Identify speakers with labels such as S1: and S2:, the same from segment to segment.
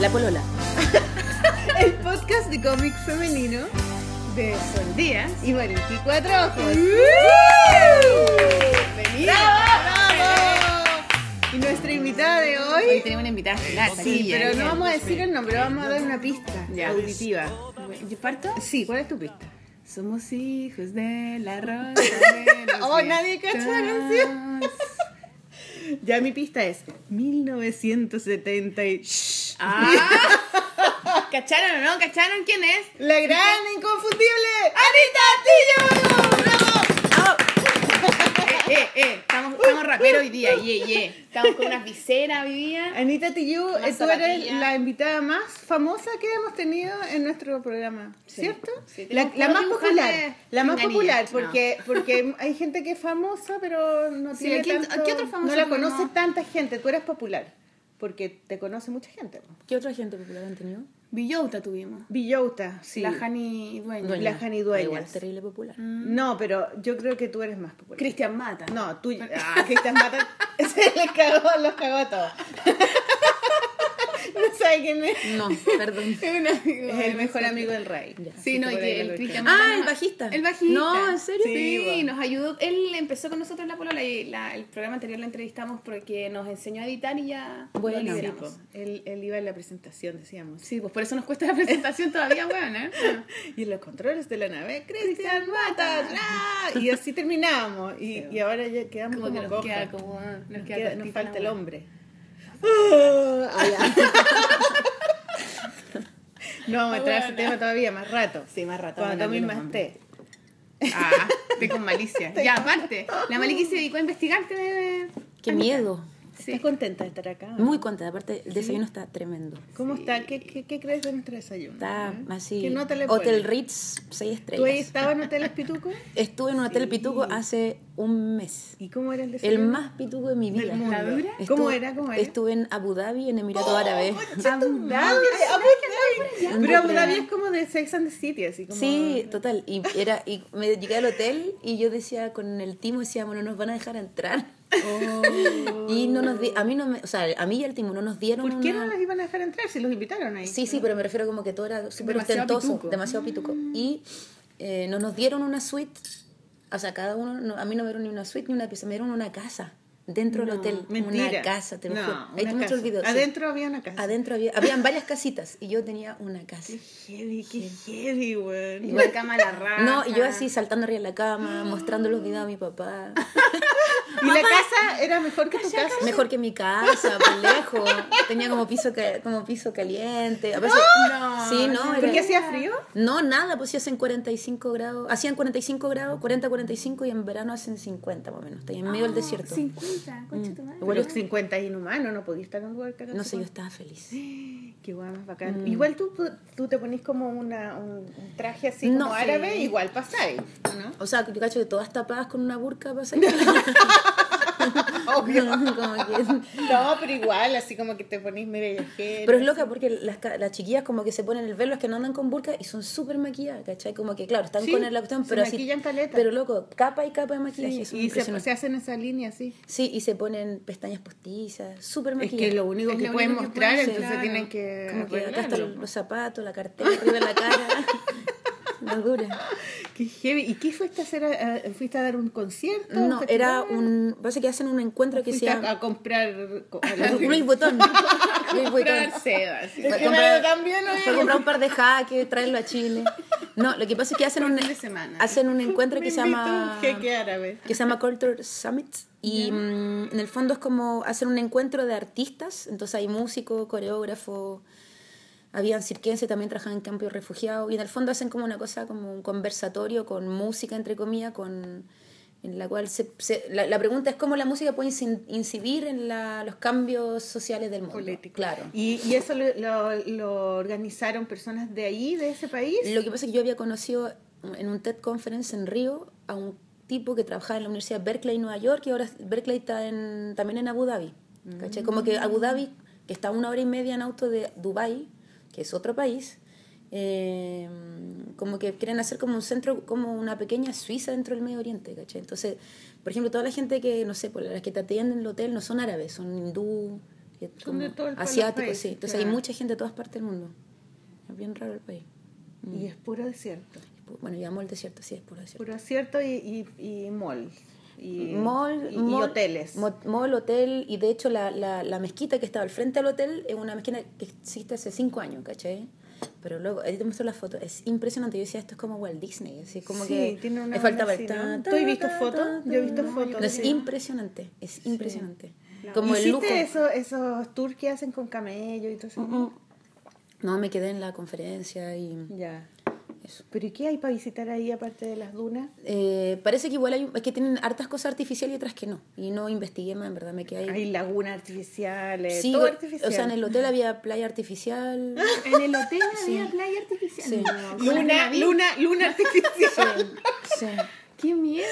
S1: La polola.
S2: El podcast de cómic femenino de Sol Díaz y 24 Ojos. ¡Bienvenida! ¡Bravo! Y nuestra invitada de
S1: Hoy
S2: hoy.
S1: tenemos una invitada estelar.
S2: Sí, pero
S1: eh.
S2: no vamos a decir el nombre, vamos a dar una pista
S1: Ya.
S2: auditiva.
S1: ¿Yo parto?
S2: Sí, ¿cuál es tu pista?
S1: Somos hijos de la rosa. de los
S2: Oh, nadie cacha la canción. Ya mi pista es 1970 y...
S1: Ah. ¿Cacharon o no? ¿Cacharon quién es?
S2: La gran inconfundible
S1: ¡Anita Tillo! Eh, eh. Estamos, estamos raperos hoy día, ye, ye. Estamos con unas viseras hoy día.
S2: Anita
S1: Una
S2: eh, tú eres la invitada más famosa que hemos tenido en nuestro programa,
S1: Sí,
S2: ¿cierto?
S1: sí,
S2: la, más popular, la más popular,
S1: no.
S2: porque porque hay gente que es famosa, pero no
S1: Sí,
S2: tiene
S1: ¿a quién-
S2: tanto,
S1: qué
S2: no la conoce tanta gente. Tú eres popular, porque te conoce mucha gente.
S1: ¿Qué otra gente popular han tenido? Villota tuvimos.
S2: Villota, sí.
S1: La Jani Dueña.
S2: Dueña. La Jani Dueñas.
S1: Igual, terrible popular.
S2: No, pero yo creo que tú eres más popular.
S1: Cristian Mata.
S2: No, tú. Ah, Cristian Mata. Se les cagó, los cagó a todos. no sabe quién es.
S1: No, perdón.
S2: Es el mejor amigo del rey.
S1: Sí, no, y que el. Cristian
S2: Ah, el bajista.
S1: El bajista.
S2: No, ¿en serio?
S1: Sí,
S2: Sí, bueno.
S1: nos ayudó. Él empezó con nosotros en la polola y la- el programa anterior lo entrevistamos porque nos enseñó a editar y ya
S2: Bueno,
S1: lo
S2: sí,
S1: lideramos.
S2: po. él, él iba en la presentación, decíamos.
S1: Sí, pues por eso nos cuesta la presentación todavía, weón, ¿eh?
S2: Y en los controles de la nave, Cristian Mata. ¡ah! Y así terminamos. Y, y ahora ya quedamos
S1: Como
S2: como,
S1: que nos
S2: cojas.
S1: queda como... Nos,
S2: Nos,
S1: queda
S2: nos falta
S1: la
S2: el hombre. Ah, no vamos a a ese
S1: Bueno.
S2: tema todavía, más rato.
S1: Sí, más rato.
S2: Cuando tomes más té.
S1: Ah, estoy con malicia. ya, aparte, la Maliki se dedicó a investigarte.
S3: Qué miedo.
S1: Sí.
S2: ¿Estás contenta de estar acá?
S3: Muy contenta. Aparte, el desayuno está tremendo.
S2: ¿Cómo está? ¿Qué, qué, qué crees de nuestro desayuno?
S3: Está
S2: ¿Eh?
S3: así.
S2: ¿Qué nota le
S3: Hotel? Ritz, 6
S2: ¿Tú ahí
S3: estrellas.
S2: estabas en Hotel Pituco?
S3: Estuve en un hotel
S2: Sí.
S3: pituco hace un mes.
S2: ¿Y cómo era el
S3: El
S2: desayuno?
S3: más pituco de mi vida.
S2: del mundo.
S1: ¿La dura?
S2: ¿Cómo
S3: Estuve-
S2: era? ¿Cómo era?
S3: Estuve en Abu Dhabi, en Emiratos Árabes.
S2: Abu Dhabi, Abu Dhabi. Pero Abu Dhabi es como de Sex and the City, así como...
S3: Sí, total. Y era y me llegué al hotel y yo decía con el timo decíamos no nos van a dejar entrar.
S2: Oh.
S3: Y no nos di, a mí no me, o sea, a mí y al timo no nos dieron
S2: ¿Por qué
S3: una-
S2: no los iban a dejar entrar si los invitaron ahí?
S3: Sí, sí, pero me refiero como que todo era súper ostentoso,
S1: pituco.
S3: demasiado pituco. Y eh, no nos dieron una suite, o sea, cada uno, no- a mí no me dieron ni una suite ni una pieza, me dieron una casa dentro del hotel.
S2: Mentira.
S3: Una casa, te lo
S2: no,
S3: juro. Ahí video. sí.
S2: Adentro había una casa.
S3: Adentro había, habían varias casitas y yo tenía una casa.
S2: Qué heavy, qué heavy, weón.
S1: Igual cama a la raja.
S3: No, y yo así saltando arriba de la cama, mostrando los videos a mi papá.
S2: ¿Y la casa era mejor que tu casa?
S3: Mejor que mi casa, por lejos. Tenía como piso como piso caliente. A veces,
S1: No,
S3: sí, no,
S2: ¿Por
S3: era-
S2: qué hacía frío?
S3: No, nada, pues sí hacen 45 grados. Hacían 45 grados, 40, 45 y en verano hacen 50 más o menos. Está en medio del desierto.
S1: 50, concha tu madre.
S2: Igual los 50 es inhumano, no podías estar en un lugar que
S3: No sé, yo estaba feliz.
S2: Qué guay, más bacán.
S3: Mm.
S2: Igual tú, tú te ponís como una, un, un traje así
S3: No,
S2: como
S3: sí.
S2: árabe, igual pasáis, ¿no?
S3: O sea, yo cacho que todas tapadas con una burka pasa
S2: Obvio.
S3: como que...
S2: No, pero igual, así como que te ponís medio viajero.
S3: Pero es loca porque las, ca- las chiquillas como que se ponen el velo, es que no andan con burka y son súper maquilladas, ¿cachai? Como que, claro, están
S2: Sí,
S3: con la cuestión, pero así...
S2: maquillan caleta.
S3: Pero loco, capa y capa de maquillaje.
S2: Y se, hacen esa línea así.
S3: Sí, y se ponen pestañas postizas, súper
S2: Es
S3: maquilladas.
S2: que lo único
S1: Es
S2: que
S1: lo
S2: pueden
S1: único que
S2: mostrar,
S1: pueden,
S2: entonces
S1: claro.
S2: tienen que
S3: Como que acá están los zapatos, la cartera, arriba de la cara. La dura.
S2: Qué heavy. ¿Y qué fuiste a hacer? a- a- ¿Fuiste a dar un concierto?
S3: No, era un. Parece que hacen un encuentro que se llama.
S2: a comprar
S3: Luis Botón. Luis Botón.
S2: Que
S3: comprar-
S2: también,
S3: fue comprar un par de jaques, traerlo a Chile. No, lo que pasa es que hacen un,
S1: fin de semana.
S3: hacen un encuentro que se llama.
S2: jeque árabe.
S3: que se llama Culture Summit y mm, en el fondo es como hacer un encuentro de artistas, entonces hay músicos, coreógrafos, habían cirquenses, también trabajaban en campo de refugiados y en el fondo hacen como una cosa, como un conversatorio con música, entre comillas, con, en la cual se, se- la, la pregunta es cómo la música puede incidir en la- los cambios sociales del mundo.
S2: Político.
S3: Claro.
S2: ¿Y, y eso lo, lo, lo organizaron personas de ahí, de ese país?
S3: Lo que pasa es que yo había conocido en un TED Conference en Río a un tipo que trabajaba en la Universidad Berkeley, Nueva York, y ahora Berkeley está en, también en Abu Dhabi. ¿cachai? Como que Abu Dhabi, que está a una hora y media en auto de Dubai, que es otro país, eh, como que quieren hacer como un centro, como una pequeña Suiza dentro del Medio Oriente, ¿cachai? Entonces, por ejemplo, toda la gente que, no sé, por las que te atienden en el hotel no son árabes, son hindú,
S2: los
S3: asiáticos, sí. Entonces
S2: claro.
S3: hay mucha gente de todas partes del mundo. Es bien raro el país.
S2: Y es puro desierto.
S3: Bueno, llamamos el desierto, sí, es puro desierto.
S2: Puro desierto y, y, y mall. Y,
S3: mall,
S2: y, y
S3: mall,
S2: hoteles.
S3: Mall, hotel, y de hecho la, la, la mezquita que estaba al frente del hotel es una mezquita que existe hace cinco años, ¿cachai? Pero luego, ahí te muestro la foto, es impresionante. Yo decía, esto es como Walt Disney, así como
S2: Sí,
S3: que
S2: tiene una
S3: le falta
S2: onda
S3: ver
S2: así, ¿no? ¿Tú has visto fotos? Yo he visto fotos,
S3: No, es
S2: sí.
S3: impresionante, es impresionante. Como el
S2: ¿Hiciste
S3: lujo.
S2: Eso, esos tours que hacen con camello y todo eso?
S3: Mm, No, me quedé en la conferencia y
S2: Ya.
S3: Eso.
S2: ¿Pero y qué hay para visitar ahí aparte de las dunas?
S3: Eh, parece que igual hay, es que tienen hartas cosas artificiales y otras que no. Y no investigué más, en verdad, me quedé ahí.
S2: Hay lagunas artificiales,
S3: Sí,
S2: todo
S3: o-
S2: artificial.
S3: o sea, en el hotel había playa artificial.
S1: En el hotel había playa artificial.
S3: Sí.
S1: No,
S2: Luna, luna, luna artificial.
S3: Sí,
S1: Qué miedo,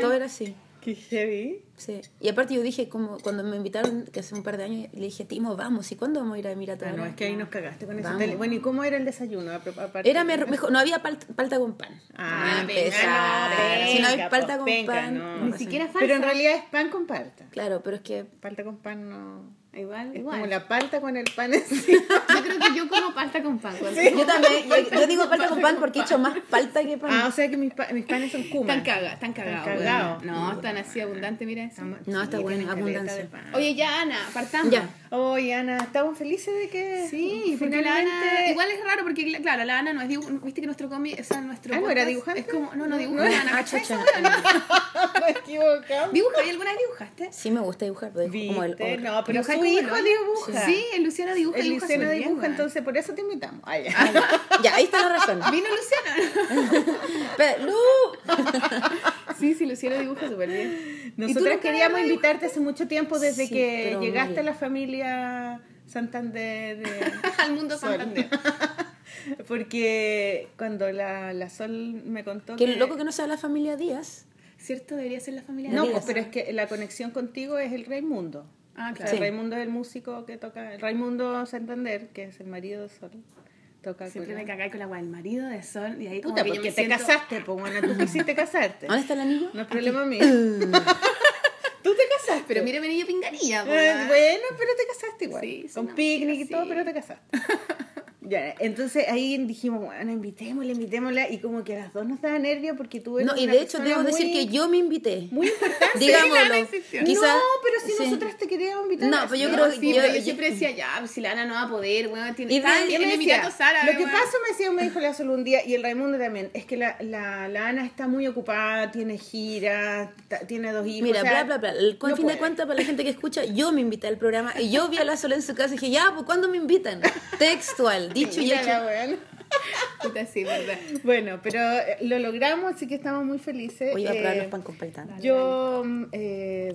S3: todo era así.
S2: Qué heavy.
S3: Sí. Y aparte yo dije, como cuando me invitaron, que hace un par de años, le dije, Timo, vamos, ¿y cuándo vamos a ir a Emiratos
S2: Ah, no, es que ahí nos cagaste con ese. Bueno, ¿y cómo era el desayuno? Aparte
S3: Era
S2: de-
S3: mejor, no había palta, palta con pan.
S2: Ah,
S3: Ah,
S2: venga, no,
S3: si no hay palta
S2: pues,
S3: con
S2: venga,
S3: pan,
S2: no.
S1: Ni siquiera falsa.
S2: Pero en realidad es pan con palta.
S3: Claro, pero es que
S2: Palta con pan no...
S1: Igual,
S2: Es
S1: igual.
S2: como la palta con el pan encima.
S1: Yo creo que yo como pasta con pan. cuando-
S3: yo también, yo, yo digo palta con pan porque he hecho más palta que pan.
S2: Ah, o sea que mis, pa- mis panes son kumas.
S1: Están cagados, están cagados.
S2: Están cagados.
S1: weón. No, están así abundantes, mira eso.
S3: No, está bueno, abundancia.
S1: Oye, ya, Ana, partamos.
S3: Ya.
S2: Oye, Ana, estamos felices de que
S1: Sí, porque la
S2: finalmente...
S1: Ana. Igual es raro porque, claro, la Ana no es dibu- Viste que nuestro cómic, o sea, nuestro.
S2: Ah, ¿no era dibujante?
S1: Es como. No, no dibuja la Ana.
S3: Ah, chucha.
S2: Me equivocamos.
S1: ¿Dibuja? ¿Y alguna vez dibujaste?
S3: Sí me gusta dibujar, pero es como el
S2: No, pero su hijo dibuja.
S1: Sí, el Luciano dibuja.
S2: El
S1: dibuja
S2: Luciano
S1: bien,
S2: entonces por eso te invitamos. Ay, ya.
S3: Ah, ya. Ya, ahí está la razón.
S1: Vino Luciano.
S3: Pero, Lu.
S1: sí, sí, Luciano dibuja súper bien. ¿Y tú
S2: Nosotros queríamos invitarte hace mucho tiempo desde
S3: Sí,
S2: que llegaste a la familia Santander. de-
S1: Al mundo
S2: Sol.
S1: Santander.
S2: Porque cuando la, la Sol me contó
S3: Qué
S2: que...
S3: loco que no sea la familia Díaz.
S1: ¿Cierto? Debería ser la familia
S2: No,
S1: Díaz.
S2: pero es que la conexión contigo es el Raimundo.
S1: Ah, claro.
S3: Sí.
S2: Raimundo es el músico que toca, Raimundo Santander, que es el marido de Sol, toca
S1: Siempre
S2: con
S1: me cagáis con la agua del marido de Sol y ahí como
S2: Puta,
S1: que yo
S2: porque
S1: me
S2: te
S1: siento-
S2: casaste, pues bueno, tú quisiste casarte.
S3: ¿Dónde está el anillo?
S2: No es problema mío. Casaste.
S1: Pero mire, venía pinganilla,
S2: Eh, bueno, pero te casaste igual.
S1: Sí,
S2: con picnic y todo, pero te casaste. ya, entonces ahí dijimos, bueno, invitémosla, invitémosla. Y como que a las dos nos daba nervio porque tú eres
S3: No, y de hecho debo decir
S2: muy-
S3: que yo me invité.
S2: Muy importante.
S3: Digámoslo.
S1: no existió.
S3: Quizá-
S2: no, pero si
S3: sí.
S2: nosotras te queríamos invitar.
S3: No,
S2: a
S3: pues yo creo
S1: No,
S3: que
S1: sí,
S3: yo-
S1: pero yo
S3: yo-
S1: siempre decía, ya, pues si la Ana no va a poder, weón, tiene
S3: Y
S2: me decía,
S1: Emiratos Árabes,
S2: Lo que pasa, me decía, me dijo la Sol un día, y el Raimundo también, es que la, la, la Ana está muy ocupada, tiene giras, ta- tiene dos hijos.
S3: Mira,
S2: o sea,
S3: bla, bla, bla. El, con
S2: no
S3: fin de cuentas, para la gente que escucha, yo me invité al programa y yo vi a la Sol en su casa y dije, ya, pues ¿cuándo me invitan? Textual, dicho y hecho.
S2: la weona.
S1: Puta, sí, verdad.
S2: Bueno, pero eh, lo logramos, así que estamos muy felices.
S3: Voy a probar
S2: Eh,
S3: los pan con palta.
S2: Yo mm, eh,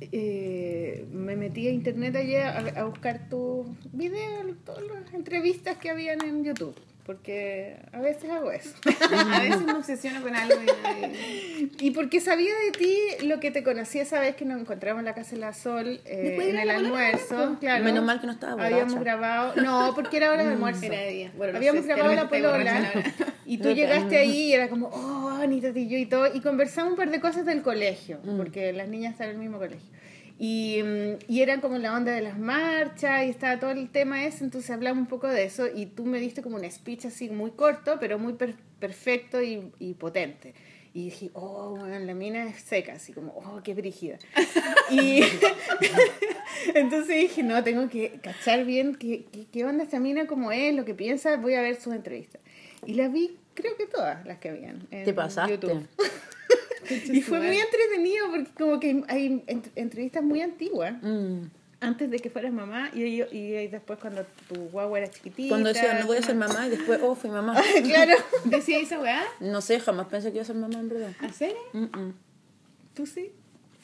S2: eh, me metí a internet ayer a, a buscar tus videos, todas las entrevistas que habían en YouTube, porque a veces hago eso.
S1: A veces me obsesiono con algo y...
S2: Y porque sabía de ti lo que te conocí esa vez que nos encontramos en la Casa de la Sol eh, en el almuerzo. Claro.
S3: Menos mal que no estaba borracha.
S2: Habíamos grabado, no, porque era hora de almuerzo.
S1: Era de día. Bueno, no
S2: Habíamos
S1: sé,
S2: grabado la polola y tú llegaste ahí y era como, oh, Anita y yo y todo, y conversamos un par de cosas del colegio, porque las niñas están en el mismo colegio. Y, mm, y eran como la onda de las marchas y estaba todo el tema ese, entonces hablamos un poco de eso y tú me diste como un speech así muy corto, pero muy per- perfecto y, y potente. Y dije, oh, bueno, la mina es seca, así como, oh, qué brígida. y entonces dije, no, tengo que cachar bien qué, qué, qué onda esta mina, cómo es, lo que piensa, voy a ver sus entrevistas. Y las vi, creo que todas las que habían en
S3: Te pasaste.
S2: YouTube. Y fue muy entretenido porque como que hay ent- entrevistas muy antiguas,
S3: Mm.
S2: antes de que fueras mamá y, y, y después cuando tu guagua era chiquitita.
S3: Cuando decía, no voy a ser mamá y después, oh, fui mamá.
S2: claro.
S1: ¿Decía esa weá?
S3: No sé, jamás pensé que iba a ser mamá en verdad.
S1: ¿En serio?
S3: Mm, mm.
S2: ¿Tú sí?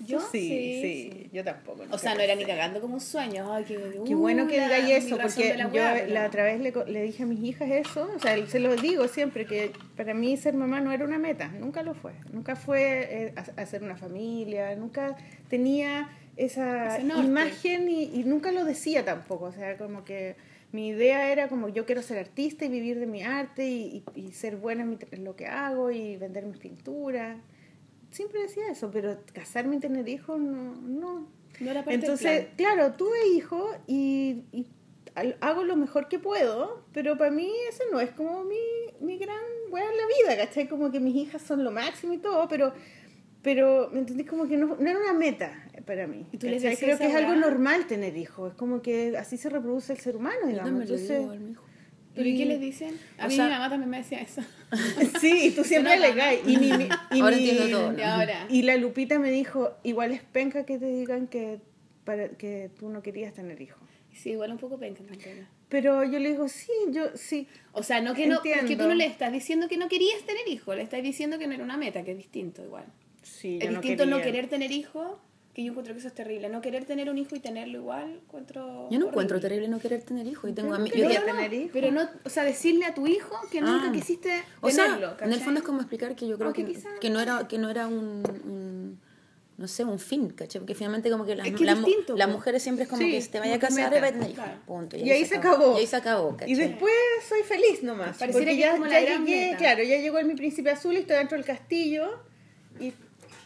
S1: Yo
S2: sí,
S1: sí,
S2: sí, yo tampoco.
S1: O sea, no era ni cagando como un sueño. Ay, qué,
S2: Qué bueno que
S1: uh,
S2: digáis eso, porque
S1: la
S2: yo la, otra vez le, le dije a mis hijas eso, o sea, se lo digo siempre, que para mí ser mamá no era una meta, nunca lo fue, nunca fue eh, ha- hacer una familia, nunca tenía esa imagen y, y nunca lo decía tampoco, o sea, como que mi idea era como yo quiero ser artista y vivir de mi arte y, y- y ser buena en, mi en lo que hago y vender mis pinturas. Siempre decía eso, pero casarme y tener hijos no, no.
S1: No era parte del
S2: Entonces,
S1: plan.
S2: claro, tuve hijos y, hago lo mejor que puedo, pero para mí eso no es como mi, mi gran weá en la vida, ¿cachai? Como que mis hijas son lo máximo y todo, pero, pero ¿me entendés? Como que no, no era una meta para mí.
S1: ¿Y tú les
S2: Creo que es algo normal tener hijos, es como que así se reproduce el ser humano, digamos. Entonces,
S1: ¿Pero y qué les dicen? A
S3: o
S1: mí
S3: sea-
S1: mi mamá también me decía eso.
S2: sí, y tú siempre le caes. Y, mi- y
S3: Ahora
S2: mi-
S3: entiendo todo, ¿no?
S1: Y ahora.
S2: Y la Lupita me dijo, igual es penca que te digan que, para, que tú no querías tener hijos.
S1: Sí, igual un poco penca, en realidad.
S2: Pero yo le digo, sí, yo sí.
S1: O sea, no que no, es que tú
S2: Entiendo.
S1: no le estás diciendo que no querías tener hijos, le estás diciendo que no era una meta, que es distinto igual.
S2: Sí,
S1: es
S2: yo
S1: distinto no,
S2: quería.
S1: querer tener hijos, que yo encuentro que eso es terrible. No querer tener un hijo y tenerlo igual, encuentro.
S3: Yo no encuentro
S1: horrible.
S3: terrible no querer tener hijos. Y tengo
S2: no
S3: yo
S2: quería
S3: que-
S1: No,
S2: tener hijos.
S1: Pero no, o sea, decirle a tu hijo que nunca
S3: Ah.
S1: quisiste
S3: O sea,
S1: tenerlo.
S3: en el fondo es como explicar que yo creo que, que no era que no era un, un- no sé, un fin, ¿cachai? Porque finalmente como que las,
S1: Es que
S3: mu-
S1: distinto,
S3: las mujeres siempre es como
S2: Sí,
S3: que se te vaya a casar y vaya a tener hijos. Punto.
S2: Y ahí se acabó.
S3: Y ahí se acabó, ¿cachai?
S2: Y después soy feliz nomás.
S1: Pareciera
S2: porque
S1: que
S2: ya,
S1: como
S2: ya
S1: la gran
S2: llegué,
S1: meta.
S2: claro, ya llegó el mi príncipe azul y estoy dentro del castillo. Y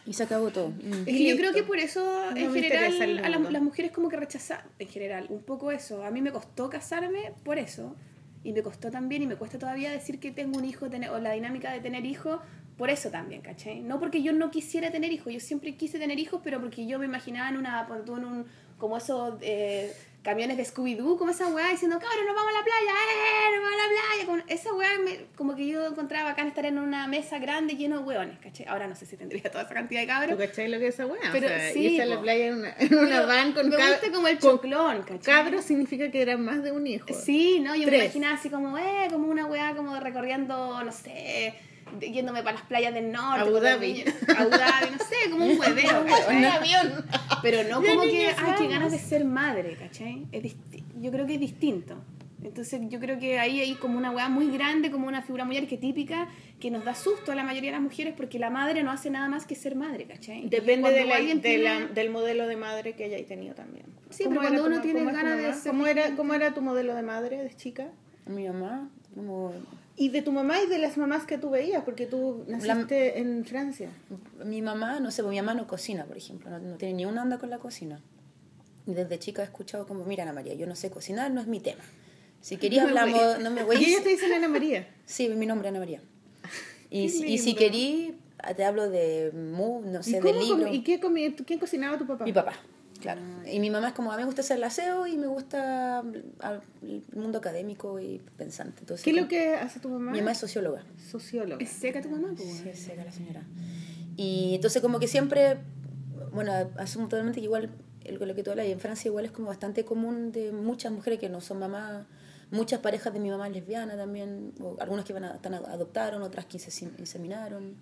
S3: Y se acabó todo. Mm.
S1: Es que
S2: Y
S1: yo creo que por eso,
S2: No
S1: en
S2: me
S1: general, a las, mujeres como que rechazan, en general, un poco eso. A mí me costó casarme por eso. Y me costó también, y me cuesta todavía decir que tengo un hijo, tener, o la dinámica de tener hijos, por eso también, ¿cachai? No porque yo no quisiera tener hijos, yo siempre quise tener hijos, pero porque yo me imaginaba en una, en un, como esos eh, camiones de Scooby-Doo, como esa weá diciendo, cabrón, nos vamos a la playa, ¡eh! Nos vamos a la playa. Como, esa weá, me- como que yo encontraba bacán estar en una mesa grande lleno de hueones, ¿cachai? Ahora no sé si tendría toda esa cantidad de
S2: ¿Tú
S1: cabros.
S2: cachai lo que es esa weá?
S1: Pero
S2: o sea,
S1: sí,
S2: a la playa en una, en una van con
S1: me gusta como el choclón, ¿cachai?
S2: Cabros significa que eran más de un hijo.
S1: Sí, no, yo me imaginaba así como, eh, como una weá como recorriendo, no sé, yéndome para las playas del norte.
S2: Abu Dhabi.
S1: Abu Dhabi, no sé, como un hueveo, ¿cachai?
S2: avión.
S1: Pero no como que, ay, qué ganas de ser madre, ¿cachai? Es yo creo que es distinto. Entonces yo creo que ahí hay como una weá muy grande, como una figura muy arquetípica que nos da susto a la mayoría de las mujeres porque la madre no hace nada más que ser madre, ¿cachai?
S2: Depende de la- de
S1: tiene-
S2: la- del modelo de madre que hayáis tenido también.
S1: Sí,
S2: ¿Cómo
S1: pero cuando uno
S2: tu-
S1: tiene ganas de ser
S2: ¿Cómo era, ¿Cómo era tu modelo de madre de chica?
S3: Mi mamá, como
S2: Y de tu mamá y de las mamás que tú veías, porque tú naciste en Francia.
S3: mi mamá, no sé, pues mi mamá no cocina, por ejemplo, no, no tiene ni una onda con la cocina. Y desde chica he escuchado como, mira Ana María, yo no sé cocinar, no es mi tema. Si quería
S1: No
S3: hablamos, no me voy
S2: Y ellos te dicen Ana María.
S3: Sí, mi nombre es Ana María. Y, y si querí, te hablo de mu, no
S2: ¿Y,
S3: sé, de libro.
S2: ¿Y qué quién cocinaba tu papá?
S3: Mi papá, claro. Y mi mamá es como, a mí me gusta hacer el aseo y me gusta ah, el mundo académico y pensante. Entonces,
S2: ¿Qué es lo que hace tu mamá?
S3: Mi mamá es socióloga.
S2: socióloga.
S1: Es seca tu mamá, pues.
S3: Sí, es seca la señora. Y entonces como que siempre, bueno, asumo totalmente que igual lo que tú hablas, y en Francia igual es como bastante común de muchas mujeres que no son mamás, muchas parejas de mi mamá lesbiana también, o algunas que van a, están, adoptaron, otras que se inse- inseminaron.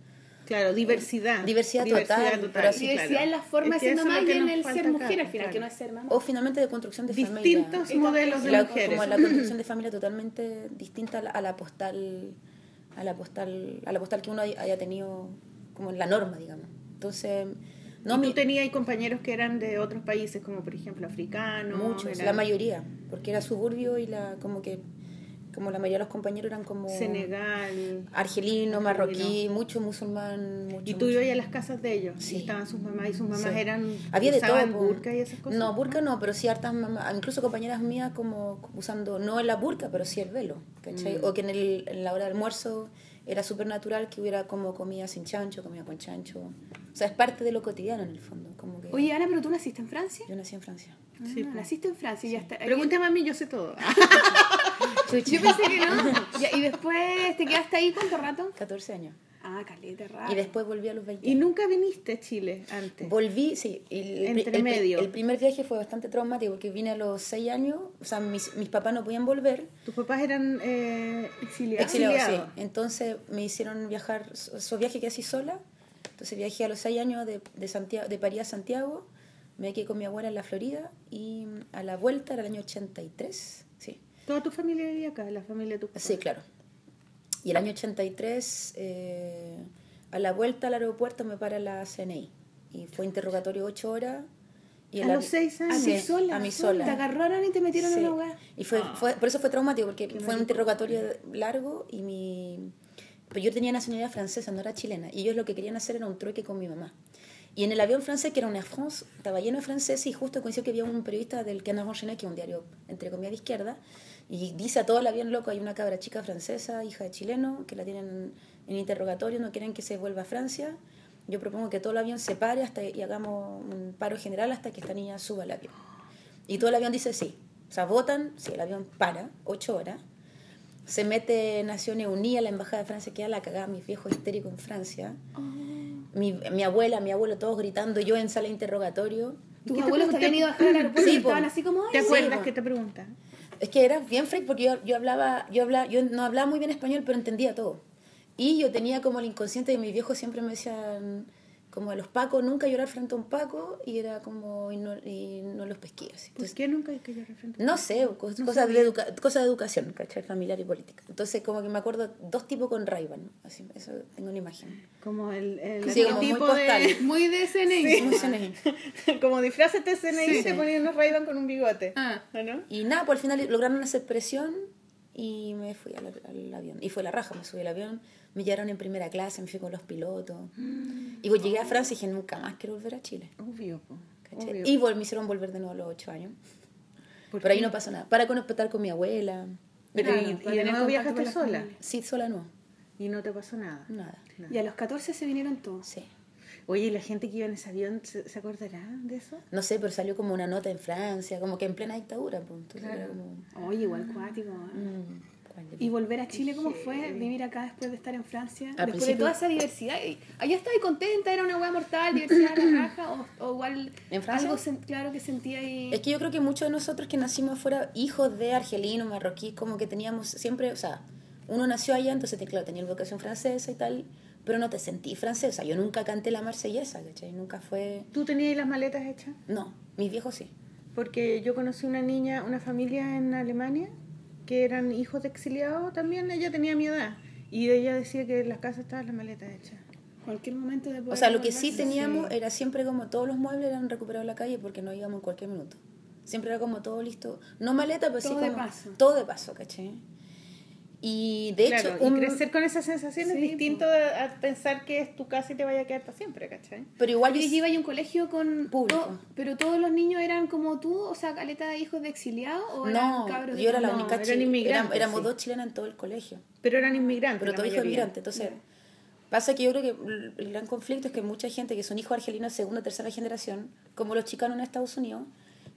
S2: Claro, diversidad.
S3: Diversidad total, pero así,
S1: Diversidad
S2: claro.
S1: en la forma
S2: Es
S1: de
S2: que
S1: ser mamá y
S2: que
S1: en el ser mujer
S2: acá,
S1: al final,
S2: claro.
S1: que no es ser mamá.
S3: O finalmente de construcción de
S2: Distintos
S3: familia.
S2: modelos de
S3: La-
S2: mujeres.
S3: Como la construcción de familia totalmente distinta a la, a la postal a la postal a la postal que uno haya tenido como en la norma digamos entonces no
S2: y
S3: mi-
S2: tú tenías compañeros que eran de otros países, como por ejemplo africanos.
S3: muchos
S2: eran
S3: la mayoría porque era suburbio y la como que como la mayoría de los compañeros eran como
S2: Senegal.
S3: argelino marroquí mucho musulmán mucho,
S2: Y tú ibas a las casas de ellos.
S3: Sí.
S2: Y estaban sus mamás y sus mamás
S3: Sí.
S2: eran.
S3: había de todo
S2: burka y esas cosas.
S3: no burka no pero sí hartas mamás incluso compañeras mías como usando no la burka pero sí el velo ¿cachai?
S2: Mm.
S3: o que en, el, en la hora del almuerzo era súper natural que hubiera como comida sin chancho comida con chancho o sea es parte de lo cotidiano en el fondo como que
S1: Oye, Ana, pero tú naciste en Francia.
S3: yo nací en Francia
S2: Sí,
S1: Ah,
S2: po.
S1: naciste en Francia y ya está.
S2: Pregúntame a mí, yo sé todo.
S1: Yo pensé que no. Y después te quedaste ahí cuánto rato?
S3: 14 años
S1: Ah, caleta, rato.
S3: y después volví a los 20
S2: y nunca viniste a Chile antes.
S3: Volví, sí. El, el-
S2: Entre
S3: el-
S2: medio.
S3: El, primer viaje fue bastante traumático porque vine a los 6 años, o sea, mis, mis papás no podían volver.
S2: Tus papás eran eh,
S1: Exiliados.
S3: Exiliados,
S2: Exiliados.
S3: sí. Entonces me hicieron viajar, esos viajes que así sola. Entonces viajé a los 6 años de, de, Santiago, de París a Santiago, me quedé con mi abuela en la Florida y a la vuelta era el año 83, sí.
S2: Toda tu familia vivía acá, la familia de tu papá.
S3: Sí, claro. Y el año 83, eh, a la vuelta al aeropuerto me para la CNI. Y fue interrogatorio 8 horas. Y
S2: A
S3: el
S2: los seis años.
S1: A
S3: Sí,
S1: sola.
S3: A mí
S1: Te
S3: sola.
S1: agarraron y te metieron
S3: Sí.
S1: en una hogar.
S3: Y fue, fue, por eso fue traumático, porque fue un interrogatorio largo y mi... Pero yo tenía nacionalidad francesa, no era chilena. Y ellos lo que querían hacer era un trueque con mi mamá. Y en el avión francés, que era un Air France, estaba lleno de franceses y justo coincidió que había un periodista del Canard Enchaîné, que es un diario, entre comillas, de izquierda, y dice a todo el avión loco, hay una cabra chica francesa, hija de chileno, que la tienen en interrogatorio, no quieren que se vuelva a Francia. Yo propongo que todo el avión se pare hasta, y hagamos un paro general hasta que esta niña suba al avión. Y todo el avión dice sí. O sea, votan, si el avión para, ocho horas. Se mete Naciones Unidas, la Embajada de Francia queda la cagada, mis viejos histéricos en Francia. Mi, mi abuela, mi abuelo, todos gritando, yo en sala de interrogatorio.
S1: Tus
S2: ¿Qué te
S1: abuelos te habían ido a dejar al aeropuerto
S3: Sí,
S1: y estaban así como,
S2: ¿Te acuerdas
S3: po.
S2: que te pregunta?
S3: Es que era bien freak porque yo, yo hablaba, yo hablaba, yo no hablaba muy bien español, pero entendía todo. Y yo tenía como el inconsciente de mis viejos siempre me decían como a los pacos, nunca llorar frente a un paco, y era como, y no, y no los pesqué así.
S2: ¿Por
S3: Entonces,
S2: qué nunca hay que yo refrente?
S3: no sé, cos-
S2: No
S3: cosas, de educa- cosas de educación, ¿cachai? Familiar y política. Entonces, como que me acuerdo dos tipos con ray así, eso tengo una imagen.
S2: Como el, el
S3: Sí, como muy
S2: tipo
S3: postal.
S2: de...
S1: Muy de CNI.
S3: ¿Cómo se llama?
S2: como disfraces de CNI
S1: Sí.
S2: te ponían unos ray con un bigote.
S1: Ah.
S2: ¿O no?
S3: Y nada, pues al final lograron hacer presión y me fui al, al avión. Y fue la raja, me subí al avión, me llevaron en primera clase, me fui con los pilotos. Y pues llegué a Francia y dije, nunca más quiero volver a Chile.
S2: Obvio. Obvio.
S3: Y vol- me hicieron volver de nuevo a los ocho años.
S2: ¿Por
S3: Pero ahí no pasó nada. Para conectar con mi abuela.
S2: Pero
S1: Claro,
S2: y, y de nuevo viajaste sola
S1: familia.
S3: Sí, sola no.
S2: y no te pasó nada.
S3: Nada.
S1: Y a los 14 se vinieron todos.
S3: Sí.
S2: Oye, ¿y la gente que iba en ese avión se, se acordará de eso?
S3: No sé, pero salió como una nota en Francia, como que en plena dictadura. Pues,
S2: Claro.
S3: como,
S1: Oye, igual cuático. ¿eh?
S3: mm, ¿cuál de-
S1: Y volver a Chile, ¿cómo fue vivir acá después de estar en Francia? Después de toda esa diversidad. Allá estaba contenta, era una hueá mortal, diversidad la raja, o, o igual
S3: ¿En Francia?
S1: algo sen- claro que sentía ahí.
S3: Es que yo creo que muchos de nosotros que nacimos fuera hijos de argelinos, marroquíes, como que teníamos siempre, o sea, uno nació allá, entonces claro, tenía educación francesa y tal, pero no te sentí francesa. Yo nunca canté la marsellesa, ¿cachai? Nunca fue...
S2: ¿Tú tenías las maletas hechas?
S3: No, mis viejos sí.
S2: Porque yo conocí una niña, una familia en Alemania, que eran hijos de exiliados también, ella tenía mi edad. Y ella decía que en la casa estaban las maletas hechas.
S1: Cualquier momento de
S3: O
S1: poder
S3: sea, lo que sí teníamos era siempre como todos los muebles eran recuperados en la calle porque no íbamos en cualquier minuto. Siempre era como todo listo. No maleta, pero sí
S1: Todo de
S3: como...
S1: paso.
S3: Todo de paso, ¿cachai? Y de
S2: claro,
S3: hecho, un-
S2: y crecer con esa sensación es
S1: Sí,
S2: distinto a, a pensar que es tu casa y te vaya a quedar para siempre, ¿cachai?
S3: pero igual yo-
S1: yo iba a un colegio con
S3: Público.
S1: pero todos los niños eran como tú, o sea, caleta de hijos de exiliados o eran
S3: No,
S1: cabros
S3: yo era la
S1: no,
S3: única
S2: eran
S3: chilena.
S2: inmigrantes,
S3: éramos
S2: sí.
S3: dos chilenas en todo el colegio.
S2: Pero eran inmigrantes.
S3: Pero
S2: la
S3: todo hijo
S2: mayoría.
S3: inmigrante. Entonces, pasa que yo creo que el gran conflicto es que mucha gente que son hijos argelinos de segunda o tercera generación, como los chicanos en Estados Unidos,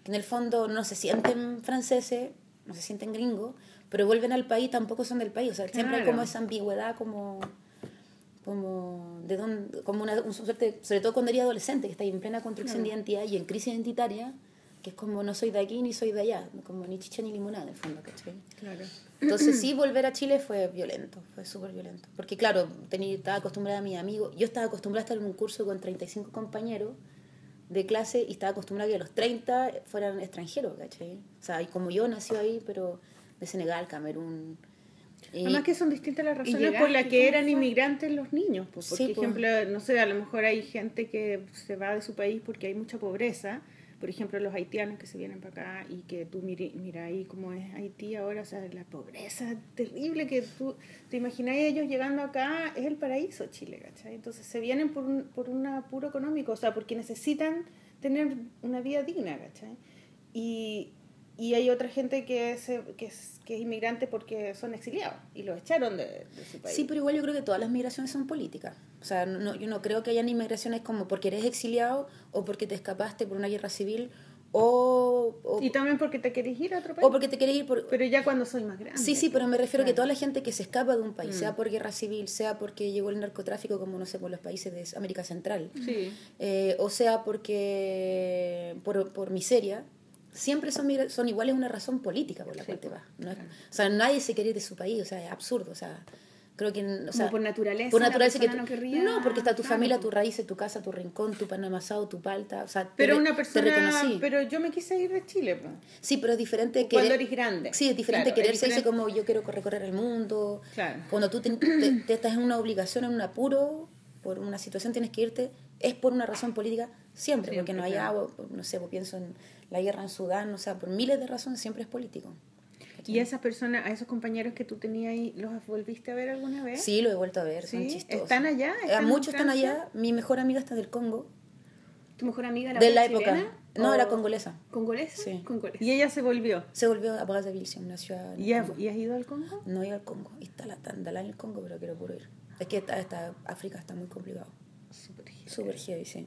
S3: que en el fondo no se sienten franceses, no se sienten gringos, pero vuelven al país, tampoco son del país. O sea, siempre hay
S2: Claro.
S3: como esa ambigüedad, como como de dónde, como una, una suerte, sobre todo cuando eres adolescente, que está en plena construcción de identidad y en crisis identitaria, que es como no soy de aquí ni soy de allá, como ni chicha ni limonada en el fondo, ¿cachai?
S2: Claro.
S3: Entonces sí, volver a Chile fue violento, fue súper violento. Porque claro, tenía, estaba acostumbrada a mis amigos, yo estaba acostumbrada a estar en un curso con 35 compañeros de clase y estaba acostumbrada a que los 30 fueran extranjeros, ¿cachai? O sea, y como yo nació ahí, pero de Senegal, Camerún. y-
S2: Además que son distintas las razones por las que
S1: ¿cómo
S2: eran
S1: fue?
S2: inmigrantes los niños. Pues, por
S3: Sí, pues.
S2: ejemplo, no sé, a lo mejor hay gente que se va de su país porque hay mucha pobreza. Por ejemplo, los haitianos que se vienen para acá y que tú mire, mira ahí cómo es Haití ahora, o sea, la pobreza terrible que tú te imaginas ellos llegando acá, es el paraíso Chile, ¿cachai? Entonces se vienen por un, por un apuro económico, o sea, porque necesitan tener una vida digna, ¿cachai? Y, y hay otra gente que es, que, es, que es inmigrante porque son exiliados y los echaron de, de su país.
S3: Sí, pero igual yo creo que todas las migraciones son políticas. O sea, no, yo no creo que hayan inmigraciones como porque eres exiliado o porque te escapaste por una guerra civil o, o,
S2: Y también porque te querés ir a otro país.
S3: o porque te querés ir por...
S2: Pero ya cuando soy más grande.
S3: Sí, sí, pero me refiero que
S2: Claro.
S3: toda la gente que se escapa de un país,
S2: Mm.
S3: sea por guerra civil, sea porque llegó el narcotráfico, como no sé, por los países de América Central,
S2: Sí.
S3: eh, o sea porque por, por miseria, siempre son, son iguales una razón política por la cual te vas. ¿no? es- O sea, nadie se quiere ir de su país, o sea, es absurdo. O sea, creo que. O sea,
S1: por naturaleza,
S3: Por naturaleza que tú-
S1: no querría-
S3: No, porque está tu
S1: claro,
S3: familia, tu raíz, tu casa, tu rincón, tu pan amasado, tu palta. O sea, te
S2: Pero
S3: re-
S2: una
S3: te
S2: persona.
S3: reconocí.
S2: Pero yo me quise ir de Chile. po.
S3: Sí, pero es diferente
S2: Cuando
S3: querer-
S2: eres grande.
S3: Sí, es diferente
S2: Claro,
S3: quererse
S2: es diferente.
S3: como yo quiero recorrer el mundo.
S2: Claro.
S3: Cuando tú te, te- te estás en una obligación, en un apuro, por una situación tienes que irte, es por una razón política siempre, porque
S2: Siempre,
S3: no hay
S2: claro.
S3: agua, no sé, pues pienso en la guerra en Sudán, o sea, por miles de razones siempre es político.
S2: ¿Y a esas personas, a esos compañeros que tú tenías ahí, los volviste a ver alguna vez?
S3: Sí, lo he vuelto a ver, son
S2: ¿Sí?
S3: chistosos.
S2: ¿Están allá?
S3: Eh,
S2: ¿Están
S3: muchos están allá, mi mejor amiga está del Congo,
S1: tu mejor amiga la
S3: De la época.
S1: chilena?
S3: No,
S1: ¿O
S3: era congolesa.
S1: ¿Congolesa?
S3: Sí.
S1: Congolesa.
S2: Y ella se volvió.
S3: Se volvió a Brazzaville, una ciudad.
S2: ¿Y has,
S3: Congo.
S2: y has ido al Congo?
S3: No iba al Congo. Está la tandala en el Congo, pero quiero puro ir. Es que esta, esta África está muy complicado.
S2: Súper heavy.
S3: Súper heavy, sí.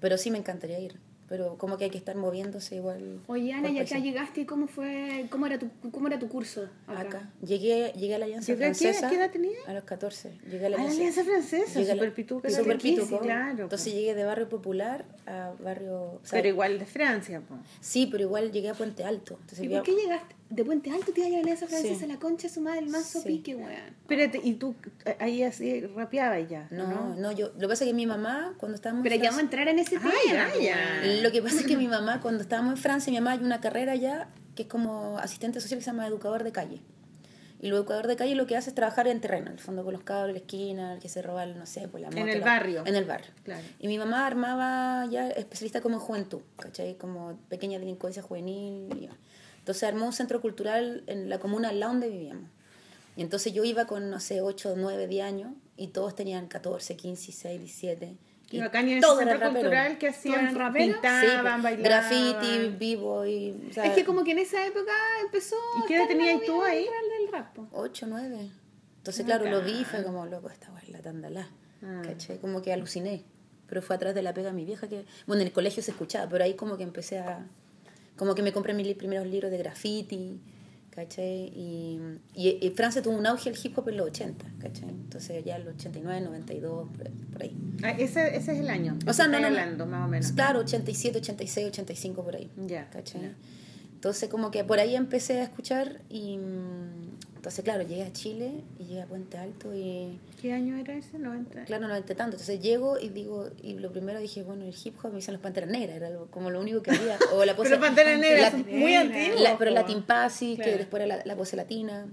S3: Pero sí me encantaría ir. Pero como que hay que estar moviéndose igual.
S1: Oye, Ana, ya acá llegaste, ¿cómo fue, cómo era tu, cómo era tu curso acá?
S3: Acá. Llegué, llegué a la Alianza
S2: ¿Llegué a
S3: Francesa.
S2: qué edad tenía?
S3: A los 14. Llegué a la
S2: Ah, la
S3: Alianza,
S2: Alianza Francesa,
S3: llegué a
S2: súper pituca. sí,
S3: pituco.
S2: claro.
S3: Entonces llegué de barrio popular a barrio... o sea,
S2: Pero igual de Francia, po.
S3: Sí, pero igual llegué a Puente Alto. Entonces
S1: ¿Y por qué llegaste de Puente Alto? Te ibas a la Alianza Francesa,
S3: Sí.
S1: la concha de su madre, el manso
S3: Sí.
S1: pique, weón.
S2: Espérate, ¿y tú eh, ahí así rapeabas ya?
S3: No,
S2: ¿no?
S3: no, yo... Lo que pasa es que mi mamá, cuando estábamos en
S1: Pero ya vamos a entrar en ese tema.
S2: Ay, ya.
S3: Lo que pasa es que mi mamá, cuando estábamos en Francia, mi mamá hay una carrera ya que es como asistente social que se llama educador de calle. Y el educador de calle lo que hace es trabajar en terreno, en el fondo con los cabros, en la esquina, el que se roba, no sé, pues la moto.
S2: En el
S3: la-
S2: barrio.
S3: En el barrio.
S2: Claro.
S3: Y mi mamá armaba ya especialista como en juventud, ¿cachai? Como pequeña delincuencia juvenil. y- Entonces armó un centro cultural en la comuna al lado donde vivíamos. Y entonces yo iba con, no sé, 8, 9, 10 años y todos tenían 14, 15, 16, 17.
S2: Y acá en
S3: todos
S2: centro cultural que
S1: ¿Todos
S2: hacían
S1: raperos?
S3: Sí,
S2: pintaban,
S3: pues,
S2: bailaban.
S3: graffiti, vivo y... O sea,
S1: Es que como que en esa época empezó.
S2: ¿Y qué edad tenías tú ahí?
S1: del rap, po.
S3: 8, 9. Entonces, claro, lo vi y fue como, loco, esta es la tandalá.
S2: Ah.
S3: ¿Cachai? Como que aluciné. Pero fue atrás de la pega de mi vieja que... Bueno, en el colegio se escuchaba, pero ahí como que empecé a... Como que me compré mis primeros libros de graffiti, ¿cachai? Y, y, y Francia tuvo un auge el hip hop en los 80, ¿cachai? Entonces ya en los 89, 92, por- ahí.
S2: Ah, ese, ese es el año.
S3: O sea, no, no,
S2: hablando, más o menos.
S3: Claro, 87, 86, 85 por ahí.
S2: Ya,
S3: ¿cachai?
S2: ya.
S3: Entonces como que por ahí empecé a escuchar y entonces claro, llegué a Chile y llegué a Puente Alto y
S2: ¿Qué año era ese? 90.
S3: claro, no entré tanto. Entonces llego y digo, y lo primero dije, bueno, el hip hop me dicen los Panteras Negras, era lo- como lo único que había. O la pose,
S2: Pero Panteras Negras muy antiguos.
S3: la- pero
S2: po.
S3: la Timpasi,
S2: Claro.
S3: que después era la, la pose latina.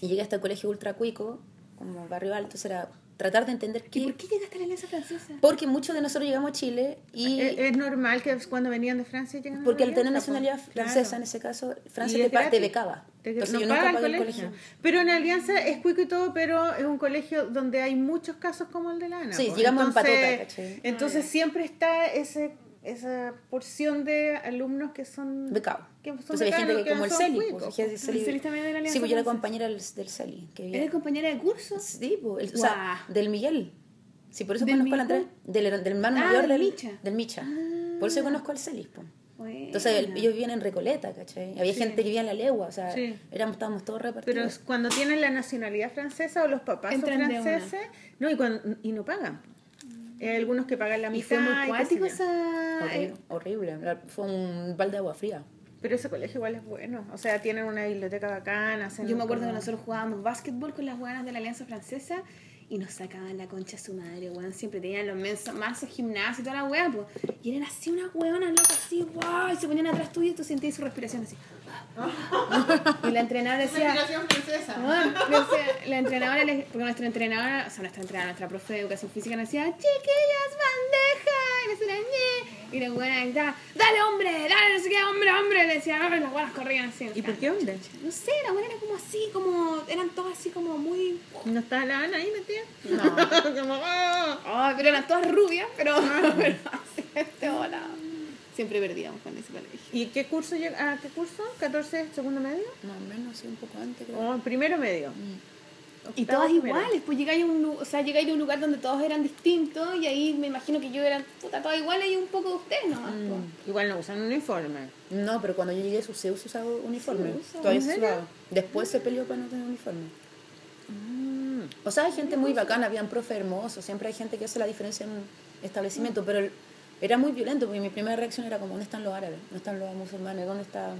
S3: Y llegué hasta el colegio ultra cuico, como barrio alto, era tratar de entender
S1: ¿Y
S3: qué...
S1: por qué llegaste a la Alianza Francesa?
S3: Porque muchos de nosotros llegamos a Chile y...
S2: Es, es normal que cuando venían de Francia llegan a
S3: Porque al tener nacionalidad.
S2: Claro.
S3: francesa, en ese caso, Francia
S2: Y
S3: te, te becaba.
S2: Te-
S3: Entonces
S2: no
S3: yo nunca
S2: paga el
S3: pagué el
S2: colegio.
S3: colegio.
S2: Pero en Alianza es cuico y todo, pero es un colegio donde hay muchos casos como el de Lana.
S3: Sí,
S2: po.
S3: llegamos en
S2: entonces,
S3: patota, ¿cachai?
S2: Entonces siempre está ese esa porción de alumnos que son
S3: Becado. Entonces había gente que como el Celi. Pues,
S2: po.
S3: el Celi-
S1: ¿El Celi también de la Alianza
S3: Sí, pues yo era compañera del, del Celi.
S1: ¿Eres compañera de curso?
S3: Sí, pues, o sea, del Miguel. Sí, por eso
S1: ¿Del
S3: conozco a la
S1: Mico?
S3: Andrés. Del, del hermano
S1: Ah,
S3: mayor
S1: del
S3: del
S1: Micha.
S3: Del Micha.
S1: Ah.
S3: Por eso conozco al Celis, pues. Entonces el- ellos vivían en Recoleta, ¿cachai? Había
S2: Sí.
S3: gente que vivía en la legua, o sea,
S2: Sí.
S3: éramos, estábamos todos
S2: Pero
S3: repartidos.
S2: es cuando tienen la nacionalidad francesa o los papás
S1: Entran
S2: son franceses, no, y, cuando, y no pagan. Hay algunos que pagan la
S1: y
S2: mitad.
S1: fue muy cuático esa...
S3: Horrible, horrible. Era- Fue un balde de agua fría.
S2: Pero ese colegio igual es bueno. O sea, tienen una biblioteca bacana. hacen
S1: Yo me acuerdo que nosotros jugábamos básquetbol con las buenas de la Alianza Francesa y nos sacaban la concha a su madre, weón. Siempre tenían los mensos, mazos gimnasios y toda la weá, pues. Y eran así unas weonas locas, así, guau, y se ponían atrás tuyo y tú sentías su respiración así. y la entrenadora decía.
S2: francesa.
S1: Bueno, le decía- la entrenadora, porque nuestra entrenadora, o sea, nuestra entrenadora, nuestra profe de educación física nos decía, chiquillas, bandeja, y nos decía, "Ñe". Y la buena gritaba, dale hombre, dale, no sé qué, hombre, hombre, le decía, y las buenas corrían así.
S2: ¿Y por qué hombre?
S1: No sé, la buena era como así, como, eran todas así como muy,
S2: ¿No está la Ana ahí metida?
S1: no,
S2: como, ¡ah!
S1: Ay, pero eran todas rubias, pero, pero así, este hola. Siempre perdíamos con ese colegio.
S2: ¿Y qué curso llega? ¿A qué curso? ¿14 segundo medio?
S3: Más o menos, sí, un poco antes, creo.
S2: ¿O primero medio?
S1: Y todas iguales, pues llegáis a un, o sea, llegáis de un lugar donde todos eran distintos y ahí me imagino que yo era puta todas iguales y un poco de ustedes nomás. pues.
S2: Igual no usan uniforme.
S3: No, pero cuando yo llegué su Zeus usaba uniforme.
S1: Sí.
S3: Todavía
S2: ¿En
S3: se usaba. Después se peleó para no tener uniforme.
S2: Mm.
S3: O sea, hay gente muy bacana, habían profe hermosos, siempre hay gente que hace la diferencia en un establecimiento, pero el- era muy violento porque mi primera reacción era como, ¿dónde están los árabes? ¿Dónde están los musulmanes? ¿Dónde está...?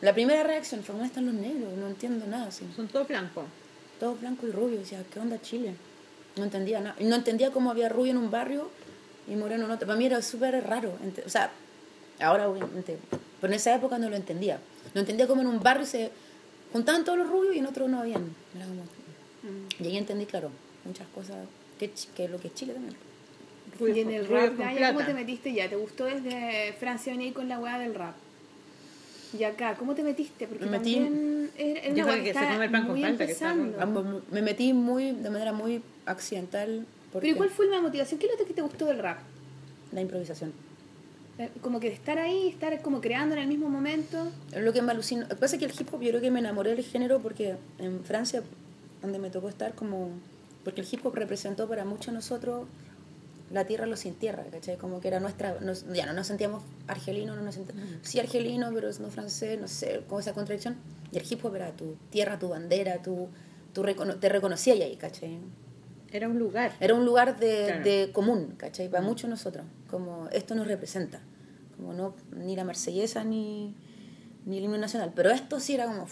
S3: La primera reacción fue, ¿dónde están los negros? No entiendo nada, así.
S2: Son todos blancos.
S3: Todo blanco y rubio, decía, ¿qué onda Chile? No entendía nada. Y No entendía cómo había rubio en un barrio y moreno en otro. Para mí era súper raro. O sea, ahora obviamente, pero en esa época no lo entendía. No entendía cómo en un barrio se juntaban todos los rubios y en otro no habían. Era como... Y ahí entendí, claro, muchas cosas, que, que lo que es Chile también.
S1: Y en el rap,
S2: con
S1: Gaya,
S2: plata.
S1: ¿cómo te metiste ya? ¿Te gustó desde Francia venir con la weá del rap? Y acá, ¿cómo te metiste? Porque
S3: Me metí-
S1: también era, era weá
S2: que se come el pan con que
S3: Ah, me- Me metí muy, de manera muy accidental. Porque
S1: Pero ¿y cuál fue la motivación? ¿Qué es lo que te gustó del rap?
S3: la improvisación.
S1: Eh, Como que de estar ahí, estar como creando en el mismo momento.
S3: Lo que me alucinó, lo que pasa es que el hip hop yo creo que me enamoré del género porque en Francia, donde me tocó estar como, porque el hip hop representó para muchos de nosotros la tierra lo sin tierra, ¿cachai? Como que era nuestra, nos- ya no nos sentíamos argelinos, no nos sentíamos, sí argelino, pero no francés, no sé, como esa contradicción. Y el hip hop era tu tierra, tu bandera, tu, tu recono- te reconocía ahí, ¿cachai?
S2: Era un lugar.
S3: Era un lugar de,
S2: Claro.
S3: de común, ¿cachai? Para muchos nosotros. Como esto nos representa. Como no, ni la marsellesa ni, ni el himno nacional. Pero esto sí era como,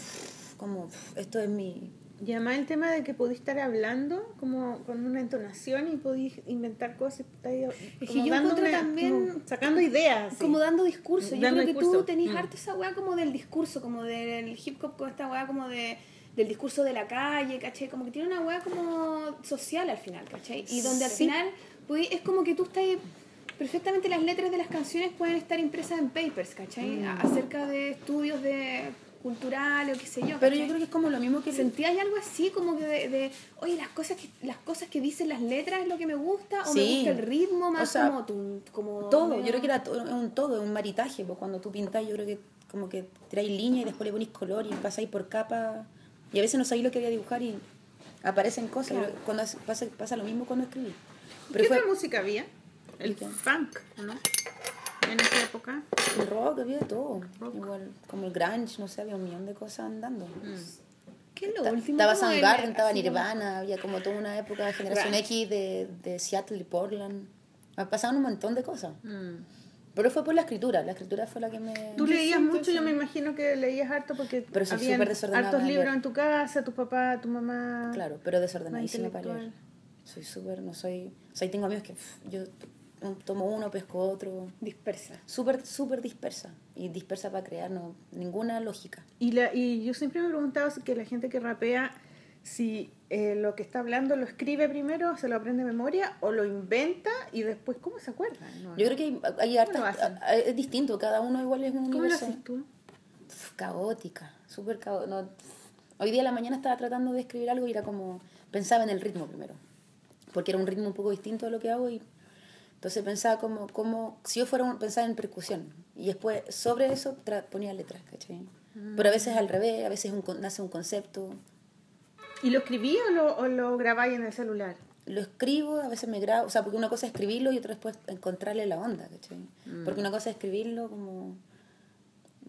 S3: como esto es mi...
S2: Y además el tema de que podís estar hablando como con una entonación y podís inventar cosas. estáis
S1: que yo encuentro
S2: una-
S1: también-
S2: como sacando ideas.
S1: Como dando discurso. Yo
S2: Dando
S1: creo que tú tenés
S2: Mm.
S1: harto esa weá como del discurso, como del hip hop, con esta weá como de del discurso de la calle, ¿cachai? Como que tiene una weá como social al final, ¿cachai? Y donde al
S3: Sí.
S1: final pues, es como que tú estás... Perfectamente las letras de las canciones pueden estar impresas en papers, ¿cachai?
S2: Mm.
S1: Acerca de estudios de culturales o qué sé yo.
S3: Pero yo creo que es como lo mismo que...
S1: ¿Sentías algo así como que de, de, oye, las cosas que las cosas que dicen las letras es lo que me gusta o me gusta el ritmo más
S3: O sea,
S1: como como
S3: Todo, yo creo que era todo, es un todo, es un maritaje. Pues cuando tú pintas, yo creo que como que traes línea y después le pones color y pasáis por capa. Y a veces no sabéis lo que voy a dibujar y aparecen cosas.
S1: Claro.
S3: Cuando pasa, pasa lo mismo cuando escribí.
S2: ¿Qué
S3: fue
S2: otra música había? El funk, ¿no? En esa época.
S3: el rock, había de todo. Igual, como el grunge, no sé, había un millón de cosas andando.
S1: ¿Qué es lo
S3: Ta-
S1: último?
S3: Estaba Soundgarden, estaba
S1: así como-
S3: Nirvana, había como toda una época de generación. X de, de Seattle y Portland. Pasaban un montón de cosas.
S2: Mm.
S3: Pero fue por la escritura, la escritura fue la que me...
S2: Tú leías mucho, yo me imagino que leías harto porque
S3: Pero soy
S2: habían
S3: súper desordenada
S2: hartos libros en tu casa, tu papá, tu mamá.
S3: Claro, pero desordenadísima para leer. Soy súper, no soy... O sea, tengo amigos que pff, yo tomo uno, pesco otro.
S1: dispersa.
S3: Súper, súper dispersa. Y dispersa para crear, no, ninguna lógica.
S2: Y, la, y yo siempre me he preguntado si que la gente que rapea, si eh, lo que está hablando lo escribe primero, se lo aprende de memoria o lo inventa y después, ¿cómo se acuerda? No,
S3: Yo creo que hay, hay hartas...
S2: lo
S3: Es distinto, cada uno igual es un
S2: ¿Cómo lo
S3: universo.
S2: haces tú?
S3: Pf, caótica, súper caótica. No, hoy día a la mañana estaba tratando de escribir algo y era como, pensaba en el ritmo primero, porque era un ritmo un poco distinto a lo que hago y entonces pensaba como, como si yo fuera un, pensaba en percusión y después sobre eso tra- ponía letras, ¿cachai? Pero a veces al revés, a veces un nace un concepto,
S2: ¿Y lo escribí o lo, o lo grabáis en el celular?
S3: lo escribo, a veces me grabo, o sea, porque una cosa es escribirlo y otra después encontrarle la onda, ¿cachai? Porque una cosa es escribirlo como...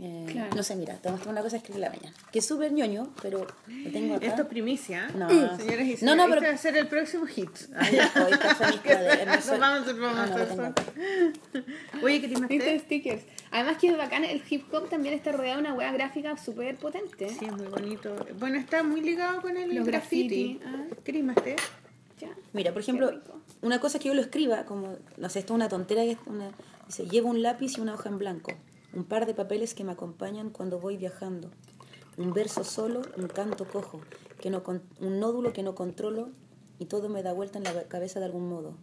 S3: eh,
S1: Claro.
S3: No sé, mira, te muestro una cosa es escribir la mañana, que es súper ñoño, pero lo tengo acá.
S2: Esto es primicia.
S3: No.
S2: Señores y
S3: No,
S2: señores,
S3: no, pero-
S2: este va a ser el próximo hit.
S3: Ay, soy-
S2: vamos a
S3: Ah, no, lo
S2: famosos.
S3: tengo acá.
S2: Oye, ¿qué te
S1: Viste
S2: imaginas?
S1: stickers. Además que es bacán, el hip hop también está rodeado de una hueá gráfica súper potente.
S2: Sí, es muy bonito. Bueno, está muy ligado con el
S1: Los
S2: graffiti.
S1: graffiti, ah.
S2: ¿Qué te imaginas?
S1: Ya.
S3: Mira, por ejemplo, una cosa es que yo lo escriba, como, no sé, esto es una tontera, que una, dice, llevo un lápiz y una hoja en blanco, un par de papeles que me acompañan cuando voy viajando, un verso solo, un canto cojo, que no con- un nódulo que no controlo y todo me da vuelta en la cabeza de algún modo,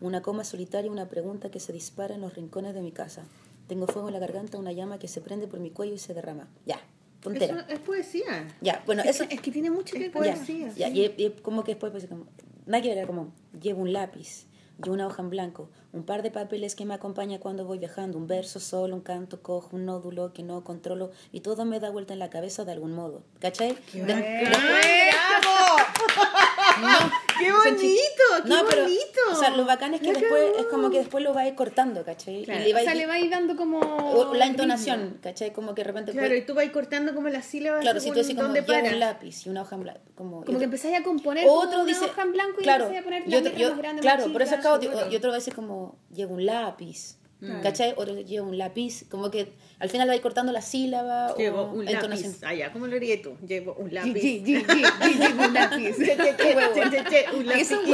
S3: una coma solitaria, una pregunta que se dispara en los rincones de mi casa, tengo fuego en la garganta, una llama que se prende por mi cuello y se derrama, ya, tontera.
S2: Eso es poesía.
S3: Ya, bueno,
S1: Es,
S3: eso
S1: que, es que tiene mucho que ver
S3: ya,
S2: poesía,
S3: ya,
S2: sí.
S3: y, y como que después, pues, como, nada que ver, como, llevo un lápiz, llevo una hoja en blanco, un par de papeles que me acompaña cuando voy viajando, un verso solo, un canto cojo, un nódulo que no controlo, y todo me da vuelta en la cabeza de algún modo. ¿Cachai? De-
S2: bacán!
S3: no,
S2: ¡Qué bonito! ¡Qué
S3: no, pero,
S2: bonito!
S3: o sea, lo bacán es que después, es como que después lo vais cortando, ¿cachai?
S1: Claro,
S3: Y le
S1: o
S3: vais,
S1: sea, le vais dando como...
S3: o la entonación, ¿cachai? Como que de repente...
S2: Claro,
S3: puede-
S2: y tú vas cortando como las sílabas
S3: claro, si tú decís como,
S2: para.
S3: un lápiz y una hoja en blanco, como...
S1: Como que empezáis a componer
S3: otro
S1: una
S3: dice
S1: hoja en blanco y
S3: claro
S1: empezáis a poner
S3: y
S1: las
S3: otro-
S1: letras
S3: yo-
S1: más grandes,
S3: claro
S1: más
S3: por eso acabo de- y otro veces como llevo un lápiz
S2: Mm.
S3: ¿cachai? otro llevo un lápiz como que al final vais cortando la sílaba
S2: Llevo
S3: o
S2: un
S3: entonación.
S2: lápiz. Ah, ya, ¿cómo lo harías tú? Llevo un lápiz.
S1: G, G, G, G, G, un lápiz.
S2: Che, che, che, che, che, che, un lápiz.
S3: Eso.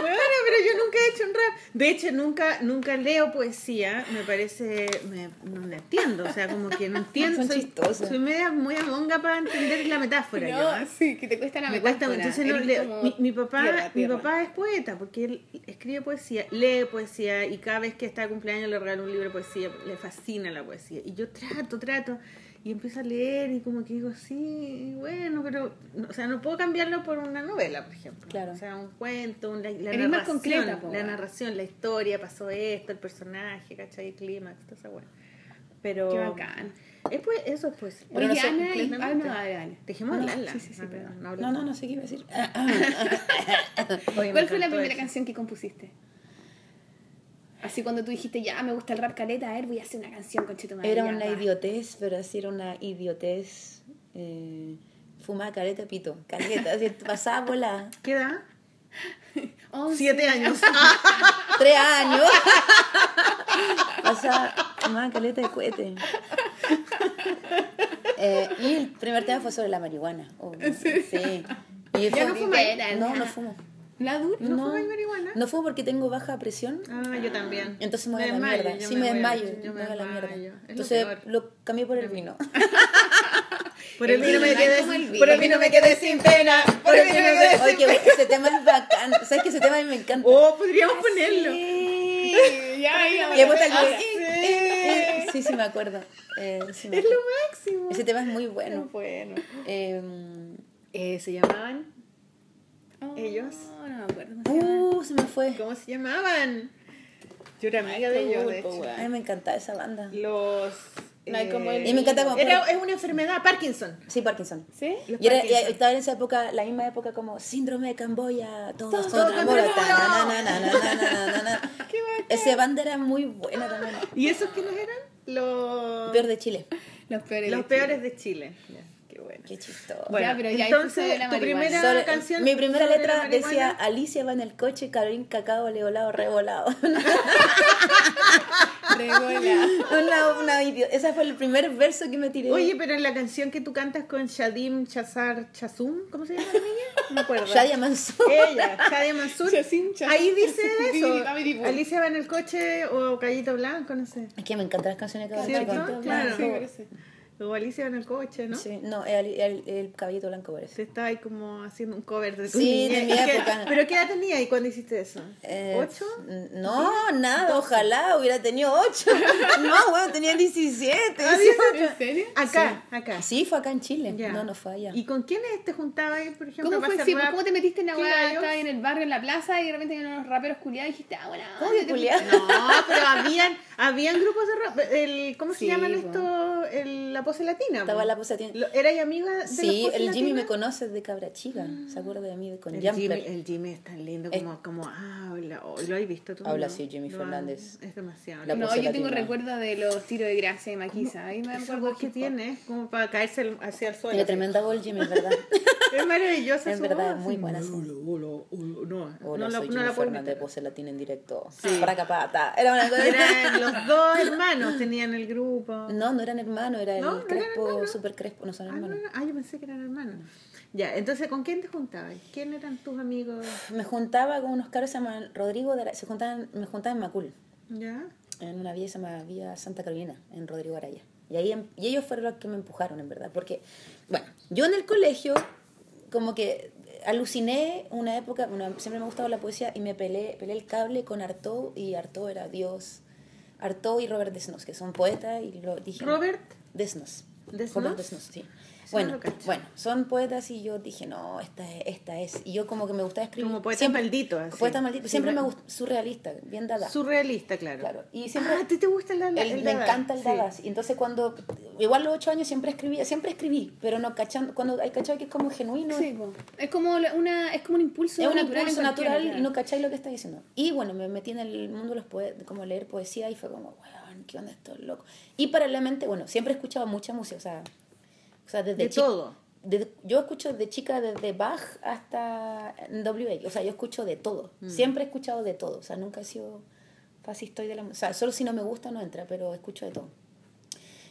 S2: Bueno, pero yo nunca he hecho un rap. De hecho, nunca, nunca leo poesía. Me parece. Me, no la entiendo. O sea, como que no entiendo.
S3: Son
S2: soy, soy media muy amonga para entender la metáfora. yo,
S1: No,
S2: ¿eh?
S1: sí, que te cuesta la
S2: me cuesta
S1: metáfora.
S2: entonces no
S1: Eres
S2: leo.
S1: como
S2: mi, mi papá
S1: tierra,
S2: mi papá es poeta porque él escribe poesía lee poesía y cada vez que está de cumpleaños le regalo un libro de poesía le fascina la poesía y yo trato trato Y empiezo a leer y como que digo, sí, bueno, pero, no- o sea, no puedo cambiarlo por una novela, por ejemplo.
S3: Claro.
S2: O sea, un cuento, un- la, la
S1: Eres más
S2: narración,
S1: concreta,
S2: la narración, la historia, pasó esto, el personaje, ¿cachai? El clímax, toda esa. Pero...
S1: Qué bacán.
S2: Es pues, eso es pues.
S3: No
S1: Oye,
S3: sé,
S1: Ana, y... Ah, no, dale, dale.
S2: Dejemos
S1: No,
S2: hablarla.
S1: Sí, sí, sí,
S2: No, no,
S1: perdón.
S2: no,
S3: No, no, no sé qué iba a decir.
S1: ¿Cuál fue la primera
S2: eso.
S1: canción que compusiste? Así cuando tú dijiste, ya, me gusta el rap caleta, a ver, voy a hacer una canción con Cheto
S3: Era una idiotez, pero así era una idiotez. Eh, fumaba caleta pito, caleta, así pasaba volada.
S2: ¿Qué edad?
S1: Oh,
S2: Siete años.
S3: Tres años. pasaba, fumaba caleta de cohete. Eh, y el primer tema fue sobre la marihuana. obvio. Sí. Y
S2: ¿Ya
S3: fue-
S2: no fumáis?
S3: No, no fumo.
S1: ¿La dura?
S2: ¿No marihuana?
S3: No fumo porque tengo baja presión.
S2: Ah, yo también.
S3: Entonces me voy a la mierda. Sí, me desmayo.
S2: Yo
S3: me voy a la mierda. Entonces lo cambié por el vino.
S2: Por el vino me quedé, por el vino me quedé sin pena. Por el vino me quedé sin pena.
S3: que ese tema es bacán. ¿Sabes que ese tema a mí me encanta?
S2: Oh, podríamos ponerlo.
S1: Sí, ya, ya.
S3: Y después tal
S1: Ah, sí.
S3: Sí, me acuerdo. Eh,
S2: Es lo máximo.
S3: Ese tema es muy bueno.
S2: bueno.
S3: Eh,
S2: Eh, se llamaban. Ellos.
S1: No no me acuerdo.
S3: Uh, se me fue.
S2: ¿Cómo se llamaban? Yo era amiga de ellos, de hecho.
S3: Ay, me encantaba esa banda.
S2: Los...
S1: No hay como eh, el...
S3: Y me encanta como...
S2: Era, es una enfermedad, Parkinson.
S3: Sí, Parkinson.
S1: ¿Sí?
S3: Y, estaba en esa época, la misma época como síndrome de Camboya, todos,
S2: todos
S3: contra,
S2: contra Mora.
S3: Esa banda era muy buena también.
S2: ¿Y esos quiénes eran? Los...
S3: peores de Chile.
S1: Los peores,
S2: Los peores de Chile qué bueno.
S3: Qué chistoso.
S2: Bueno,
S1: Ya, pero ya
S2: entonces,
S1: la
S2: tu
S1: marihuana.
S2: primera
S3: Sobre-
S2: canción.
S3: mi primera letra decía. Alicia va en el coche, Carolín cacao, levolado, revolado.
S1: Regola.
S3: una, una Ese fue el primer verso que me tiré.
S2: Oye, pero en la canción que tú cantas con Shadim Chazar Chazum, ¿cómo se llama la niña? No me acuerdo.
S3: Shadia Mansour.
S2: Ella, Shadia Mansur.
S1: Chazim.
S2: Ahí dice eso. Alicia va en el coche o Callito Blanco, no sé.
S3: Es que me encantan las canciones de Caballito
S2: ¿Cierto? Claro.
S1: Sí, parece.
S2: O Alicia en el coche, ¿no?
S3: Sí, no, el, el, el caballito blanco parece.
S2: Se estaba ahí como haciendo un cover de tu
S3: Sí, de
S2: niñez.
S3: mi
S2: ¿Y qué-
S3: época.
S2: ¿Pero qué edad tenía y cuando hiciste eso?
S3: Eh,
S2: ¿Ocho?
S3: No, nada, ojalá hubiera tenido 8. No, bueno, tenía 17.
S2: Ah,
S1: ¿En serio?
S2: Acá, acá.
S3: Sí, fue acá en Chile.
S2: Ya.
S3: No, no fue allá.
S2: ¿Y con quiénes te juntabas, por ejemplo?
S1: ¿Cómo fue? Sí, pues? ¿Cómo te metiste en la. Estabas en el barrio, en la plaza, y de repente unos raperos culiados y dijiste, ah, bueno,
S3: ¿Cómo
S1: te-?
S2: No, pero habían, habían grupos de rap. El, ¿Cómo se llaman
S1: po.
S2: esto? El, la pose latina.
S3: Estaba la pose latina.
S2: Lo- ¿Eras amiga de
S3: Sí,
S2: los
S3: el Jimmy me conoce de Cabra Chica. ¿Se acuerda de mí con
S2: El
S3: Jumper?
S2: Jimmy, el Jimmy es tan lindo
S3: Es-
S2: como, como habla. Oh, ¿Lo has visto tú?
S3: Habla
S2: no?
S3: así, Jimmy Fernández.
S2: Es demasiado.
S3: La
S1: No, yo tengo recuerdo de los tiros de gracia y maquiza. Ahí me acuerdo
S2: que tiene, como para caerse al- hacia el suelo.
S3: Tiene tremenda voz Jimmy, ¿verdad?
S2: Es maravillosa
S3: Es
S2: su
S3: verdad,
S2: voz,
S3: es muy buena,
S2: No,
S3: Hola,
S2: no, la,
S3: soy
S2: no la puedo
S3: Fernández de. Pose Latina en directo.
S2: Sí.
S3: Fracapata. Era una cosa.
S2: Los dos hermanos, tenían el grupo.
S3: No, no eran hermanos, era
S2: ¿No?
S3: el
S2: ¿No eran
S3: Crespo, super Crespo, no son
S2: Ah, no,
S3: hermanos.
S2: no, ah, yo pensé que eran hermanos. Ya, entonces, ¿con quién te juntabas? ¿Quién eran tus amigos?
S3: Me juntaba con unos caros que se llaman Rodrigo, de Ara- se juntaban, me juntaba en Macul,
S2: ¿Ya?
S3: en una villa que se llama Villa Santa Carolina, en Rodrigo Araya. Y, ahí, em- y ellos fueron los que me empujaron, en verdad, porque, bueno, yo en el colegio, como que aluciné una época, bueno, siempre me ha gustado la poesía y me peleé, peleé el cable con Artaud y Artaud era Dios. Artaud y Robert Desnos, que son poetas y lo dije.
S2: Robert
S3: Desnos.
S2: Desnos.
S3: Robert Desnos, sí.
S2: Eso
S3: Bueno, bueno, son poetas y yo dije, no, esta es, esta es. Y yo como que me gustaba escribir.
S2: Como poeta
S3: siempre-
S2: maldito, así.
S3: Poeta maldito. Siempre me gustó, surrealista, bien dada.
S2: Surrealista, claro.
S3: Claro. Y siempre...
S2: Ah, ¿a ti te gusta el, el,
S3: el- me
S2: Dada?
S3: encanta el
S2: Sí.
S3: Dada. Y entonces cuando, igual los ocho años siempre escribía, siempre escribí, pero no cachando, cuando hay cachado que es como genuino,
S1: Sí, es como una es como un impulso
S3: es un
S1: natural,
S3: impulso natural y no cacháis lo que está diciendo. Y bueno, me metí en el mundo de los poetas, como leer poesía y fue como, weón, ¿qué onda esto loco? Y paralelamente, bueno, siempre he escuchado mucha música, o sea, o sea desde
S2: De todo.
S3: desde- yo escucho de chica desde Bach hasta WA, o sea, yo escucho de todo.
S2: Mm.
S3: Siempre he escuchado de todo, o sea, nunca he sido fascista de la música. O sea, solo si no me gusta no entra, pero escucho de todo.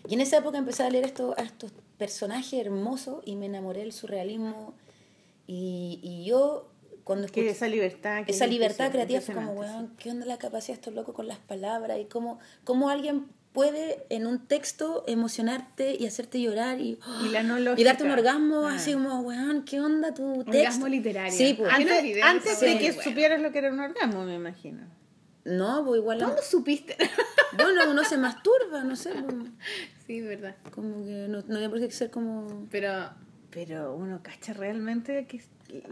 S3: Y en esa época empecé a leer esto, a estos personajes hermosos y me enamoré del surrealismo. Y, y yo, cuando
S2: Que
S3: escuché
S2: esa libertad. que
S3: esa
S2: es
S3: libertad creativa fue como, weón, ¿qué onda la capacidad de estos locos con las palabras? Y cómo, cómo alguien puede en un texto emocionarte y hacerte llorar y,
S2: Y la no
S3: y
S2: lógica.
S3: darte un orgasmo
S2: Ah.
S3: así como, weón, ¿qué onda tu texto?
S1: Orgasmo literario.
S3: Sí, pues.
S2: Antes, antes
S1: sí.
S2: de que
S1: Bueno.
S2: supieras lo que era un orgasmo, me imagino.
S3: No, pues igual...
S1: ¿Cuándo supiste?
S3: Bueno, un uno se masturba, no sé. Como,
S2: Sí, verdad.
S3: como que no, no tiene por qué ser como...
S2: Pero, pero uno cacha realmente que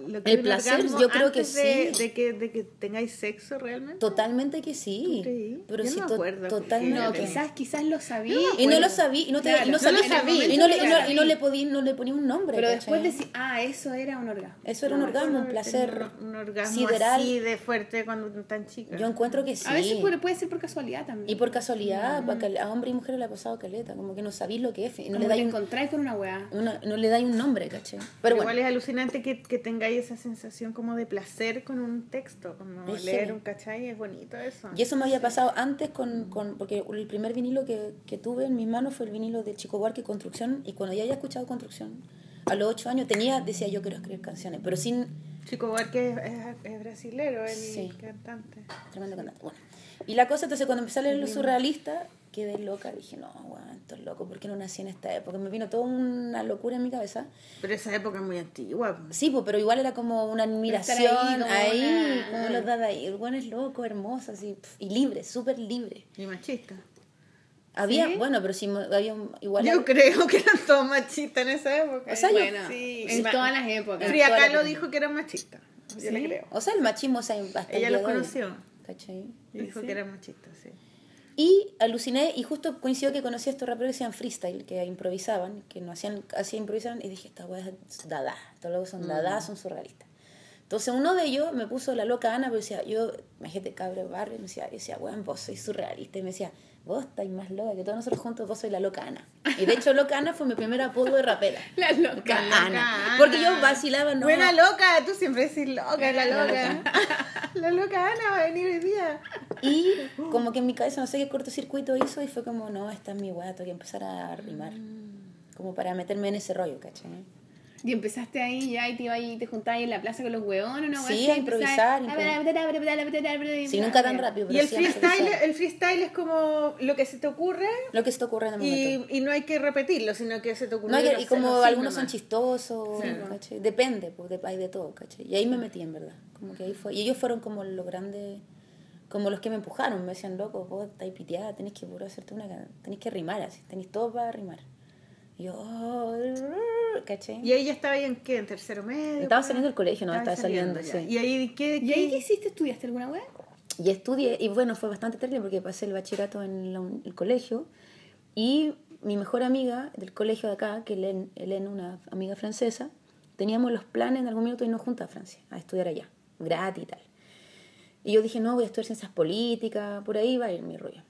S2: lo que
S3: El placer, yo creo que
S2: de,
S3: sí.
S2: De que, de que tengáis sexo realmente.
S3: Totalmente que sí. Pero
S2: Yo
S3: sí,
S2: no me
S3: to-
S2: acuerdo,
S3: totalmente.
S1: No, quizás, quizás lo sabía.
S3: Y no lo sabía, y no, te, y no,
S1: Claro,
S3: sabía,
S2: no lo sabía.
S3: y no le, y no- y no le podí- no le ponía un nombre.
S1: Pero
S3: ¿cachai?
S1: después decir, ah, eso era un orgasmo.
S3: Eso era un
S2: No,
S3: orgasmo, un placer
S2: Un, un orgasmo
S3: sideral.
S2: así de fuerte cuando tan chica.
S3: Yo encuentro que sí.
S1: A veces puede, puede ser por casualidad también.
S3: Y por casualidad, pa' cal- a hombre y mujer le ha pasado caleta, como que no sabéis lo que es, y no
S1: Como
S3: le dais
S1: encontráis con una weá.
S3: no le dais un nombre. Pero
S2: Pero
S3: bueno,
S2: igual es alucinante que, que tengáis esa sensación como de placer con un texto, como
S3: Es
S2: leer
S3: heavy.
S2: un cachai, es bonito eso.
S3: y eso me había pasado antes con, con porque el primer vinilo que, que tuve en mis manos fue el vinilo de Chico Buarque Construcción, y cuando ya había escuchado Construcción, a los ocho años tenía, decía yo quiero escribir canciones, pero sin
S2: Chico Buarque es, es, es brasilero, el
S3: Sí.
S2: cantante.
S3: Tremendo cantante. Bueno. Y la cosa, entonces cuando empecé a leer lo surrealista, quedé loca. Dije, no, weón, esto es loco, ¿por qué no nací en esta época? Me vino toda una locura en mi cabeza.
S2: Pero esa época es muy antigua.
S3: Sí, pues, pero igual era como una admiración
S1: Estar ahí,
S3: ahí,
S1: como
S3: como,
S1: una-
S3: los dada ahí. El weón es loco, hermoso, así, y libre, súper libre.
S2: Y machista.
S3: Había,
S1: ¿Sí?
S3: bueno, pero sí, había igual.
S2: Yo creo que eran todos machistas en esa época.
S3: O sea, yo-
S1: Bueno,
S2: Sí.
S1: en todas las épocas.
S3: Las
S2: Kahlo dijo que eran machistas. Yo le
S1: ¿Sí?
S2: creo.
S3: O sea, el machismo, o sea, hasta el
S2: Ella
S3: hoy,
S2: conoció.
S3: ¿cachai?
S2: Dijo
S1: ¿Sí?
S2: que eran machistas, sí.
S3: Y aluciné y justo coincidió que conocí a estos raperos que hacían freestyle, que improvisaban, que no hacían, así improvisaban y dije, esta weá es dada, estos locos son dada, son surrealistas. Entonces uno de ellos me puso la loca Ana, pero decía, yo, imagínate, cabro de barrio, y me decía, yo decía, weón, vos sois surrealista. Y me decía, vos estáis más loca que todos nosotros juntos, vos sois la loca Ana. Y de hecho, loca Ana fue mi primer apodo de rapera.
S1: La loca.
S3: Ana. Porque yo vacilaba, no.
S2: Buena loca, tú siempre decís loca, la loca. la loca Ana va a venir hoy día.
S3: Y como que en mi cabeza no sé qué cortocircuito hizo y fue como, no, esta es mi tengo que empezar a rimar. Como para meterme en ese rollo, ¿cachai?
S1: Y empezaste ahí ya y te ibas y te juntabas ahí en la plaza con los hueones, ¿no?
S3: Sí, a improvisar, Sí, nunca tan rápido,
S2: Y el
S3: sí
S2: freestyle, el freestyle es como lo que se te ocurre
S3: Lo que se te ocurre en el momento.
S2: y, y no hay que repetirlo, sino que se te ocurre.
S3: No, y, como algunos son chistosos,
S2: Sí.
S3: ¿cachai? depende, pues de, hay de todo, ¿cachai? Y ahí me metí, en verdad. Como que ahí fue. Y ellos fueron como los grandes, como los que me empujaron. Me decían, loco, vos estás piteada, tenés que puro hacerte una, tenés que rimar así, tenés todo para rimar. Y yo, oh, ¿cachai?
S2: Y ahí ya estaba ahí en qué, en tercero medio.
S3: Estaba saliendo del colegio, no, estaba saliendo,
S2: ya.
S3: sí.
S2: Y ahí qué,
S1: ¿Y ahí
S2: qué-
S1: hiciste? ¿Estudiaste alguna weá?
S3: Y estudié, y bueno, fue bastante terrible porque pasé el bachillerato en la el colegio y mi mejor amiga del colegio de acá, que Helen, Helen, una amiga francesa, teníamos los planes en algún minuto irnos juntas a Francia, a estudiar allá, gratis y tal. Y yo dije, no, voy a estudiar ciencias políticas, por ahí va a ir mi rollo.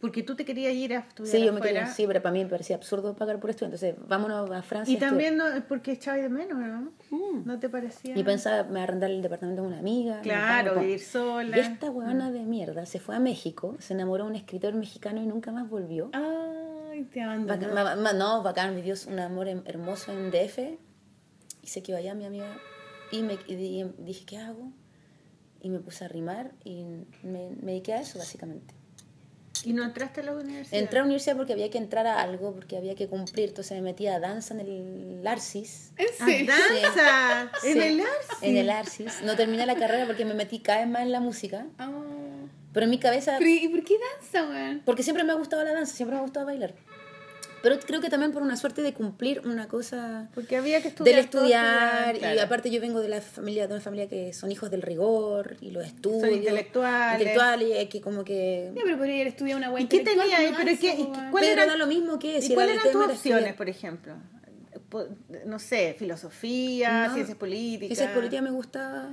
S2: Porque tú te querías ir a estudiar
S3: Sí, yo me
S2: afuera.
S3: quería, sí, pero para mí me parecía absurdo pagar por estudiar, entonces vámonos a Francia.
S2: Y también no, porque echabas de menos, ¿no? ¿No te parecía?
S3: Y pensaba, me arrendar el departamento de una amiga.
S2: Claro,
S3: vamos,
S2: vivir sola.
S3: Y esta huevona de mierda se fue a México, se enamoró de un escritor mexicano y nunca más volvió.
S1: Ay, te
S3: Bacán,
S1: abandonó.
S3: ma- ma- no, bacán, vivió un amor hem- hermoso en DF y se quedó allá mi amiga y, me, y di- dije, ¿qué hago? Y me puse a rimar y me, me dediqué a eso básicamente.
S2: ¿Y no entraste a la universidad?
S3: Entré a la universidad porque había que entrar a algo, porque había que cumplir, entonces me metí a danza en el Arcis.
S1: ¿En
S2: ¡A
S1: serio?
S2: danza! ¿En
S3: Sí,
S2: el Arcis?
S3: En el Arcis. No terminé la carrera porque me metí cada vez más en la música,
S1: Ah.
S3: pero en mi cabeza
S1: ¿Y por qué danza, weón?
S3: Porque siempre me ha gustado la danza, siempre me ha gustado bailar. Pero creo que también por una suerte de cumplir una cosa
S2: Porque había que estudiar.
S3: del estudiar. Y
S2: claro.
S3: aparte yo vengo de la familia, de una familia que son hijos del rigor y los estudios.
S2: Son intelectuales.
S3: Intelectuales, y que como que...
S1: Ya, pero podría haber estudiado una weá
S2: ¿Y qué tenía ahí?
S1: no
S2: ¿Pero qué- y cuál
S3: Pero
S2: era-
S3: da lo mismo que
S2: ¿Y
S3: si
S2: cuáles
S3: era
S2: eran tus
S3: era
S2: opciones,
S3: estudiar.
S2: por ejemplo? No sé, filosofía,
S3: No.
S2: ciencias políticas.
S3: Ciencias políticas me gustaba.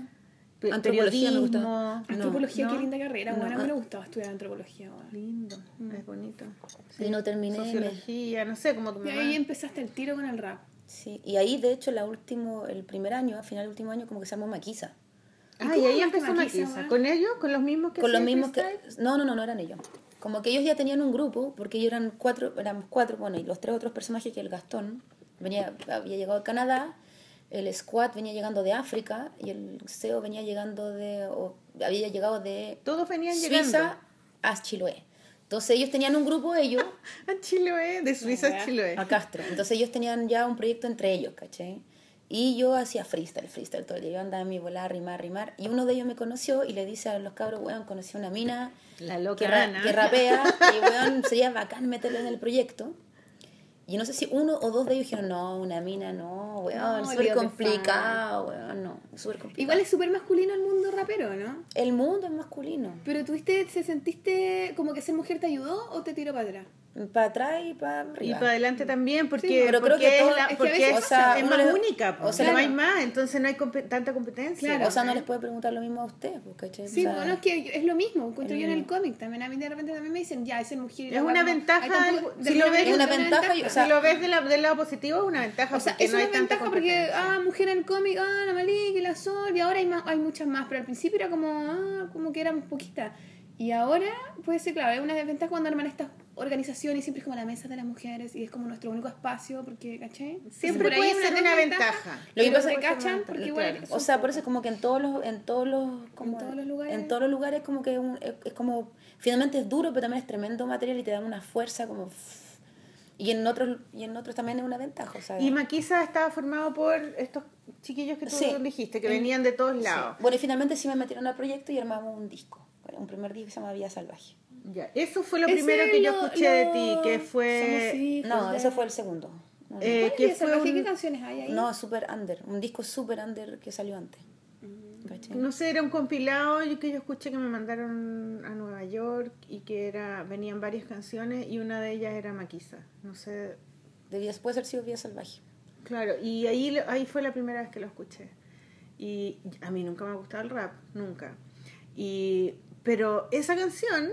S3: Antropología me gustaba. No,
S1: Antropología,
S2: no,
S1: qué linda carrera,
S3: no.
S1: weón. A mí me gustaba estudiar antropología.
S2: Lindo, es bonito.
S3: Y no terminé. me-
S2: Sociología, no sé, como tu
S1: Y ahí empezaste el tiro con el rap.
S3: Sí, y ahí de hecho la último, el primer año, a final del último año, como que se armó Maquisa.
S2: Ah,
S1: ¿Y cómo
S2: ahí empezó
S1: Maquisa?
S2: ¿Con ellos? ¿Con los mismos que
S3: con los mismos que no no no no eran ellos como que ellos ya tenían un grupo porque ellos eran cuatro éramos cuatro bueno y los tres otros personajes que el Gastón venía había llegado de Canadá el Squad venía llegando de África y el CEO venía llegando de o había llegado de
S2: Todos venían
S3: Suiza
S2: llegando.
S3: a Chiloé entonces ellos tenían un grupo ellos
S2: A Chiloé, de Suiza a. Chiloé.
S3: a Castro entonces ellos tenían ya un proyecto entre ellos ¿cachai? Y yo hacía freestyle, freestyle todo el día. Yo andaba en mi volada, rimar, rimar. Y uno de ellos me conoció y le dice a los cabros, weón, conocí a una mina
S2: La loca
S3: que, ra-
S2: Ana.
S3: que rapea y weón, sería bacán meterlo en el proyecto. Y no sé si uno o dos de ellos dijeron, no, una mina, no, weón,
S1: No,
S3: súper complicado, weón, no, súper complicado.
S1: Igual es súper masculino el mundo rapero, ¿no?
S3: El mundo es masculino.
S1: Pero tuviste, ¿se sentiste como que ser mujer te ayudó o te tiró para atrás?
S3: Para atrás y para
S2: Y
S3: arriba.
S2: para adelante también, porque,
S3: Sí, pero creo
S2: porque
S3: que
S2: es,
S3: todo-
S2: la-
S1: es que a
S2: porque
S1: veces
S2: es,
S3: o sea,
S2: es
S3: uno
S2: más única,
S3: o sea,
S2: no
S3: claro.
S2: hay más, entonces no hay compe- tanta competencia.
S1: Claro.
S3: o sea, no les puede preguntar lo mismo a ustedes, pues, ¿cachai?
S1: Sí,
S3: O sea,
S1: bueno, es que es lo mismo, encuentro yo en el
S3: mismo.
S1: cómic también. A mí de repente también me dicen, ya, es ser mujer. y
S2: Es una ventaja, si lo ves-
S3: Es una ventaja, y- o sea,
S2: si lo ves de la- del lado positivo, es una ventaja
S1: O sea, es
S2: no
S1: una
S2: hay
S1: ventaja porque, ah, mujer en el cómic, ah, la Malik y la Sol, y ahora hay, más, hay muchas más, pero al principio era como, ah, como que éramos poquitas. Y ahora puede ser, claro, es una desventaja cuando arman estas organizaciones y siempre es como la mesa de las mujeres y es como nuestro único espacio, porque, ¿caché?
S2: Siempre puede ser una ventaja.
S3: Lo que pasa es que
S1: cachan, porque
S2: claro.
S1: igual...
S3: O sea, por eso es como que en todos los, en todos los, como-
S1: todos los lugares.
S3: en todos los lugares como que un- es, es como, finalmente es duro, pero también es tremendo material y te da una fuerza como, y en otros, y en otros también es una ventaja, o sea,
S2: Y Maquisa estaba formado por estos chiquillos que tú
S3: Sí.
S2: dijiste, que
S3: En-
S2: venían de todos
S3: sí.
S2: lados.
S3: Bueno, y finalmente sí me metieron al proyecto y armamos un disco, un primer disco que se llama Vía Salvaje.
S2: Ya, Eso fue lo primero que yo
S1: lo-
S2: escuché de ti, que fue...
S1: hijos
S3: No,
S1: de-
S3: ese fue el segundo. No, no.
S2: Eh,
S1: ¿Cuál es
S2: que
S1: esa
S2: fue un-
S1: ¿Qué canciones hay ahí?
S3: No, super under, un disco super under que salió antes. ¿cachai?
S2: No sé, era un compilado yo- que yo escuché que me mandaron a Nueva York y que era venían varias canciones y una de ellas era Maquisa. No sé,
S3: Debía, puede haber sido Vía Salvaje.
S2: claro, y ahí ahí fue la primera vez que lo escuché. Y a mí nunca me ha gustado el rap, nunca. Y pero esa canción